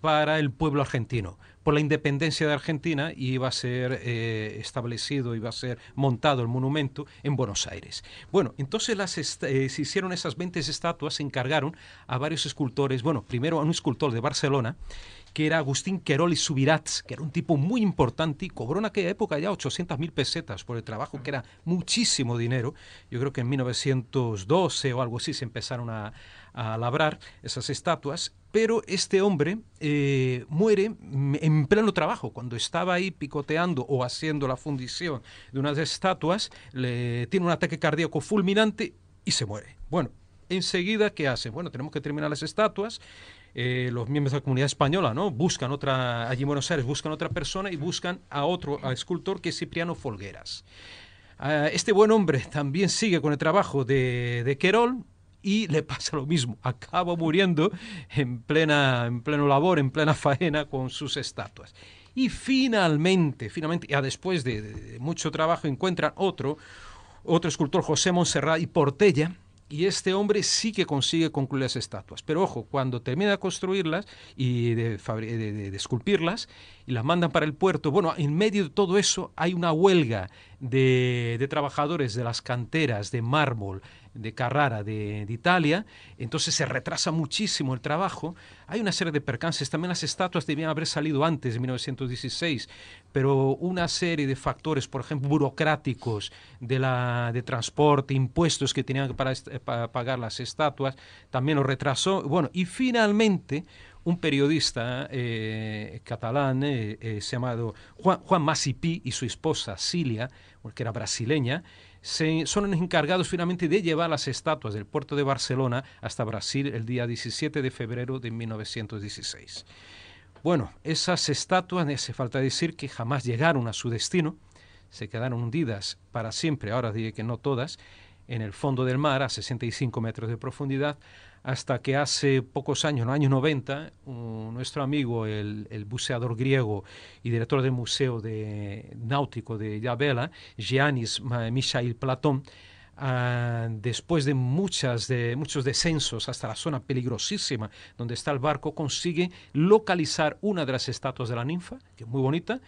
para el pueblo argentino por la independencia de Argentina y iba a ser eh, establecido, iba a ser montado el monumento en Buenos Aires. Bueno, entonces eh, se hicieron esas 20 estatuas, se encargaron a varios escultores, bueno, primero a un escultor de Barcelona, que era Agustín Querol y Subirats, que era un tipo muy importante y cobró en aquella época ya 800 mil pesetas por el trabajo, que era muchísimo dinero. Yo creo que en 1912 o algo así se empezaron a labrar esas estatuas, pero este hombre eh, muere en pleno trabajo, cuando estaba ahí picoteando o haciendo la fundición de unas estatuas, le tiene un ataque cardíaco fulminante y se muere. Bueno, enseguida, ¿qué hacen? Bueno, tenemos que terminar las estatuas. Eh, los miembros de la comunidad española, ¿no? Buscan otra, allí en Buenos Aires, buscan otra persona y buscan a otro escultor que es Cipriano Folgueras. Ah, este buen hombre también sigue con el trabajo de, de Querol, y le pasa lo mismo, acaba muriendo en plena en pleno labor, en plena faena con sus estatuas. Y finalmente, finalmente, ya después de, mucho trabajo encuentran otro otro escultor José Monserrat y Portella, y este hombre sí que consigue concluir las estatuas. Pero ojo, cuando termina de construirlas y de, de, esculpirlas y las mandan para el puerto, bueno, en medio de todo eso hay una huelga de, trabajadores de las canteras de mármol de Carrara de, Italia, entonces se retrasa muchísimo el trabajo. Hay una serie de percances, también las estatuas debían haber salido antes de 1916, pero una serie de factores, por ejemplo, burocráticos de, la, de transporte, impuestos que tenían que para, pagar las estatuas, también lo retrasó. Bueno, y finalmente un periodista eh, catalán eh, eh, llamado Juan, Juan Masipí y su esposa Cilia, que era brasileña, son los encargados finalmente de llevar las estatuas del puerto de Barcelona hasta Brasil el día 17 de febrero de 1916. Bueno, esas estatuas, hace falta decir que jamás llegaron a su destino, se quedaron hundidas para siempre, ahora diré que no todas, en el fondo del mar a 65 metros de profundidad, hasta que hace pocos años, en los años 90, nuestro amigo, el, buceador griego y director del Museo de, Náutico de Yabela, Giannis Michail Platón, ah, después de, muchas, de muchos descensos hasta la zona peligrosísima donde está el barco, consigue localizar una de las estatuas de la ninfa, que es muy bonita,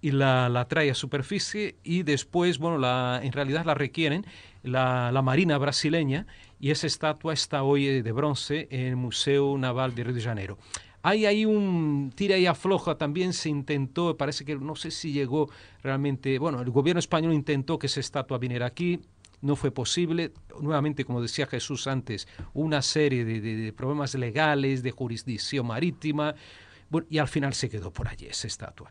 y la, la trae a superficie y después, bueno, la, en realidad la requieren la, la Marina brasileña y esa estatua está hoy eh, de bronce en el Museo Naval de Río de Janeiro. Hay ahí un tira y afloja, también se intentó, parece que no sé si llegó realmente, bueno, el gobierno español intentó que esa estatua viniera aquí, no fue posible. Nuevamente, como decía Jesús antes, una serie de, problemas legales, de jurisdicción marítima, y al final se quedó por allí esa estatua.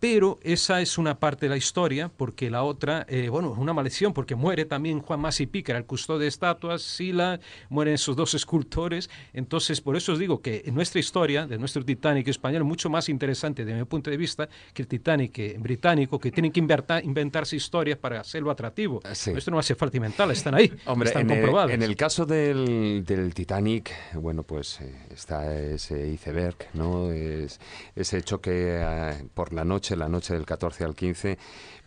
Pero esa es una parte de la historia, porque la otra, eh, bueno, es una maldición, porque muere también Juan que era el custodio de estatuas, Sila, mueren esos dos escultores. Entonces, por eso os digo que nuestra historia de nuestro Titanic español es mucho más interesante, desde mi punto de vista, que el Titanic británico, que tienen que inventarse historias para hacerlo atractivo. Ah, Esto no hace falta inventarla, están ahí, Hombre, están en comprobadas. El, en el caso del, del Titanic, bueno, pues eh, está ese iceberg, ¿no? Es, ese choque eh, por la noche la noche del 14 al 15,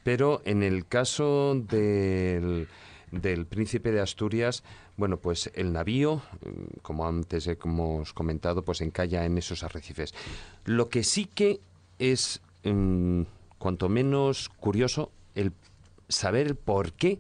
pero en el caso del, del príncipe de Asturias, bueno, pues el navío, mm, como antes hemos comentado, pues encalla en esos arrecifes. Lo que sí que es, mm, cuanto menos curioso, el saber por qué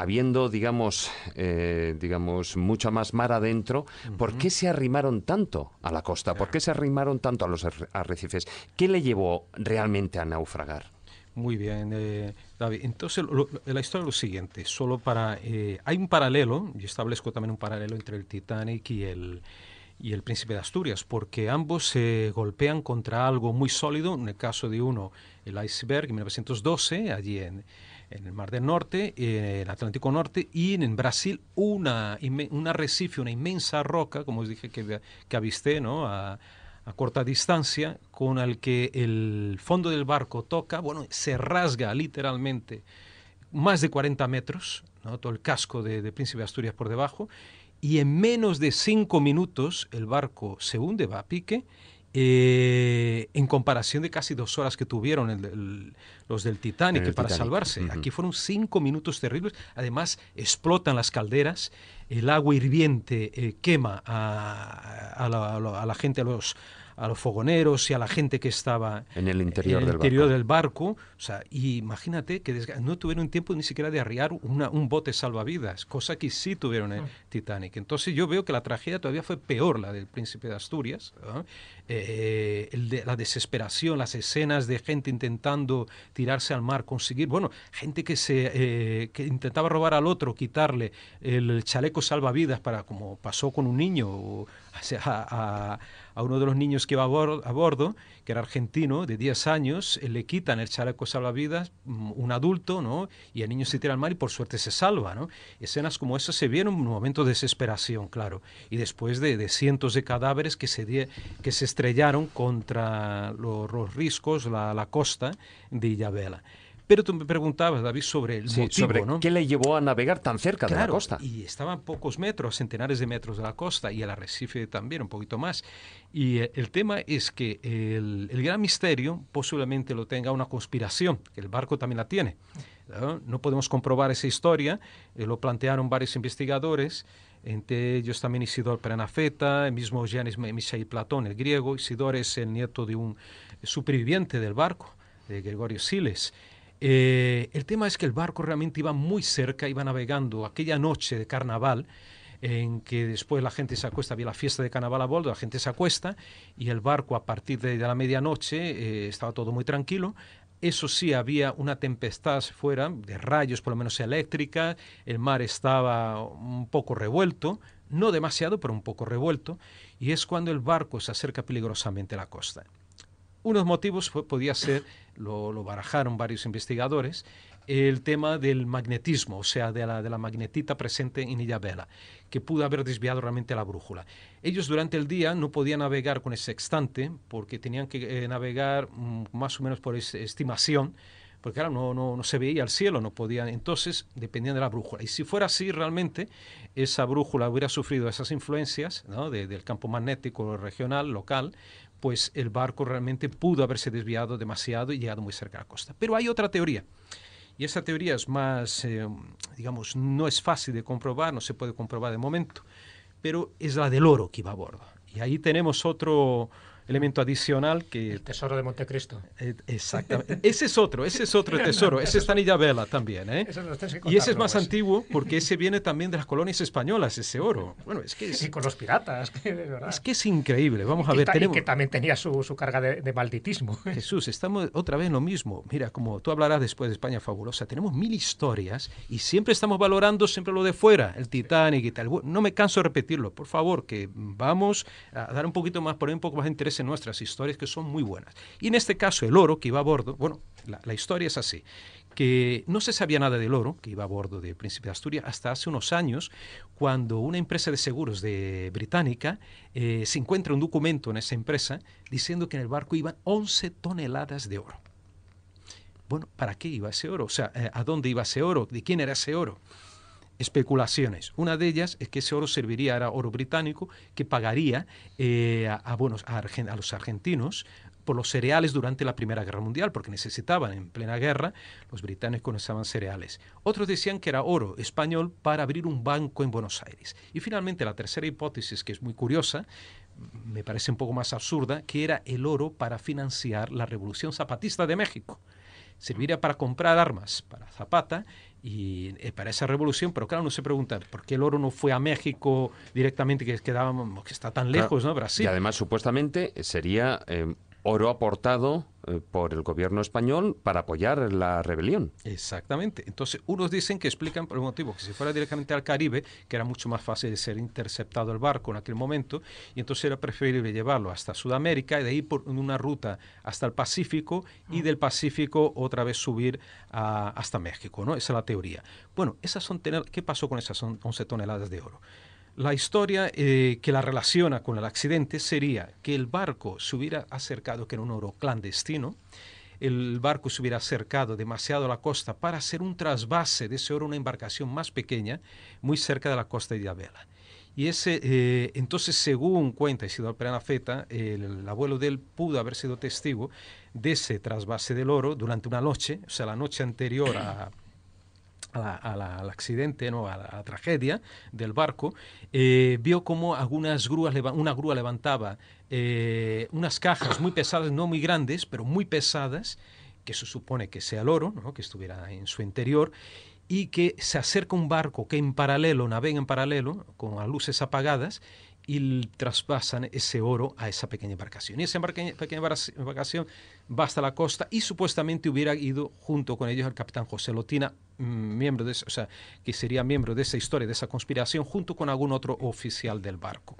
habiendo, digamos, eh, digamos, mucha más mar adentro, ¿por qué se arrimaron tanto a la costa? ¿Por qué se arrimaron tanto a los arrecifes? ¿Qué le llevó realmente a naufragar? Muy bien, eh, David. Entonces, la historia es lo siguiente, solo para... Eh, hay un paralelo, y establezco también un paralelo entre el Titanic y el, y el Príncipe de Asturias, porque ambos se golpean contra algo muy sólido, en el caso de uno, el iceberg, en 1912, allí en, en el Mar del Norte, en el Atlántico Norte y en Brasil una, un arrecife, una inmensa roca, como os dije que, que avisté ¿no? a, corta distancia, con el que el fondo del barco toca, bueno, se rasga literalmente más de 40 metros, ¿no? todo el casco de, de Príncipe de Asturias por debajo, y en menos de cinco minutos el barco se hunde, va a pique, eh, en comparación de casi dos horas que tuvieron los del Titanic para salvarse. Aquí fueron cinco minutos terribles. Además, explotan las calderas, el agua hirviente eh, quema a, la, gente, a los, a los fogoneros y a la gente que estaba en el interior, del, interior barco. del, barco. O sea, imagínate que no tuvieron tiempo ni siquiera de arriar una, un bote salvavidas, cosa que sí tuvieron en Titanic. Entonces yo veo que la tragedia todavía fue peor, la del príncipe de Asturias. Eh, el de, la desesperación, las escenas de gente intentando tirarse al mar, conseguir, bueno, gente que se eh, que intentaba robar al otro, quitarle el chaleco salvavidas para, como pasó con un niño, o, a, a, uno de los niños que iba a, bordo, que era argentino, de 10 años, eh, le quitan el chaleco salvavidas, mm, un adulto, ¿no? Y el niño se tira al mar y por suerte se salva, ¿no? Escenas como esas se vieron en un momento de desesperación, claro. Y después de, cientos de cadáveres que se, que se estrellaron contra los, riscos, la, la costa de Illavela. Pero tú me preguntabas, David, sobre el motivo, sobre ¿Qué le llevó a navegar tan cerca de la costa? Y estaban pocos metros, centenares de metros de la costa, y el arrecife también, un poquito más. Y eh, el tema es que el, gran misterio posiblemente lo tenga una conspiración, que el barco también la tiene. No, podemos comprobar esa historia, eh, lo plantearon varios investigadores, entre ellos también Isidor Prenafeta, el mismo Giannis Michel Platón, el griego. Isidor es el nieto de un superviviente del barco, de Gregorio Siles. Eh, el tema es que el barco realmente iba muy cerca, iba navegando aquella noche de carnaval, en que después la gente se acuesta, había la fiesta de carnaval a bordo, la gente se acuesta y el barco a partir de, la medianoche eh, estaba todo muy tranquilo. Eso sí, había una tempestad fuera, de rayos por lo menos eléctrica, el mar estaba un poco revuelto, no demasiado, pero un poco revuelto, y es cuando el barco se acerca peligrosamente a la costa. Unos motivos podía ser, lo, barajaron varios investigadores, el tema del magnetismo, o sea, de la, de la magnetita presente en Illabela, que pudo haber desviado realmente la brújula. Ellos durante el día no podían navegar con ese sextante porque tenían que eh, navegar mm, más o menos por estimación, porque claro, no, no, no, se veía el cielo, no podían, entonces dependían de la brújula. Y si fuera así realmente, esa brújula hubiera sufrido esas influencias ¿no? del campo magnético regional, local, pues el barco realmente pudo haberse desviado demasiado y llegado muy cerca de la costa. Pero hay otra teoría. Y esa teoría es más, eh, digamos, no es fácil de comprobar, no se puede comprobar de momento, pero es la del oro que iba a bordo. Y ahí tenemos otro, elemento adicional que... El tesoro de Montecristo. Eh, exactamente. ese es otro, ese es otro tesoro. ese está en Illavela también. ¿eh? y ese es más antiguo porque ese viene también de las colonias españolas, ese oro. Bueno, es que es, y con los piratas, que de verdad. Es que es increíble. Vamos a ver. tenemos... que también tenía su, su carga de, de, malditismo. Jesús, estamos otra vez en lo mismo. Mira, como tú hablarás después de España fabulosa, tenemos mil historias y siempre estamos valorando siempre lo de fuera, el Titanic y tal. No me canso de repetirlo. Por favor, que vamos a dar un poquito más, poner un poco más de interés nuestras historias que son muy buenas. Y en este caso, el oro que iba a bordo, bueno, la, la historia es así que no se sabía nada del oro que iba a bordo del Príncipe de Asturias hasta hace unos años, cuando una empresa de seguros de británica eh, se encuentra un documento en esa empresa diciendo que en el barco iban 11 toneladas de oro. Bueno, ¿para qué iba ese oro? O sea, eh, ¿a dónde iba ese oro? ¿De quién era ese oro? Especulaciones. Una de ellas es que ese oro serviría, era oro británico, que pagaría eh, a, a, a, a, los argentinos por los cereales durante la Primera Guerra Mundial, porque necesitaban en plena guerra, los británicos necesitaban cereales. Otros decían que era oro español para abrir un banco en Buenos Aires. Y finalmente la tercera hipótesis, que es muy curiosa, me parece un poco más absurda, que era el oro para financiar la Revolución Zapatista de México. Serviría para comprar armas para Zapata y eh, para esa revolución, pero claro, uno se pregunta, ¿por qué el oro no fue a México directamente, que, quedaba, que está tan lejos, claro. ¿no? Brasil. Y además, supuestamente, sería eh, oro aportado eh, por el gobierno español para apoyar la rebelión. Exactamente. Entonces, unos dicen que explican por el motivo que si fuera directamente al Caribe, que era mucho más fácil de ser interceptado el barco en aquel momento, y entonces era preferible llevarlo hasta Sudamérica y de ahí por una ruta hasta el Pacífico y del Pacífico otra vez subir a, hasta México, ¿no? Esa es la teoría. Bueno, esas son ¿qué pasó con esas 11 toneladas de oro? La historia eh, que la relaciona con el accidente sería que el barco se hubiera acercado, que era un oro clandestino, el barco se hubiera acercado demasiado a la costa para hacer un trasvase de ese oro, una embarcación más pequeña, muy cerca de la costa de Isabela. Y ese, eh, entonces, según cuenta Isidoro Peranafeta, el, el abuelo de él pudo haber sido testigo de ese trasvase del oro durante una noche, o sea, la noche anterior a, al accidente, ¿no? a, la, tragedia del barco, eh, vio como algunas grúas, una grúa levantaba eh, unas cajas muy pesadas, no muy grandes, pero muy pesadas, que se supone que sea el oro, ¿no? que estuviera en su interior, y que se acerca un barco que en paralelo, navega en paralelo, con las luces apagadas, y traspasan ese oro a esa pequeña embarcación. Y esa pequeña embarcación va hasta la costa y supuestamente hubiera ido junto con ellos el capitán José Lotina, miembro de, o sea, que sería miembro de esa historia, de esa conspiración, junto con algún otro oficial del barco.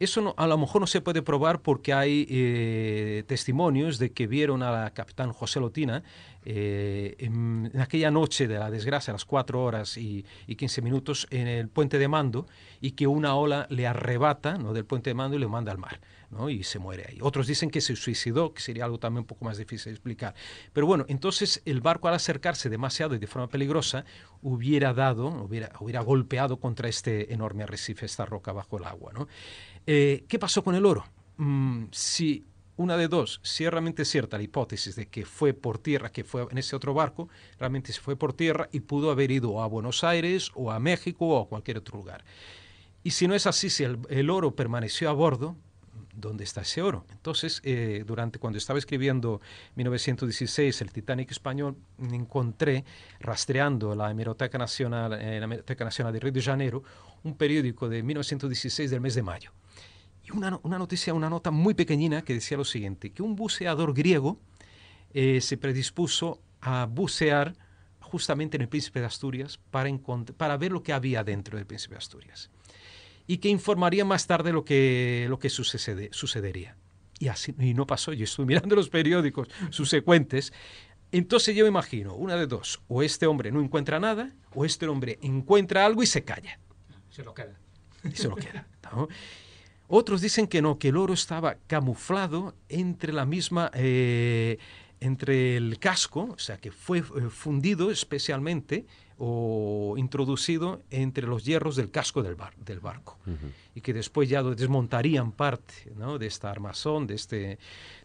Eso no, a lo mejor no se puede probar porque hay eh, testimonios de que vieron a la capitán José Lotina eh, en, aquella noche de la desgracia, a las 4 horas y, y, 15 minutos, en el puente de mando y que una ola le arrebata ¿no? del puente de mando y le manda al mar. ¿no? y se muere ahí. Otros dicen que se suicidó, que sería algo también un poco más difícil de explicar. Pero bueno, entonces el barco al acercarse demasiado y de forma peligrosa hubiera dado, hubiera, hubiera golpeado contra este enorme arrecife, esta roca bajo el agua. ¿no? Eh, ¿Qué pasó con el oro? Mm, una de dos, si es realmente cierta la hipótesis de que fue por tierra, que fue en ese otro barco, realmente se fue por tierra y pudo haber ido a Buenos Aires o a México o a cualquier otro lugar. Y si no es así, si el, oro permaneció a bordo, ¿dónde está ese oro? Entonces, eh, durante cuando estaba escribiendo 1916 el Titanic español, encontré, rastreando la Hemeroteca Nacional, eh, la Hemeroteca Nacional de Río de Janeiro, un periódico de 1916 del mes de mayo. Y una, una noticia, una nota muy pequeñina que decía lo siguiente, que un buceador griego eh, se predispuso a bucear justamente en el Príncipe de Asturias para, para ver lo que había dentro del Príncipe de Asturias y que informaría más tarde lo que, lo que sucede, sucedería. Y así y no pasó, yo estuve mirando los periódicos subsecuentes. Entonces yo me imagino, una de dos, o este hombre no encuentra nada, o este hombre encuentra algo y se calla. Se lo queda. Y se lo queda. ¿no? Otros dicen que no, que el oro estaba camuflado entre la misma... Eh, entre el casco, o sea, que fue eh, fundido especialmente o introducido entre los hierros del casco del, bar, del barco uh -huh. y que después ya desmontarían parte ¿no? de esta armazón, de, este,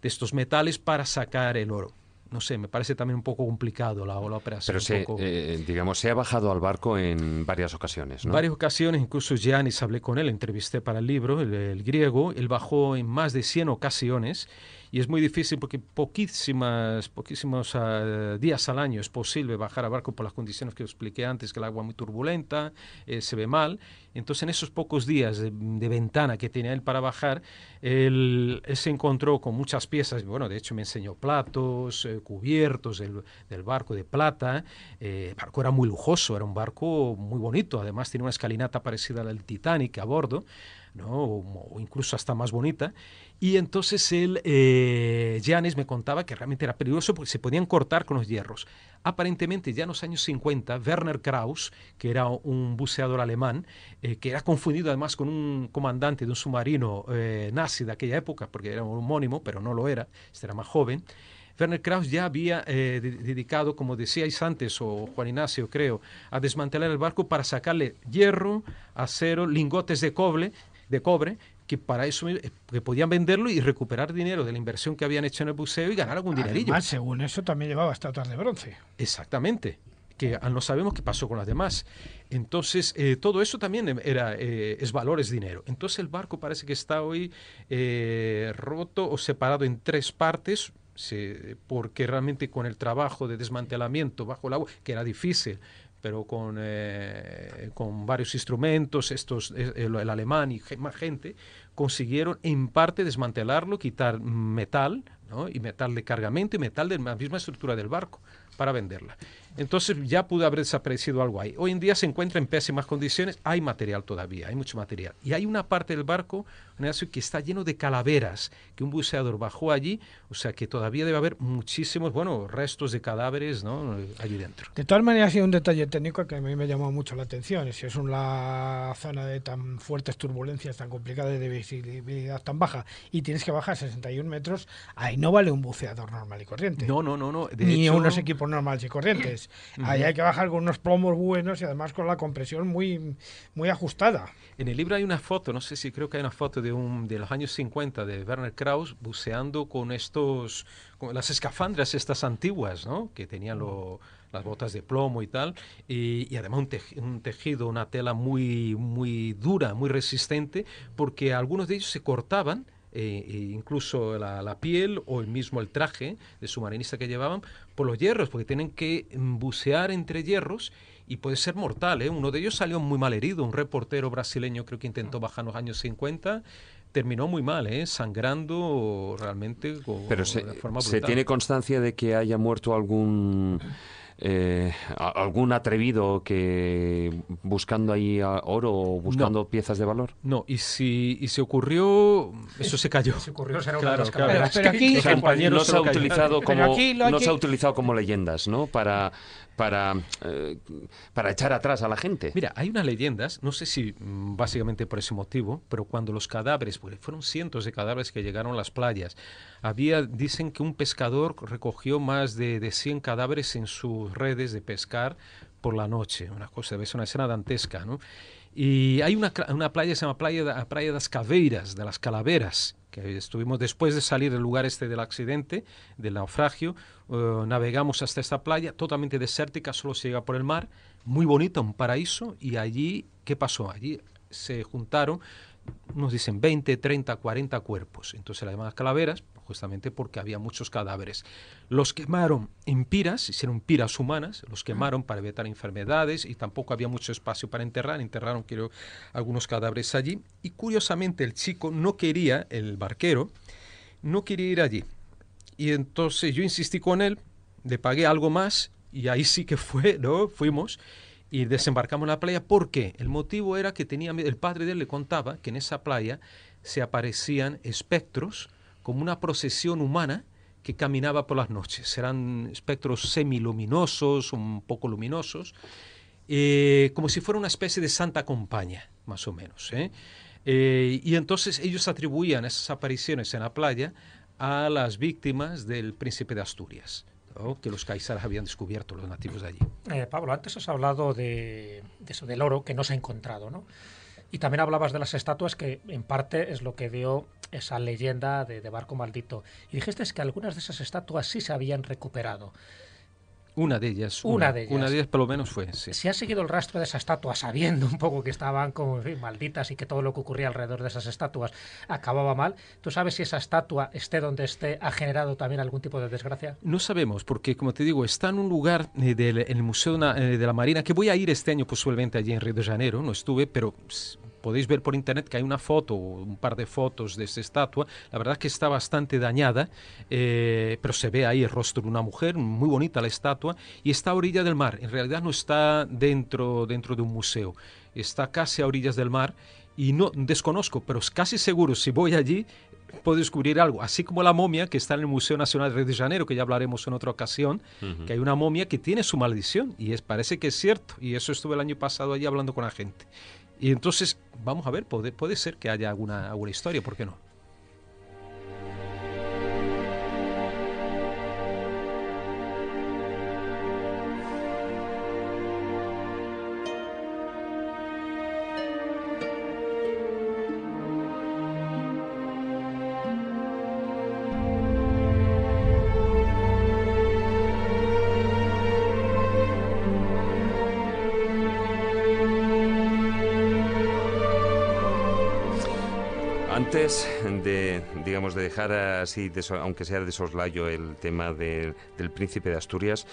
de estos metales para sacar el oro no sé, me parece también un poco complicado la, la operación. Pero se, poco... eh, digamos, se ha bajado al barco en varias ocasiones, ¿no? Varias ocasiones, incluso Giannis hablé con él, entrevisté para el libro, el, el, griego, él bajó en más de 100 ocasiones y es muy difícil porque poquísimas, poquísimos uh, días al año es posible bajar a barco por las condiciones que expliqué antes, que el agua muy turbulenta, eh, se ve mal. Entonces, en esos pocos días de, de ventana que tenía él para bajar, él, él, se encontró con muchas piezas. Bueno, de hecho, me enseñó platos, eh, cubiertos del, del, barco de plata. Eh, el barco era muy lujoso, era un barco muy bonito. Además, tiene una escalinata parecida al Titanic a bordo. ¿No? o, incluso hasta más bonita. Y entonces él, eh, me contaba que realmente era peligroso porque se podían cortar con los hierros. Aparentemente, ya en los años 50, Werner Krauss, que era un buceador alemán, eh, que era confundido además con un comandante de un submarino eh, nazi de aquella época, porque era un homónimo, pero no lo era, este era más joven, Werner Krauss ya había eh, dedicado, como decíais antes, o Juan Ignacio creo, a desmantelar el barco para sacarle hierro, acero, lingotes de cobre, de cobre que para eso eh, que podían venderlo y recuperar dinero de la inversión que habían hecho en el buceo y ganar algún dinerillo. Además, según eso también llevaba estatuas de bronce. Exactamente que no sabemos qué pasó con las demás. Entonces, eh, todo eso también era, es valor, es dinero. Entonces, el barco parece que está hoy roto o separado en tres partes, porque realmente con el trabajo de desmantelamiento bajo el agua, que era difícil, pero con, eh, con varios instrumentos, estos, el, eh, el alemán y más gente, consiguieron en parte desmantelarlo, quitar metal, ¿no? y metal de cargamento y metal de la misma estructura del barco para venderla. Entonces ya pudo haber desaparecido algo ahí. Hoy en día se encuentra en pésimas condiciones, hay material todavía, hay mucho material. Y hay una parte del barco que está lleno de calaveras, que un buceador bajó allí, o sea que todavía debe haber muchísimos, bueno, restos de cadáveres ¿no? allí dentro. De todas maneras, hay un detalle técnico que a mí me llamó mucho la atención. Si es una zona de tan fuertes turbulencias, tan complicada, de visibilidad tan baja, y tienes que bajar 61 metros, ahí no vale un buceador normal y corriente. No, no, no, no. Ni unos equipos normales y corrientes. Ahí hay que bajar con unos plomos buenos y además con la compresión muy, muy ajustada. En el libro hay una foto, no sé si creo que hay una foto de, un, de los años 50 de Werner Krauss buceando con estos, con las escafandras estas antiguas, ¿no? Que tenían las botas de plomo y tal, y, además un, tejido, una tela muy, muy dura, muy resistente, porque algunos de ellos se cortaban eh, e incluso la, piel o el mismo el traje de submarinista que llevaban por los hierros, porque tienen que bucear entre hierros y puede ser mortal. ¿eh? Uno de ellos salió muy mal herido, un reportero brasileño creo que intentó bajar en los años 50 terminó muy mal, ¿eh? sangrando realmente Pero se, ¿se tiene constancia de que haya muerto algún eh, algún atrevido que buscando ahí oro o buscando piezas de valor? No, y si, y se ocurrió, eso se cayó. Se ocurrió será claro, claro. Pero, aquí, no se ha utilizado como no se ha utilizado como leyendas, ¿no? Para para, eh, para echar atrás a la gente. Mira, hay unas leyendas, no sé si mm, básicamente por ese motivo, pero cuando los cadáveres, porque fueron cientos de cadáveres que llegaron a las playas, había, dicen que un pescador recogió más de, de 100 cadáveres en sus redes de pescar por la noche, una cosa, ser una escena dantesca, ¿no? Y hay una, una playa se llama Playa, playa de las Caveiras, de las Calaveras, que estuvimos después de salir del lugar este del accidente, del naufragio, eh, navegamos hasta esta playa totalmente desértica, solo se llega por el mar, muy bonita, un paraíso, y allí, ¿qué pasó? Allí se juntaron, nos dicen 20, 30, 40 cuerpos, entonces las llaman calaveras, justamente porque había muchos cadáveres. Los quemaron en piras, hicieron piras humanas, los quemaron para evitar enfermedades y tampoco había mucho espacio para enterrar, enterraron quiero, algunos cadáveres allí y curiosamente el chico no quería, el barquero, no quería ir allí. Y entonces yo insistí con él, le pagué algo más y ahí sí que fue, ¿no? Fuimos y desembarcamos en la playa. ¿Por qué? El motivo era que tenía, el padre de él le contaba que en esa playa se aparecían espectros como una procesión humana que caminaba por las noches. Eran espectros semiluminosos, un poco luminosos, eh, como si fuera una especie de santa compañía, más o menos. ¿eh? Eh, y entonces ellos atribuían esas apariciones en la playa a las víctimas del príncipe de Asturias. que los caizares habían descubierto, los nativos de allí. Pablo, antes has hablado de, eso, del oro que no se ha encontrado, ¿no? Y también hablabas de las estatuas, que en parte es lo que dio esa leyenda de, Barco Maldito. Y dijiste que algunas de esas estatuas sí se habían recuperado. Una de ellas. Una, de ellas. Una de ellas por lo menos fue, sí. Si has seguido el rastro de esa estatua sabiendo un poco que estaban como malditas y que todo lo que ocurría alrededor de esas estatuas acababa mal, ¿tú sabes si esa estatua, esté donde esté, ha generado también algún tipo de desgracia? No sabemos, porque como te digo, está en un lugar eh, del el Museo eh, de la Marina, que voy a ir este año posiblemente allí en Río de Janeiro, no estuve, pero podéis ver por internet que hay una foto, un par de fotos de esta estatua. La verdad es que está bastante dañada, eh, pero se ve ahí el rostro de una mujer, muy bonita la estatua, y está a orilla del mar. En realidad no está dentro, dentro de un museo, está casi a orillas del mar y no desconozco, pero casi seguro si voy allí puedo descubrir algo, así como la momia que está en el Museo Nacional de Río de Janeiro, que ya hablaremos en otra ocasión, que hay una momia que tiene su maldición y es, parece que es cierto, y eso estuve el año pasado allí hablando con la gente. Y entonces, vamos a ver, puede, puede ser que haya alguna, alguna historia, ¿por qué no? Dejar así, de aunque sea de soslayo, el tema de- del príncipe de Asturias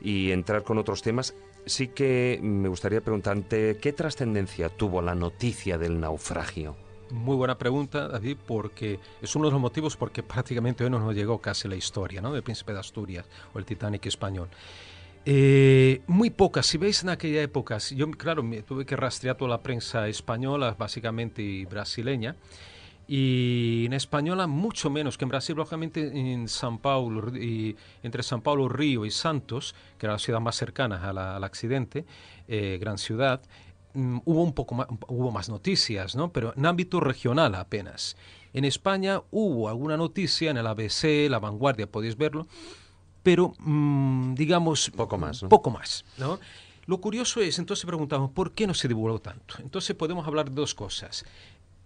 y entrar con otros temas, sí que me gustaría preguntarte qué trascendencia tuvo la noticia del naufragio. Muy buena pregunta, David, porque es uno de los motivos porque prácticamente hoy no nos llegó casi la historia ¿no? del Príncipe de Asturias o el Titanic español. Eh, muy pocas, si veis en aquella época, yo claro, me tuve que rastrear toda la prensa española básicamente y brasileña, y en española mucho menos que en Brasil, lógicamente en San Paulo, y entre San Paulo, Río y Santos, que era la ciudad más cercana a la- al accidente, eh, gran ciudad, mm, hubo un poco más, hubo más noticias, ¿no? Pero en ámbito regional apenas. En España hubo alguna noticia en el ABC, La Vanguardia, podéis verlo, pero mm, digamos Poco más, ¿no? poco más, ¿no? Lo curioso es, entonces preguntamos, ¿por qué no se divulgó tanto? Entonces podemos hablar de dos cosas.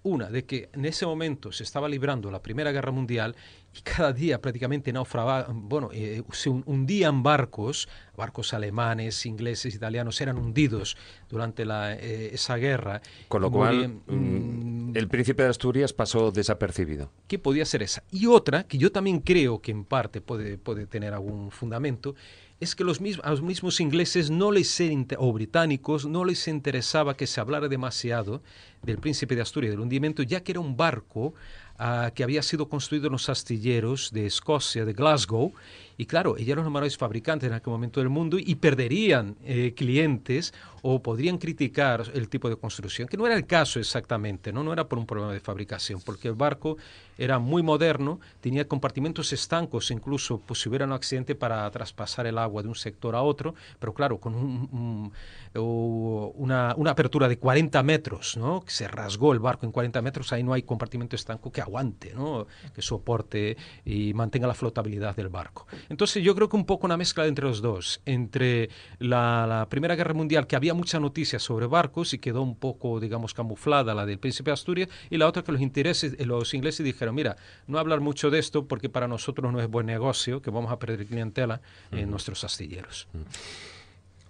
Una, de que en ese momento se estaba librando la Primera Guerra Mundial y cada día prácticamente naufragaban, bueno, eh, se hun- hundían barcos, barcos alemanes, ingleses, italianos, eran hundidos durante la, eh, esa guerra. Con lo cual, mm, mm, el príncipe de Asturias pasó desapercibido. que podía ser esa. Y otra, que yo también creo que en parte puede, puede tener algún fundamento, es que los mismos, a los mismos ingleses no les o británicos no les interesaba que se hablara demasiado del príncipe de Asturias, del hundimiento, ya que era un barco ah, que había sido construido en los astilleros de Escocia, de Glasgow, y claro, ellos eran los mayores fabricantes en aquel momento del mundo y perderían eh, clientes o podrían criticar el tipo de construcción, que no era el caso exactamente, ¿no? no era por un problema de fabricación, porque el barco era muy moderno, tenía compartimentos estancos, incluso pues, si hubiera un accidente para traspasar el agua de un sector a otro, pero claro, con un- una, una apertura de 40 metros, ¿no? que se rasgó el barco en 40 metros, ahí no hay compartimento estanco que aguante, ¿no? que soporte y mantenga la flotabilidad del barco. Entonces yo creo que un poco una mezcla entre los dos, entre la, la Primera Guerra Mundial, que había mucha noticia sobre barcos y quedó un poco, digamos, camuflada la del Príncipe de Asturias, y la otra que los, intereses, eh, los ingleses dijeron, mira, no hablar mucho de esto porque para nosotros no es buen negocio, que vamos a perder clientela en nuestros astilleros.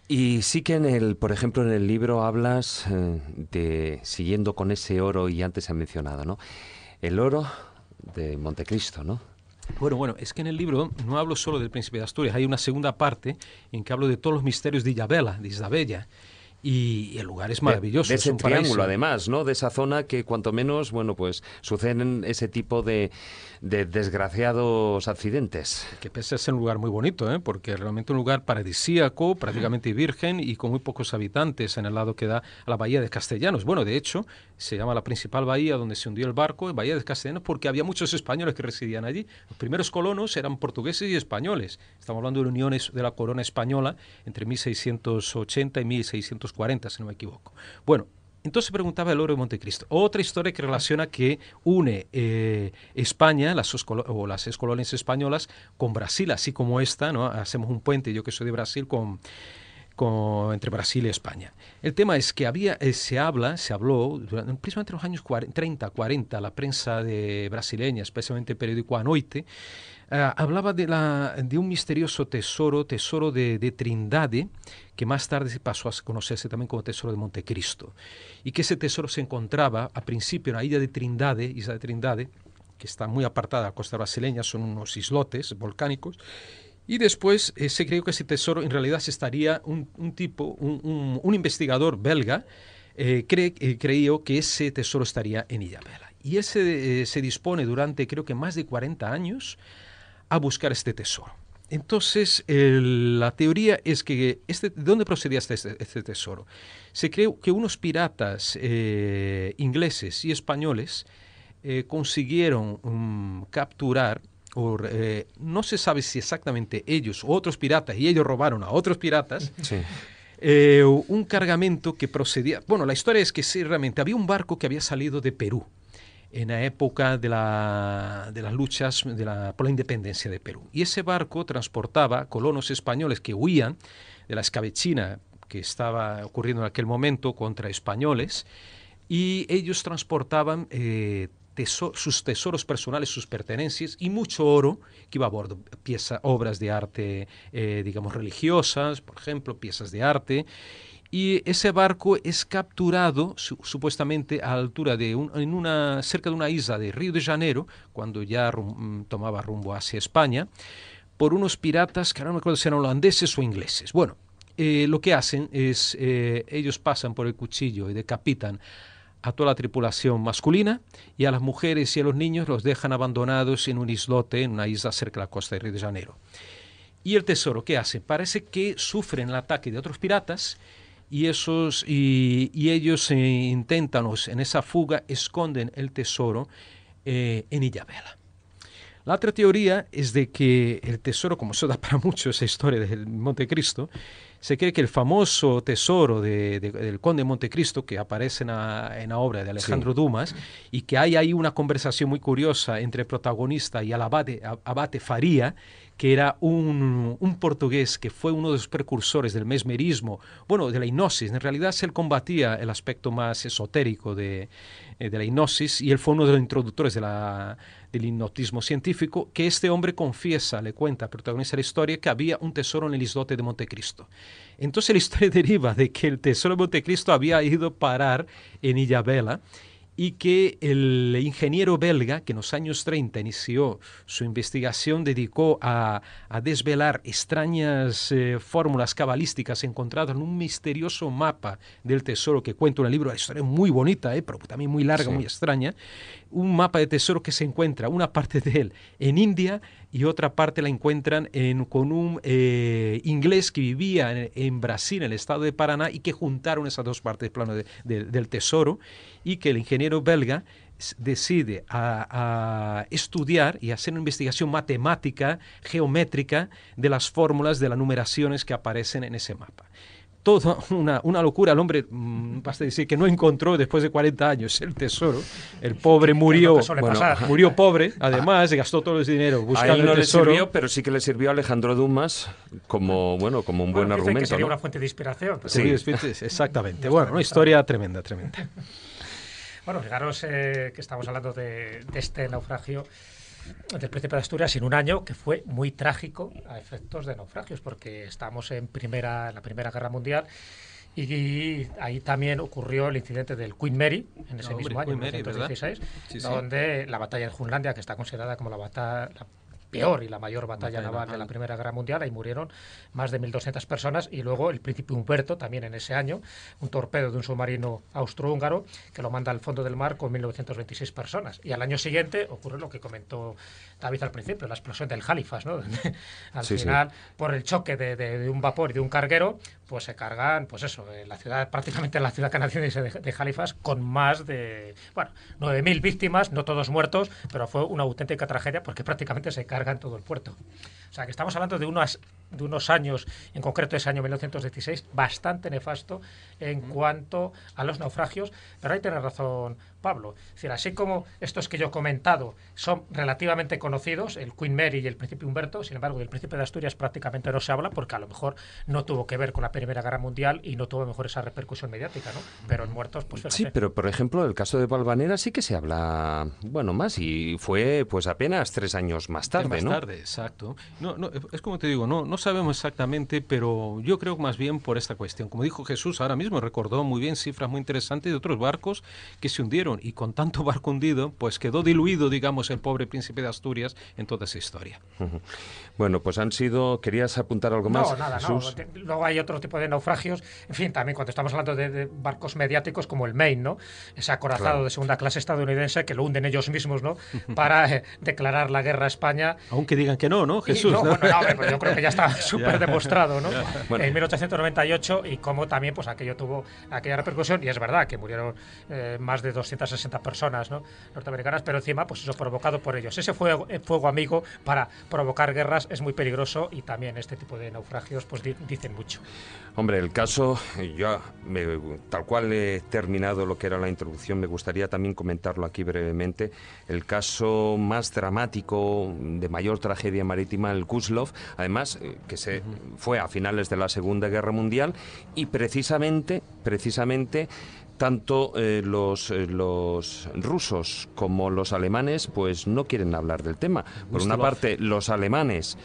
Y sí que en el, por ejemplo, en el libro hablas eh, de, siguiendo con ese oro y antes se ha mencionado, ¿no? El oro de Montecristo, ¿no? Bueno, bueno, es que en el libro no hablo solo del príncipe de Asturias, hay una segunda parte en que hablo de todos los misterios de Isabela, de Isabella, y el lugar es maravilloso. De, de es ese un paraíso. triángulo, además, ¿no? De esa zona que cuanto menos, bueno, pues suceden ese tipo de, de desgraciados accidentes. Que pese a ser un lugar muy bonito, ¿eh? porque realmente un lugar paradisíaco, prácticamente virgen y con muy pocos habitantes en el lado que da a la bahía de Castellanos. Bueno, de hecho, se llama la principal bahía donde se hundió el barco, Bahía de Castellanos, porque había muchos españoles que residían allí. Los primeros colonos eran portugueses y españoles. Estamos hablando de uniones de la corona española entre 1680 y 1640, si no me equivoco. Bueno, entonces preguntaba el oro de Montecristo. Otra historia que relaciona que une eh, España, las, o las escolonias españolas, con Brasil, así como esta, ¿no? Hacemos un puente, yo que soy de Brasil, con, con- entre Brasil y España. El tema es que había, eh, se habla, se habló, durante, precisamente en los años 40, 30, 40, la prensa de brasileña, especialmente el periódico Anoite, eh, hablaba de, la, de un misterioso tesoro, tesoro de, de Trindade, que más tarde se pasó a conocerse también como tesoro de Montecristo. Y que ese tesoro se encontraba a principio en la isla de Trindade, isla de Trindade, que está muy apartada de la costa brasileña, son unos islotes volcánicos, y después eh, se creyó que ese tesoro en realidad se estaría un, un tipo, un, un- un investigador belga, eh, cree, eh, creyó que ese tesoro estaría en Illabela. Y él se, eh, se dispone durante creo que más de 40 años a buscar este tesoro. Entonces, la teoría es que, este, ¿de dónde procedía este, este, tesoro? Se cree que unos piratas eh, ingleses y españoles eh, consiguieron mm, capturar, o, eh, no se sabe si exactamente ellos o otros piratas, y ellos robaron a otros piratas, un cargamento que procedía... Bueno, la historia es que sí, realmente había un barco que había salido de Perú en la época de, la, de las luchas de la, por la independencia de Perú. Y ese barco transportaba colonos españoles que huían de la escabechina que estaba ocurriendo en aquel momento contra españoles y ellos transportaban eh, sus tesoros personales, sus pertenencias y mucho oro que iba a bordo, piezas, obras de arte, eh, digamos, religiosas, por ejemplo, piezas de arte y ese barco es capturado supuestamente a altura de en una cerca de una isla de Río de Janeiro cuando ya tomaba rumbo hacia España por unos piratas que ahora no me acuerdo si eran holandeses o ingleses. Bueno eh, lo que hacen es eh, ellos pasan por el cuchillo y decapitan a toda la tripulación masculina y a las mujeres y a los niños los dejan abandonados en un islote en una isla cerca de la costa de Río de Janeiro. Y el tesoro qué hace parece que sufren el ataque de otros piratas y, esos, y, ellos eh, intentan, en esa fuga, esconden el tesoro eh, en Illabela. La otra teoría es de que el tesoro, como se da para mucho esa historia del Montecristo, se cree que el famoso tesoro del conde de Montecristo, que aparece en la, obra de Alejandro Dumas, y que hay ahí una conversación muy curiosa entre el protagonista y el abate, abate Faría, que era un, portugués que fue uno de los precursores del mesmerismo, bueno, de la hipnosis. En realidad él combatía el aspecto más esotérico de, eh, de la hipnosis y él fue uno de los introductores de del hipnotismo científico, que este hombre confiesa, le cuenta de la historia, que había un tesoro en el islote de Montecristo. Entonces la historia deriva de que el tesoro de Montecristo había ido parar en Illabela y que el ingeniero belga, que en los años 30 inició su investigación, dedicó a, desvelar extrañas eh, fórmulas cabalísticas encontradas en un misterioso mapa del tesoro que cuenta en el libro, la historia es muy bonita, eh, pero también muy larga, muy extraña, un mapa de tesoro que se encuentra, una parte de él en India y otra parte la encuentran en, con un eh, inglés que vivía en, Brasil, en el estado de Paraná, y que juntaron esas dos partes del plano del tesoro, y que el ingeniero belga decide a, estudiar y hacer una investigación matemática, geométrica, de las fórmulas de las numeraciones que aparecen en ese mapa toda una, una, locura. El hombre, mm, basta decir que no encontró después de 40 años el tesoro. El pobre murió, murió pobre, además, gastó todo ese dinero buscando a él no le sirvió, pero sí que le sirvió a Alejandro Dumas como, bueno, como un buen argumento. Que sería una fuente de inspiración. Sí, exactamente. bueno, una historia tremenda, tremenda. Bueno, fijaros eh, que estamos hablando de, de este naufragio del Príncipe de Asturias en un año que fue muy trágico a efectos de naufragios, porque estamos en, primera, en la Primera Guerra Mundial y ahí también ocurrió el incidente del Queen Mary en ese mismo año, en 1916, donde la batalla de Junlandia, que está considerada como la batalla peor y la mayor batalla, naval, de la Primera Guerra Mundial. Ahí murieron más de 1.200 personas y luego el príncipe Humberto, también en ese año, un torpedo de un submarino austrohúngaro que lo manda al fondo del mar con 1.926 personas. Y al año siguiente ocurre lo que comentó David al principio, la explosión del Halifax. ¿no? al final, por el choque de, un vapor y de un carguero, pues se cargan, pues eso, la ciudad, prácticamente la ciudad canadiense de, de Halifax, con más de, bueno, 9.000 víctimas, no todos muertos, pero fue una auténtica tragedia porque prácticamente se carga en todo el puerto. O sea, que estamos hablando de, unas, de unos años, en concreto ese año 1916, bastante nefasto en cuanto a los naufragios, pero ahí tiene razón Pablo. Es decir, así como estos que yo he comentado son relativamente conocidos, el Queen Mary y el Príncipe Humberto, sin embargo, del Príncipe de Asturias prácticamente no se habla porque a lo mejor no tuvo que ver con la Primera Guerra Mundial y no tuvo mejor esa repercusión mediática, ¿no? Pero en muertos, pues Sí, pero por ejemplo, el caso de Valvanera sí que se habla, bueno, más y fue pues apenas tres años más tarde, más tarde, exacto. No, no, es como te digo, no, no sabemos exactamente, pero yo creo más bien por esta cuestión. Como dijo Jesús ahora mismo, recordó muy bien cifras muy interesantes de otros barcos que se hundieron hundieron y con tanto barco hundido, pues quedó diluido, digamos, el pobre príncipe de Asturias en toda esa historia. Bueno, pues han sido. ¿Querías apuntar algo más? No, nada, Jesús? no. Luego hay otro tipo de naufragios. En fin, también cuando estamos hablando de, de barcos mediáticos como el Maine, ¿no? Ese acorazado Claro. de segunda clase estadounidense que lo hunden ellos mismos, ¿no? Para eh, declarar la guerra a España. Aunque digan que no, ¿no, Y- Jesús? no, ¿no? bueno, no, hombre, pues yo creo que ya está súper demostrado, ¿no? Bueno. En 1898 y cómo también pues aquello tuvo aquella repercusión y es verdad que murieron eh, más de 260 personas, ¿no? Norteamericanas, pero encima pues eso provocado por ellos. Ese fuego, eh, fuego amigo para provocar guerras es muy peligroso y también este tipo de naufragios pues di- dicen mucho. Hombre, el caso, yo me- tal cual he terminado lo que era la introducción, me gustaría también comentarlo aquí brevemente. El caso más dramático, de mayor tragedia marítima, el Guzlov, además, eh, que se fue a finales de la Segunda Guerra Mundial y precisamente, precisamente, tanto eh, los, eh, los rusos como los alemanes pues no quieren hablar del tema. Por una parte, los alemanes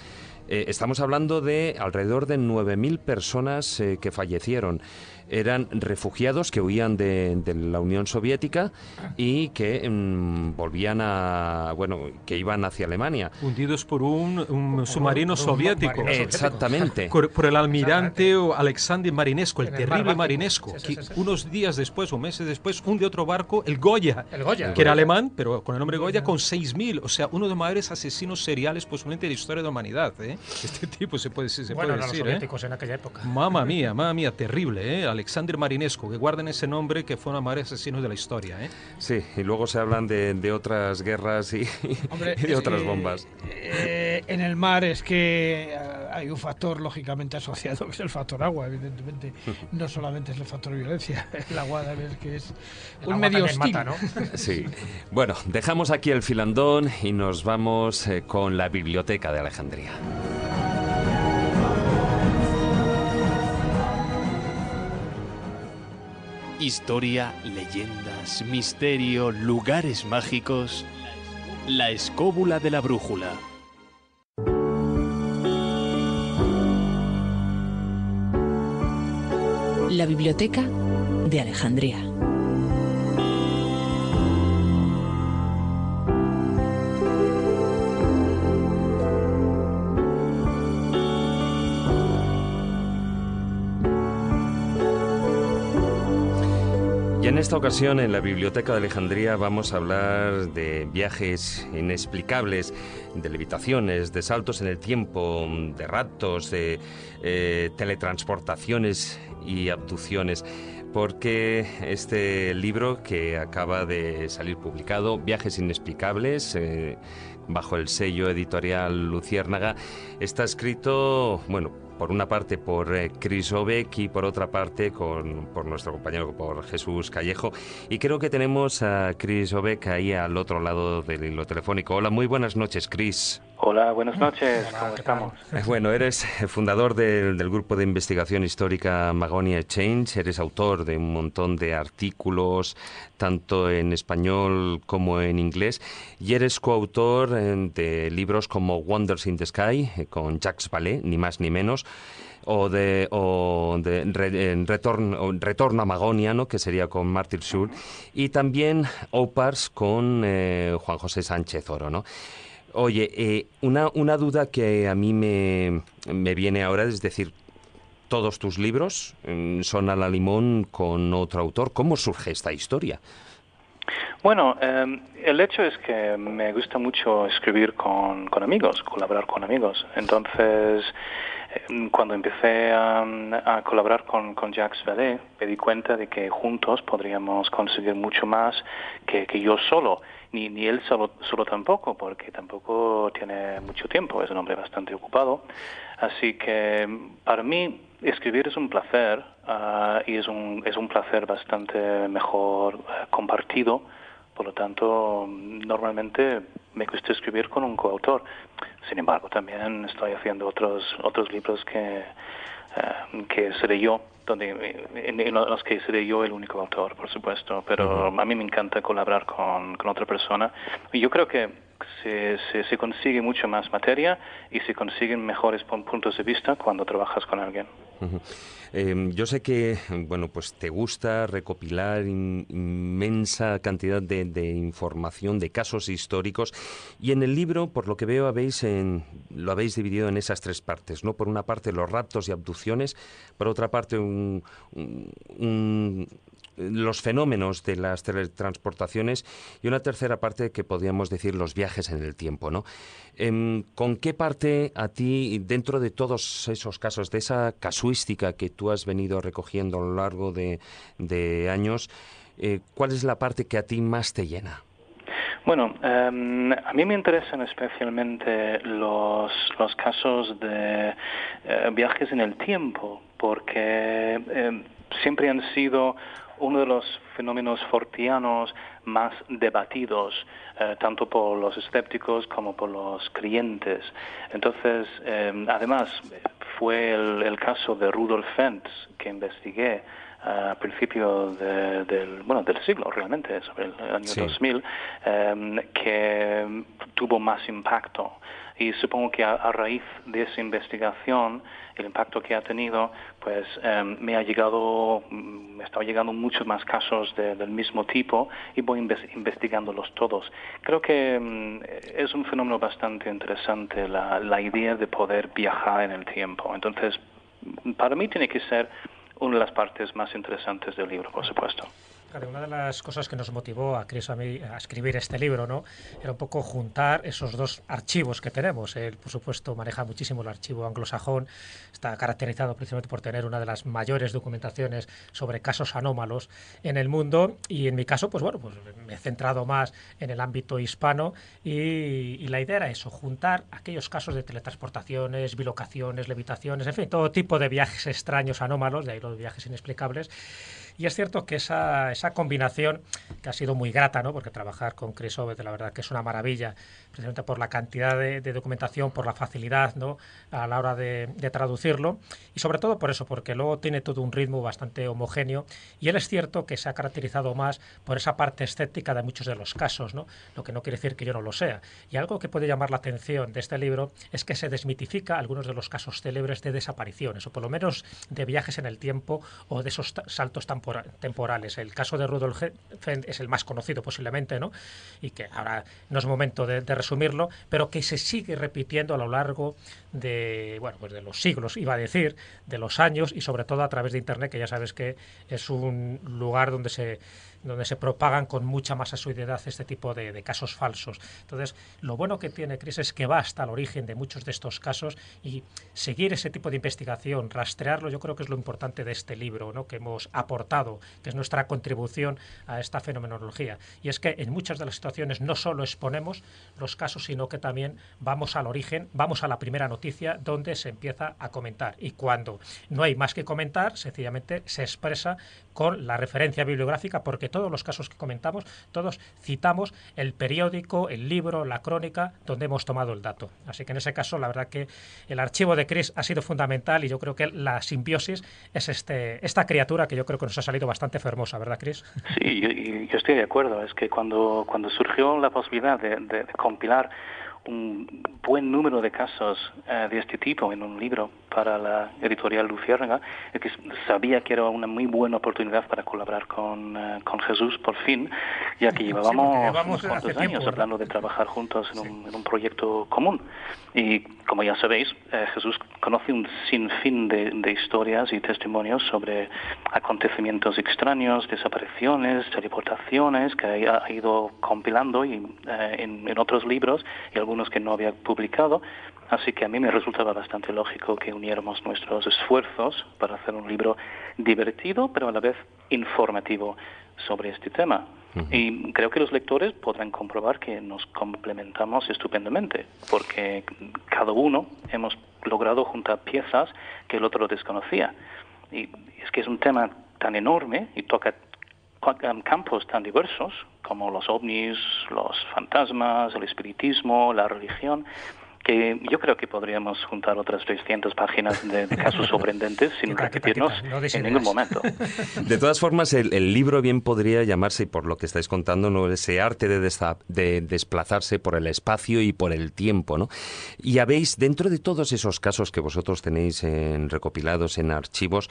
eh, estamos hablando de alrededor de 9.000 personas que fallecieron. Eran refugiados que huían de, de la Unión Soviética y que mm, volvían a. Bueno, que iban hacia Alemania. Hundidos por un, un submarino por un soviético. soviético. Exactamente. Por, por el almirante Alexander Marinesco, el terrible. Marinesco, Sí, sí, que sí, sí. unos días después o meses después hunde otro barco, el Goya, El Goya. que era alemán, pero con el nombre Goya, con 6.000, o sea, uno de los mayores asesinos seriales posiblemente de la historia de la humanidad. ¿eh? Este tipo se puede, se bueno, puede los decir. ¿eh? soviéticos en aquella época. Mamma mía, mamma mía, terrible, ¿eh? Alexander Marinesco, que guarden ese nombre que fue uno de los mayores asesinos de la historia. ¿eh? Sí, y luego se hablan de, de otras guerras y, Hombre, y de otras que, bombas. eh, en el mar es que eh, hay un factor lógicamente asociado que es el factor agua, evidentemente. No solamente es el factor violencia. El agua es que es El un agua medio hostil. mata, ¿no? Sí. Bueno, dejamos aquí el filandón y nos vamos eh, con la Biblioteca de Alejandría. Historia, leyendas, misterio, lugares mágicos. La escóbula de la brújula. La Biblioteca de Alejandría. En esta ocasión en la Biblioteca de Alejandría vamos a hablar de viajes inexplicables, de levitaciones, de saltos en el tiempo, de raptos, de eh, teletransportaciones y abducciones. Porque este libro que acaba de salir publicado, Viajes Inexplicables, eh, bajo el sello editorial Luciérnaga, está escrito, bueno, por una parte por eh, Chris Obeck y por otra parte con, por nuestro compañero, por Jesús Callejo. Y creo que tenemos a Chris Obeck ahí al otro lado del hilo telefónico. Hola, muy buenas noches, Chris. Hola, buenas noches, ¿cómo estamos? Eh, Bueno, eres fundador del, del grupo de investigación histórica Magonia Change, eres autor de un montón de artículos, tanto en español como en inglés, y eres coautor eh, de libros como Wonders in the Sky, eh, con Jacques Vallée, ni más ni menos, o de, o de Re- en Retorno, a Magonia, ¿no? que sería con Martin Schulz, y también Opars con eh, Juan José Sánchez Oro. ¿no? Oye, eh, una, una duda que a mí me, me viene ahora, es decir, todos tus libros mm, son a la limón con otro autor. ¿Cómo surge esta historia? Bueno, eh, el hecho es que me gusta mucho escribir con, con amigos, colaborar con amigos. Entonces, eh, cuando empecé a, colaborar con, con Jacques Vallée, me di cuenta de que juntos podríamos conseguir mucho más que, que yo solo. Ni, ni él solo, solo tampoco, porque tampoco tiene mucho tiempo, es un hombre bastante ocupado. Así que para mí escribir es un placer ah, y es un, es un placer bastante mejor eh, compartido. Por lo tanto, normalmente me gusta escribir con un coautor. Sin embargo, también estoy haciendo otros otros libros que, eh, que seré yo, donde, en, en los que seré yo el único autor, por supuesto. Pero a mí me encanta colaborar con, con otra persona. Y yo creo que se, se, se consigue mucho más materia y se consiguen mejores pun- puntos de vista cuando trabajas con alguien. Em, yo sé que, bueno, pues te gusta recopilar inmensa cantidad de, información, de casos históricos, y en el libro, por lo que veo, habéis lo habéis dividido en esas tres partes, ¿no? Por una parte, los raptos y abducciones, por otra parte, un los fenómenos de las teletransportaciones y una tercera parte que podríamos decir los viajes en el tiempo, ¿no? Em, ¿Con qué parte a ti, dentro de todos esos casos, de esa casuística que tú has venido recogiendo a lo largo de, años, eh, cuál es la parte que a ti más te llena? Bueno, em, a mí me interesan especialmente los, los casos de eh, viajes en el tiempo, porque em, siempre han sido uno de los fenómenos fortianos más debatidos, eh, tanto por los escépticos como por los creyentes. Entonces, eh, además, fue el, caso de Rudolf Fentz que investigué a principios del, bueno, del siglo, realmente, sobre el año 2000, eh, que tuvo más impacto. Y supongo que a raíz de esa investigación, el impacto que ha tenido, pues em, me ha llegado, me están llegando muchos más casos del mismo tipo y voy investigándolos todos. Creo que em, es un fenómeno bastante interesante la, la idea de poder viajar en el tiempo. Entonces, para mí tiene que ser una de las partes más interesantes del libro, por supuesto una de las cosas que nos motivó a Chris a mí a escribir este libro, ¿no? Era un poco juntar esos dos archivos que tenemos. Él, por supuesto, maneja muchísimo el archivo anglosajón, está caracterizado precisamente por tener una de las mayores documentaciones sobre casos anómalos en el mundo y en mi caso, pues bueno, pues me he centrado más en el ámbito hispano y, la idea era eso, juntar aquellos casos de teletransportaciones, bilocaciones, levitaciones, en fin, todo tipo de viajes extraños, anómalos, de ahí los viajes inexplicables y es cierto que esa, esa combinación, que ha sido muy grata, ¿no? porque trabajar con Chris Obed, la verdad que es una maravilla, precisamente por la cantidad de, documentación, por la facilidad ¿no? a la hora de, traducirlo, y sobre todo por eso, porque luego tiene todo un ritmo bastante homogéneo, y él es cierto que se ha caracterizado más por esa parte escéptica de muchos de los casos, ¿no? lo que no quiere decir que yo no lo sea. Y algo que puede llamar la atención de este libro es que se desmitifica algunos de los casos célebres de desapariciones, o por lo menos de viajes en el tiempo o de esos saltos tan temporales. El caso de Rudolf Fend es el más conocido posiblemente, ¿no? Y que ahora no es momento de, resumirlo, pero que se sigue repitiendo a lo largo de, bueno, pues de los siglos, iba a decir, de los años y sobre todo a través de Internet, que ya sabes que es un lugar donde se donde se propagan con mucha más asiduidad este tipo de, casos falsos. Entonces, lo bueno que tiene Cris es que va hasta el origen de muchos de estos casos y seguir ese tipo de investigación, rastrearlo, yo creo que es lo importante de este libro ¿no? que hemos aportado, que es nuestra contribución a esta fenomenología. Y es que en muchas de las situaciones no solo exponemos los casos, sino que también vamos al origen, vamos a la primera noticia donde se empieza a comentar. Y cuando no hay más que comentar, sencillamente se expresa con la referencia bibliográfica, porque todos los casos que comentamos, todos citamos el periódico, el libro, la crónica, donde hemos tomado el dato. Así que en ese caso, la verdad que el archivo de Chris ha sido fundamental y yo creo que la simbiosis es este, esta criatura que yo creo que nos ha salido bastante fermosa, ¿verdad, Chris? Sí, yo, estoy de acuerdo. Es que cuando, cuando surgió la posibilidad de compilar un buen número de casos eh, de este tipo en un libro para la editorial Luciérnaga, que sabía que era una muy buena oportunidad para colaborar con, eh, con Jesús por fin, ya que llevábamos unos cuantos años hablando de trabajar juntos en, un, en, un, proyecto común. Y como ya sabéis, eh, Jesús conoce un sinfín de, de, historias y testimonios sobre acontecimientos extraños, desapariciones, teleportaciones, que ha, ido compilando y, en, en otros libros y algunos que no había publicado, así que a mí me resultaba bastante lógico que uniéramos nuestros esfuerzos para hacer un libro divertido, pero a la vez informativo sobre este tema. Y creo que los lectores podrán comprobar que nos complementamos estupendamente, porque cada uno hemos logrado juntar piezas que el otro desconocía. Y es que es un tema tan enorme y toca campos tan diversos como los ovnis, los fantasmas, el espiritismo, la religión, que yo creo que podríamos juntar otras 300 páginas de, casos sorprendentes sin repetirnos en ningún momento. De todas formas, el, libro bien podría llamarse, y por lo que estáis contando, ¿no? ese arte de, de, desplazarse por el espacio y por el tiempo. ¿no? Y habéis, dentro de todos esos casos que vosotros tenéis en, recopilados en archivos,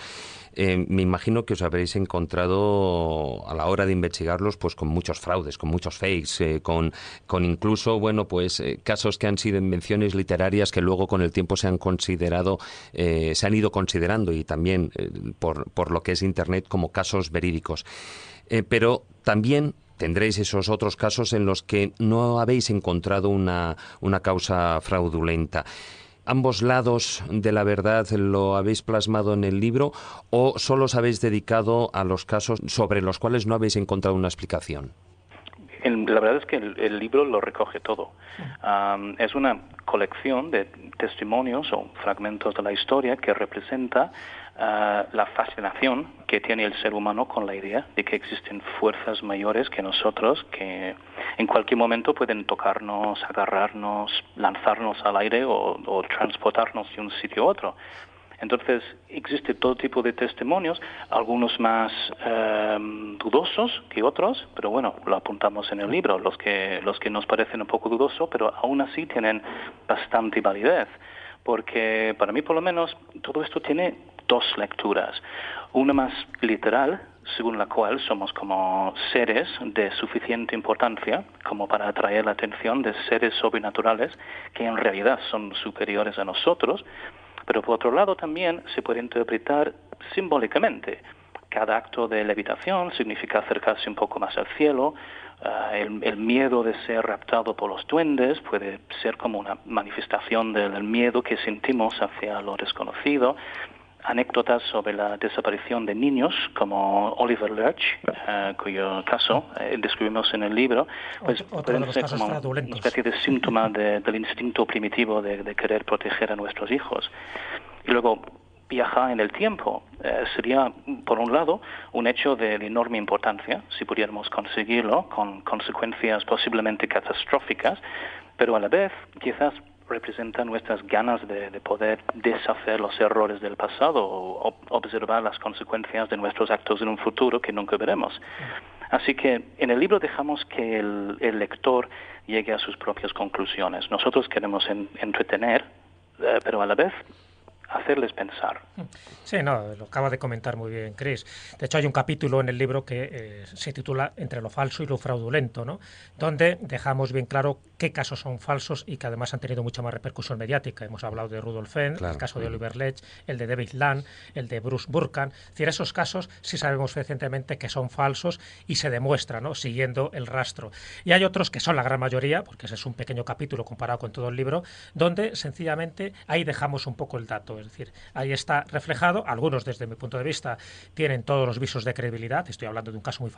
eh, me imagino que os habréis encontrado a la hora de investigarlos pues con muchos fraudes, con muchos fakes, eh, con, con incluso, bueno, pues eh, casos que han sido invenciones literarias que luego con el tiempo se han considerado, se han ido considerando y también por, por lo que es Internet como casos verídicos. pero también tendréis esos otros casos en los que no habéis encontrado una, una causa fraudulenta ambos lados de la verdad lo habéis plasmado en el libro o solo os habéis dedicado a los casos sobre los cuales no habéis encontrado una explicación? la verdad es que el, libro lo recoge todo. es una colección de testimonios o fragmentos de la historia que representa ah, la fascinación que tiene el ser humano con la idea de que existen fuerzas mayores que nosotros que en cualquier momento pueden tocarnos, agarrarnos, lanzarnos al aire o, transportarnos de un sitio a otro. Entonces, existe todo tipo de testimonios, algunos más em, dudosos que otros, pero bueno, lo apuntamos en el libro, los que, los que nos parecen un poco dudosos, pero aún así tienen bastante validez, porque para mí por lo menos todo esto tiene dos lecturas. Una más literal, según la cual somos como seres de suficiente importancia como para atraer la atención de seres sobrenaturales que en realidad son superiores a nosotros, pero por otro lado también se puede interpretar simbólicamente. Cada acto de levitación significa acercarse un poco más al cielo, ah, el, miedo de ser raptado por los duendes puede ser como una manifestación del miedo que sentimos hacia lo desconocido anécdotas sobre la desaparición de niños, como Oliver Lurch, eh, cuyo caso eh, describimos en el libro, pues pueden ser como una especie de síntoma del instinto primitivo de, querer proteger a nuestros hijos. Y luego, viajar en el tiempo. Eh, sería, por un lado, un hecho de enorme importancia, si pudiéramos conseguirlo, con consecuencias posiblemente catastróficas, pero a la vez quizás representa nuestras ganas de, poder deshacer los errores del pasado o observar las consecuencias de nuestros actos en un futuro que nunca veremos. Así que en el libro dejamos que el, lector llegue a sus propias conclusiones. Nosotros queremos entretener, eh, pero a la vez hacerles pensar. Sí, no, lo acaba de comentar muy bien Chris. De hecho, hay un capítulo en el libro que eh, se titula Entre lo falso y lo fraudulento, ¿no? donde dejamos bien claro qué casos son falsos y que además han tenido mucha más repercusión mediática. Hemos hablado de Rudolf Fenn, el caso de Oliver Lech, el de David Land, el de Bruce Burkan. Es decir, esos casos sí sabemos recientemente que son falsos y se demuestra, ¿no? siguiendo el rastro. Y hay otros que son la gran mayoría, porque ese es un pequeño capítulo comparado con todo el libro, donde sencillamente ahí dejamos un poco el dato. Es decir, ahí está reflejado. Algunos, desde mi punto de vista, tienen todos los visos de credibilidad. Estoy hablando de un caso muy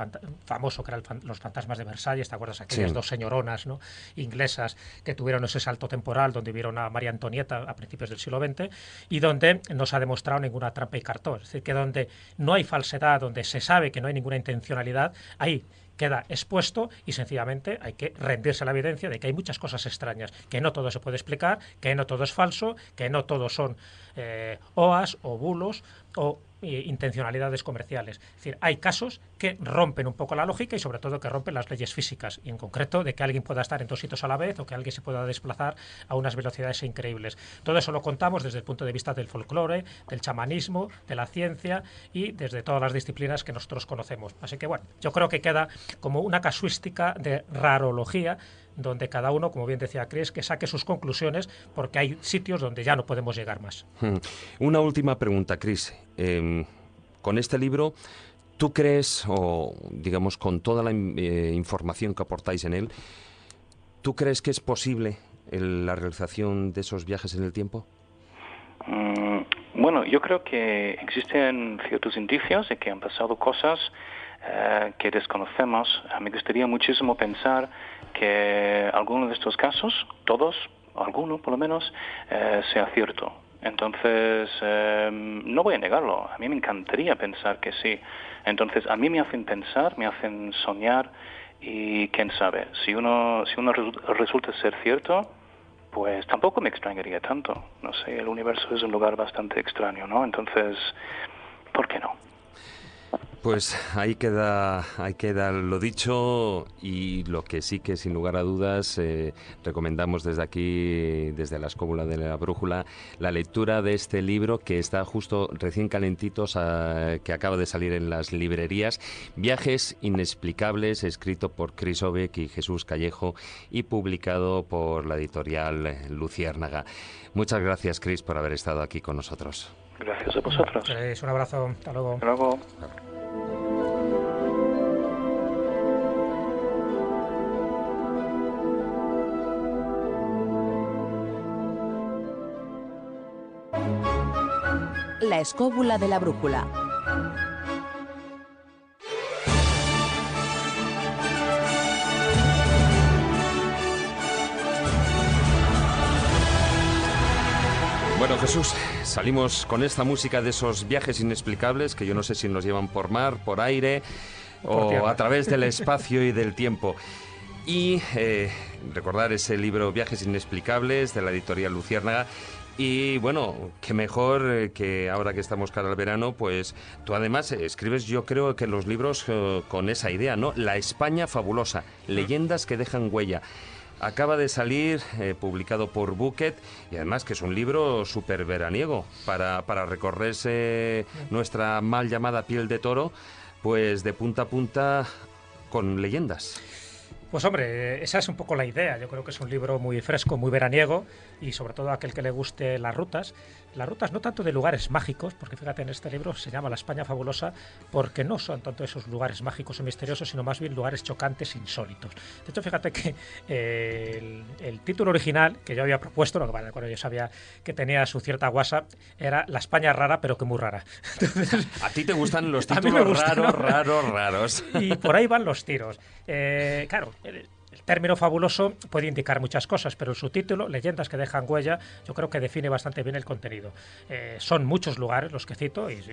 famoso que eran los fantasmas de Versalles. ¿Te acuerdas? Aquellas dos señoronas ¿no? inglesas que tuvieron ese salto temporal donde vieron a María Antonieta a principios del siglo XX y donde no se ha demostrado ninguna trampa y cartón. Es decir, que donde no hay falsedad, donde se sabe que no hay ninguna intencionalidad, ahí queda expuesto y sencillamente hay que rendirse a la evidencia de que hay muchas cosas extrañas, que no todo se puede explicar, que no todo es falso, que no todo son eh, OAS o bulos o intencionalidades comerciales. Es decir, hay casos que rompen un poco la lógica y sobre todo que rompen las leyes físicas, y en concreto de que alguien pueda estar en dos sitios a la vez o que alguien se pueda desplazar a unas velocidades increíbles. Todo eso lo contamos desde el punto de vista del folclore, del chamanismo, de la ciencia y desde todas las disciplinas que nosotros conocemos. Así que bueno, yo creo que queda como una casuística de rarología donde cada uno, como bien decía Chris, que saque sus conclusiones, porque hay sitios donde ya no podemos llegar más. Hmm. Una última pregunta, Chris. Em, con este libro, ¿tú crees, o digamos con toda la eh, información que aportáis en él, ¿tú crees que es posible la realización de esos viajes en el tiempo? Mm, bueno, yo creo que existen ciertos indicios de que han pasado cosas eh, que desconocemos. Me gustaría muchísimo pensar que alguno de estos casos, todos, alguno por lo menos, eh, sea cierto. Entonces, eh, no voy a negarlo. A mí me encantaría pensar que sí. Entonces, a mí me hacen pensar, me hacen soñar y quién sabe, si uno, si uno resulta ser cierto, pues tampoco me extrañaría tanto. No sé, el universo es un lugar bastante extraño, ¿no? Entonces, ¿por qué no? Pues ahí queda, ahí queda lo dicho y lo que sí que sin lugar a dudas eh, recomendamos desde aquí, desde la escóbula de la brújula, la lectura de este libro que está justo recién calentitos, que acaba de salir en las librerías, Viajes inexplicables, escrito por Chris Obeck y Jesús Callejo y publicado por la editorial Luciérnaga. Muchas gracias, Chris, por haber estado aquí con nosotros. Gracias a vosotros. Es un abrazo. Hasta luego. Hasta luego. La escóbula de la brújula. Bueno, Jesús, salimos con esta música de esos viajes inexplicables que yo no sé si nos llevan por mar, por aire o, a través del espacio y del tiempo. Y eh, recordar ese libro Viajes Inexplicables de la editorial Luciérnaga. Y bueno, qué mejor eh, que ahora que estamos cara al verano, pues tú además escribes yo creo que los libros eh, con esa idea, ¿no? La España fabulosa, leyendas que dejan huella. Acaba de salir, eh, publicado por Bucket, y además que es un libro súper veraniego para, para recorrerse nuestra mal llamada piel de toro, pues de punta a punta con leyendas. Pues hombre, esa es un poco la idea. Yo creo que es un libro muy fresco, muy veraniego y sobre todo a aquel que le guste las rutas. Las rutas no tanto de lugares mágicos, porque fíjate en este libro se llama La España fabulosa, porque no son tanto esos lugares mágicos o misteriosos, sino más bien lugares chocantes, insólitos. De hecho, fíjate que eh, el, título original que yo había propuesto, lo que bueno, cuando yo sabía que tenía su cierta guasa, era La España rara, pero que muy rara. a ti te gustan los títulos raros, raros, raros. Y por ahí van los tiros. Eh, claro, el, término fabuloso puede indicar muchas cosas, pero el subtítulo, Leyendas que dejan huella, yo creo que define bastante bien el contenido. Eh, son muchos lugares los que cito, y,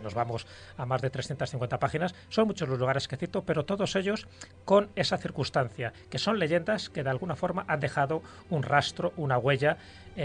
nos vamos a más de 350 páginas, son muchos los lugares que cito, pero todos ellos con esa circunstancia, que son leyendas que de alguna forma han dejado un rastro, una huella,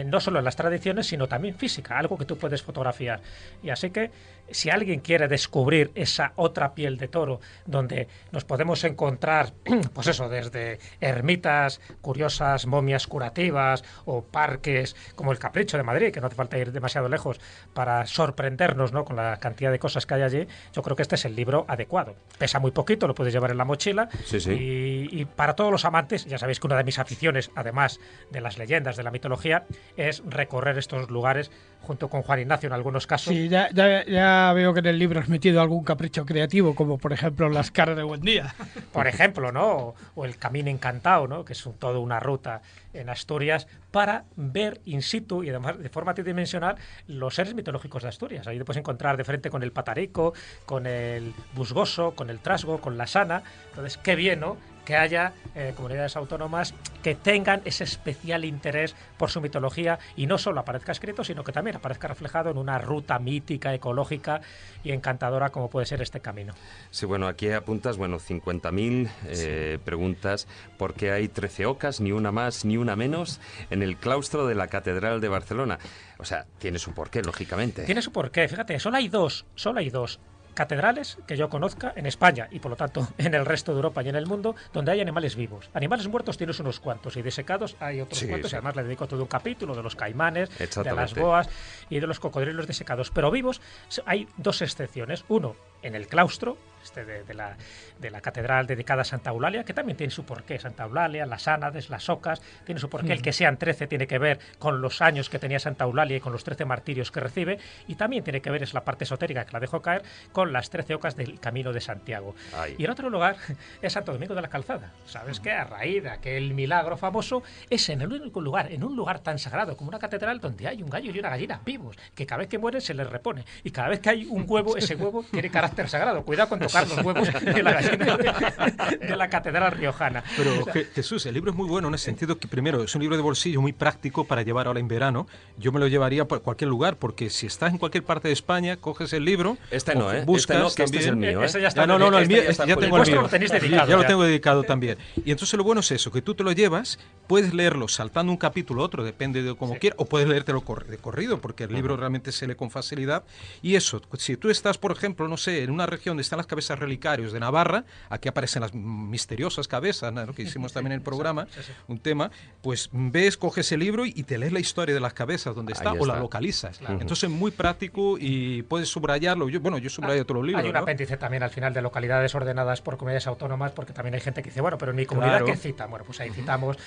no solo en las tradiciones, sino también física, algo que tú puedes fotografiar. Y así que si alguien quiere descubrir esa otra piel de toro, donde nos podemos encontrar, pues eso, desde ermitas curiosas, momias curativas o parques como el Capricho de Madrid, que no hace falta ir demasiado lejos para sorprendernos ¿no? con la cantidad de cosas que hay allí, yo creo que este es el libro adecuado. Pesa muy poquito, lo puedes llevar en la mochila Y, y para todos los amantes, ya sabéis que una de mis aficiones, además de las leyendas, de la mitología, es recorrer estos lugares junto con Juan Ignacio en algunos casos. Sí, ya, ya, veo que en el libro has metido algún capricho creativo, como por ejemplo las caras de buen día. Por ejemplo, ¿no? O el Camino Encantado, ¿no? Que es toda una ruta en Asturias para ver in situ y además de forma tridimensional los seres mitológicos de Asturias. Ahí te puedes encontrar de frente con el patarico, con el busgoso, con el trasgo, con la sana. Entonces, qué bien, ¿no? Que haya eh, comunidades autónomas que tengan ese especial interés por su mitología y no solo aparezca escrito, sino que también aparezca reflejado en una ruta mítica, ecológica y encantadora como puede ser este camino. Sí, bueno, aquí apuntas, bueno, 50.000 eh, preguntas, porque hay 13 ocas, ni una más ni una menos, en el claustro de la Catedral de Barcelona. O sea, tiene su porqué, lógicamente. Tiene su porqué, fíjate, solo hay dos, solo hay dos catedrales que yo conozca en España y por lo tanto en el resto de Europa y en el mundo donde hay animales vivos. Animales muertos tienes unos cuantos y desecados hay otros cuantos y además le dedico todo un capítulo de los caimanes, de las boas y de los cocodrilos desecados. Pero vivos hay dos excepciones. Uno, en el claustro, este de, la, de, la, catedral dedicada a Santa Eulalia, que también tiene su porqué. Santa Eulalia, las ánades, las ocas, tiene su porqué. El que sean 13 tiene que ver con los años que tenía Santa Eulalia y con los 13 martirios que recibe, y también tiene que ver, es la parte esotérica que la dejo caer, con las 13 ocas del Camino de Santiago. Y en otro lugar es Santo Domingo de la Calzada. ¿Sabes qué? A raíz de aquel milagro famoso, es en el único lugar, en un lugar tan sagrado como una catedral donde hay un gallo y una gallina vivos, que cada vez que mueren se les repone, y cada vez que hay un huevo, ese huevo tiene carácter sagrado. Cuidado con tocar los huevos de la de, la catedral riojana. Pero Jesús, el libro es muy bueno en el sentido que primero es un libro de bolsillo muy práctico para llevar ahora en verano. Yo me lo llevaría por cualquier lugar porque si estás en cualquier parte de España, coges el libro, este no, ¿eh? Buscas este no, que este es el mío, ¿eh? ya, está, no, no, no, el mío, ya, tengo el mío. Lo dedicado, ya, lo tengo dedicado también. Y entonces lo bueno es eso, que tú te lo llevas, puedes leerlo saltando un capítulo a otro, depende de cómo quieras, o puedes leértelo de corrido, porque el libro realmente se lee con facilidad. Y eso, si tú estás, por ejemplo, no sé, en una región donde están las cabezas relicarios de Navarra, aquí aparecen las misteriosas cabezas, ¿no? que hicimos también en el programa, un tema, pues ves, coges el libro y te lees la historia de las cabezas, donde está, o la localizas. Entonces, muy práctico y puedes subrayarlo. Yo, bueno, yo subrayo todos los libros. Hay un apéndice también al final de localidades ordenadas por comunidades autónomas, porque también hay gente que dice, bueno, pero en mi comunidad, ¿qué cita? Bueno, pues ahí citamos,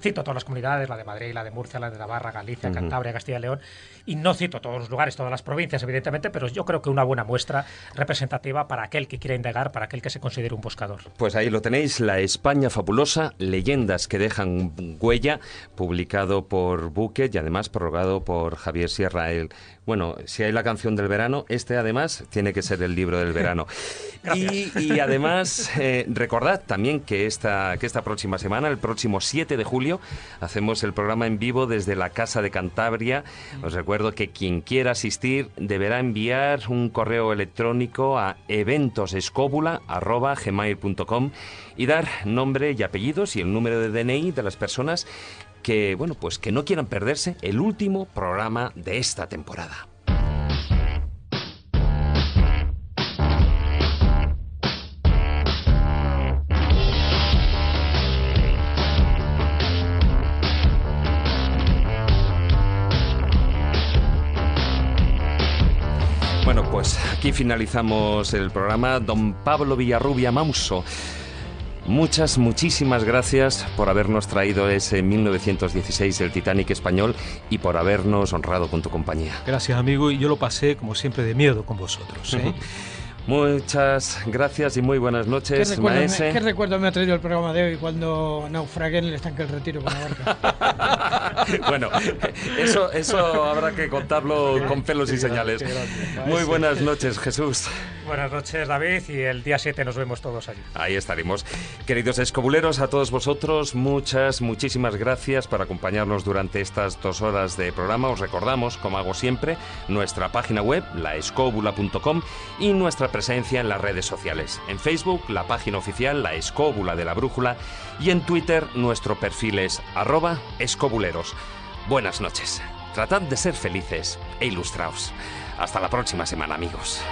cito todas las comunidades, la de Madrid, la de Murcia, la de Navarra, Galicia, Cantabria, Castilla y León, y no cito todos los lugares, todas las provincias, evidentemente, pero yo creo que una buena muestra representativa para aquel que quiera indagar, para aquel que se considere un buscador. Pues ahí lo tenéis, La España Fabulosa, Leyendas que dejan huella, publicado por Buque y además prorrogado por Javier Sierra, el bueno, si hay la canción del verano, este además tiene que ser el libro del verano. y, además, eh, recordad también que esta, que esta próxima semana, el próximo 7 de julio, hacemos el programa en vivo desde la Casa de Cantabria. Os recuerdo que quien quiera asistir deberá enviar un correo electrónico a eventosescóbula.gmail.com y dar nombre y apellidos y el número de DNI de las personas que, bueno, pues que no quieran perderse el último programa de esta temporada. Bueno, pues aquí finalizamos el programa. Don Pablo Villarrubia Mauso Muchas, muchísimas gracias por habernos traído ese 1916, el Titanic español, y por habernos honrado con tu compañía. Gracias, amigo, y yo lo pasé, como siempre, de miedo con vosotros. ¿eh? Muchas gracias y muy buenas noches, ¿Qué recuerdo, me, ¿Qué recuerdo me ha traído el programa de hoy cuando naufragué en el estanque del retiro con la barca? bueno, eso, eso habrá que contarlo con pelos y señales. Muy buenas noches, Jesús. Buenas noches, David, y el día 7 nos vemos todos allí. Ahí estaremos. Queridos escobuleros, a todos vosotros, muchas, muchísimas gracias por acompañarnos durante estas dos horas de programa. Os recordamos, como hago siempre, nuestra página web, laescóbula.com, y nuestra presencia en las redes sociales. En Facebook, la página oficial La Escóbula de la Brújula y en Twitter nuestro perfil es arroba escobuleros. Buenas noches. Tratad de ser felices e ilustraos. Hasta la próxima semana, amigos.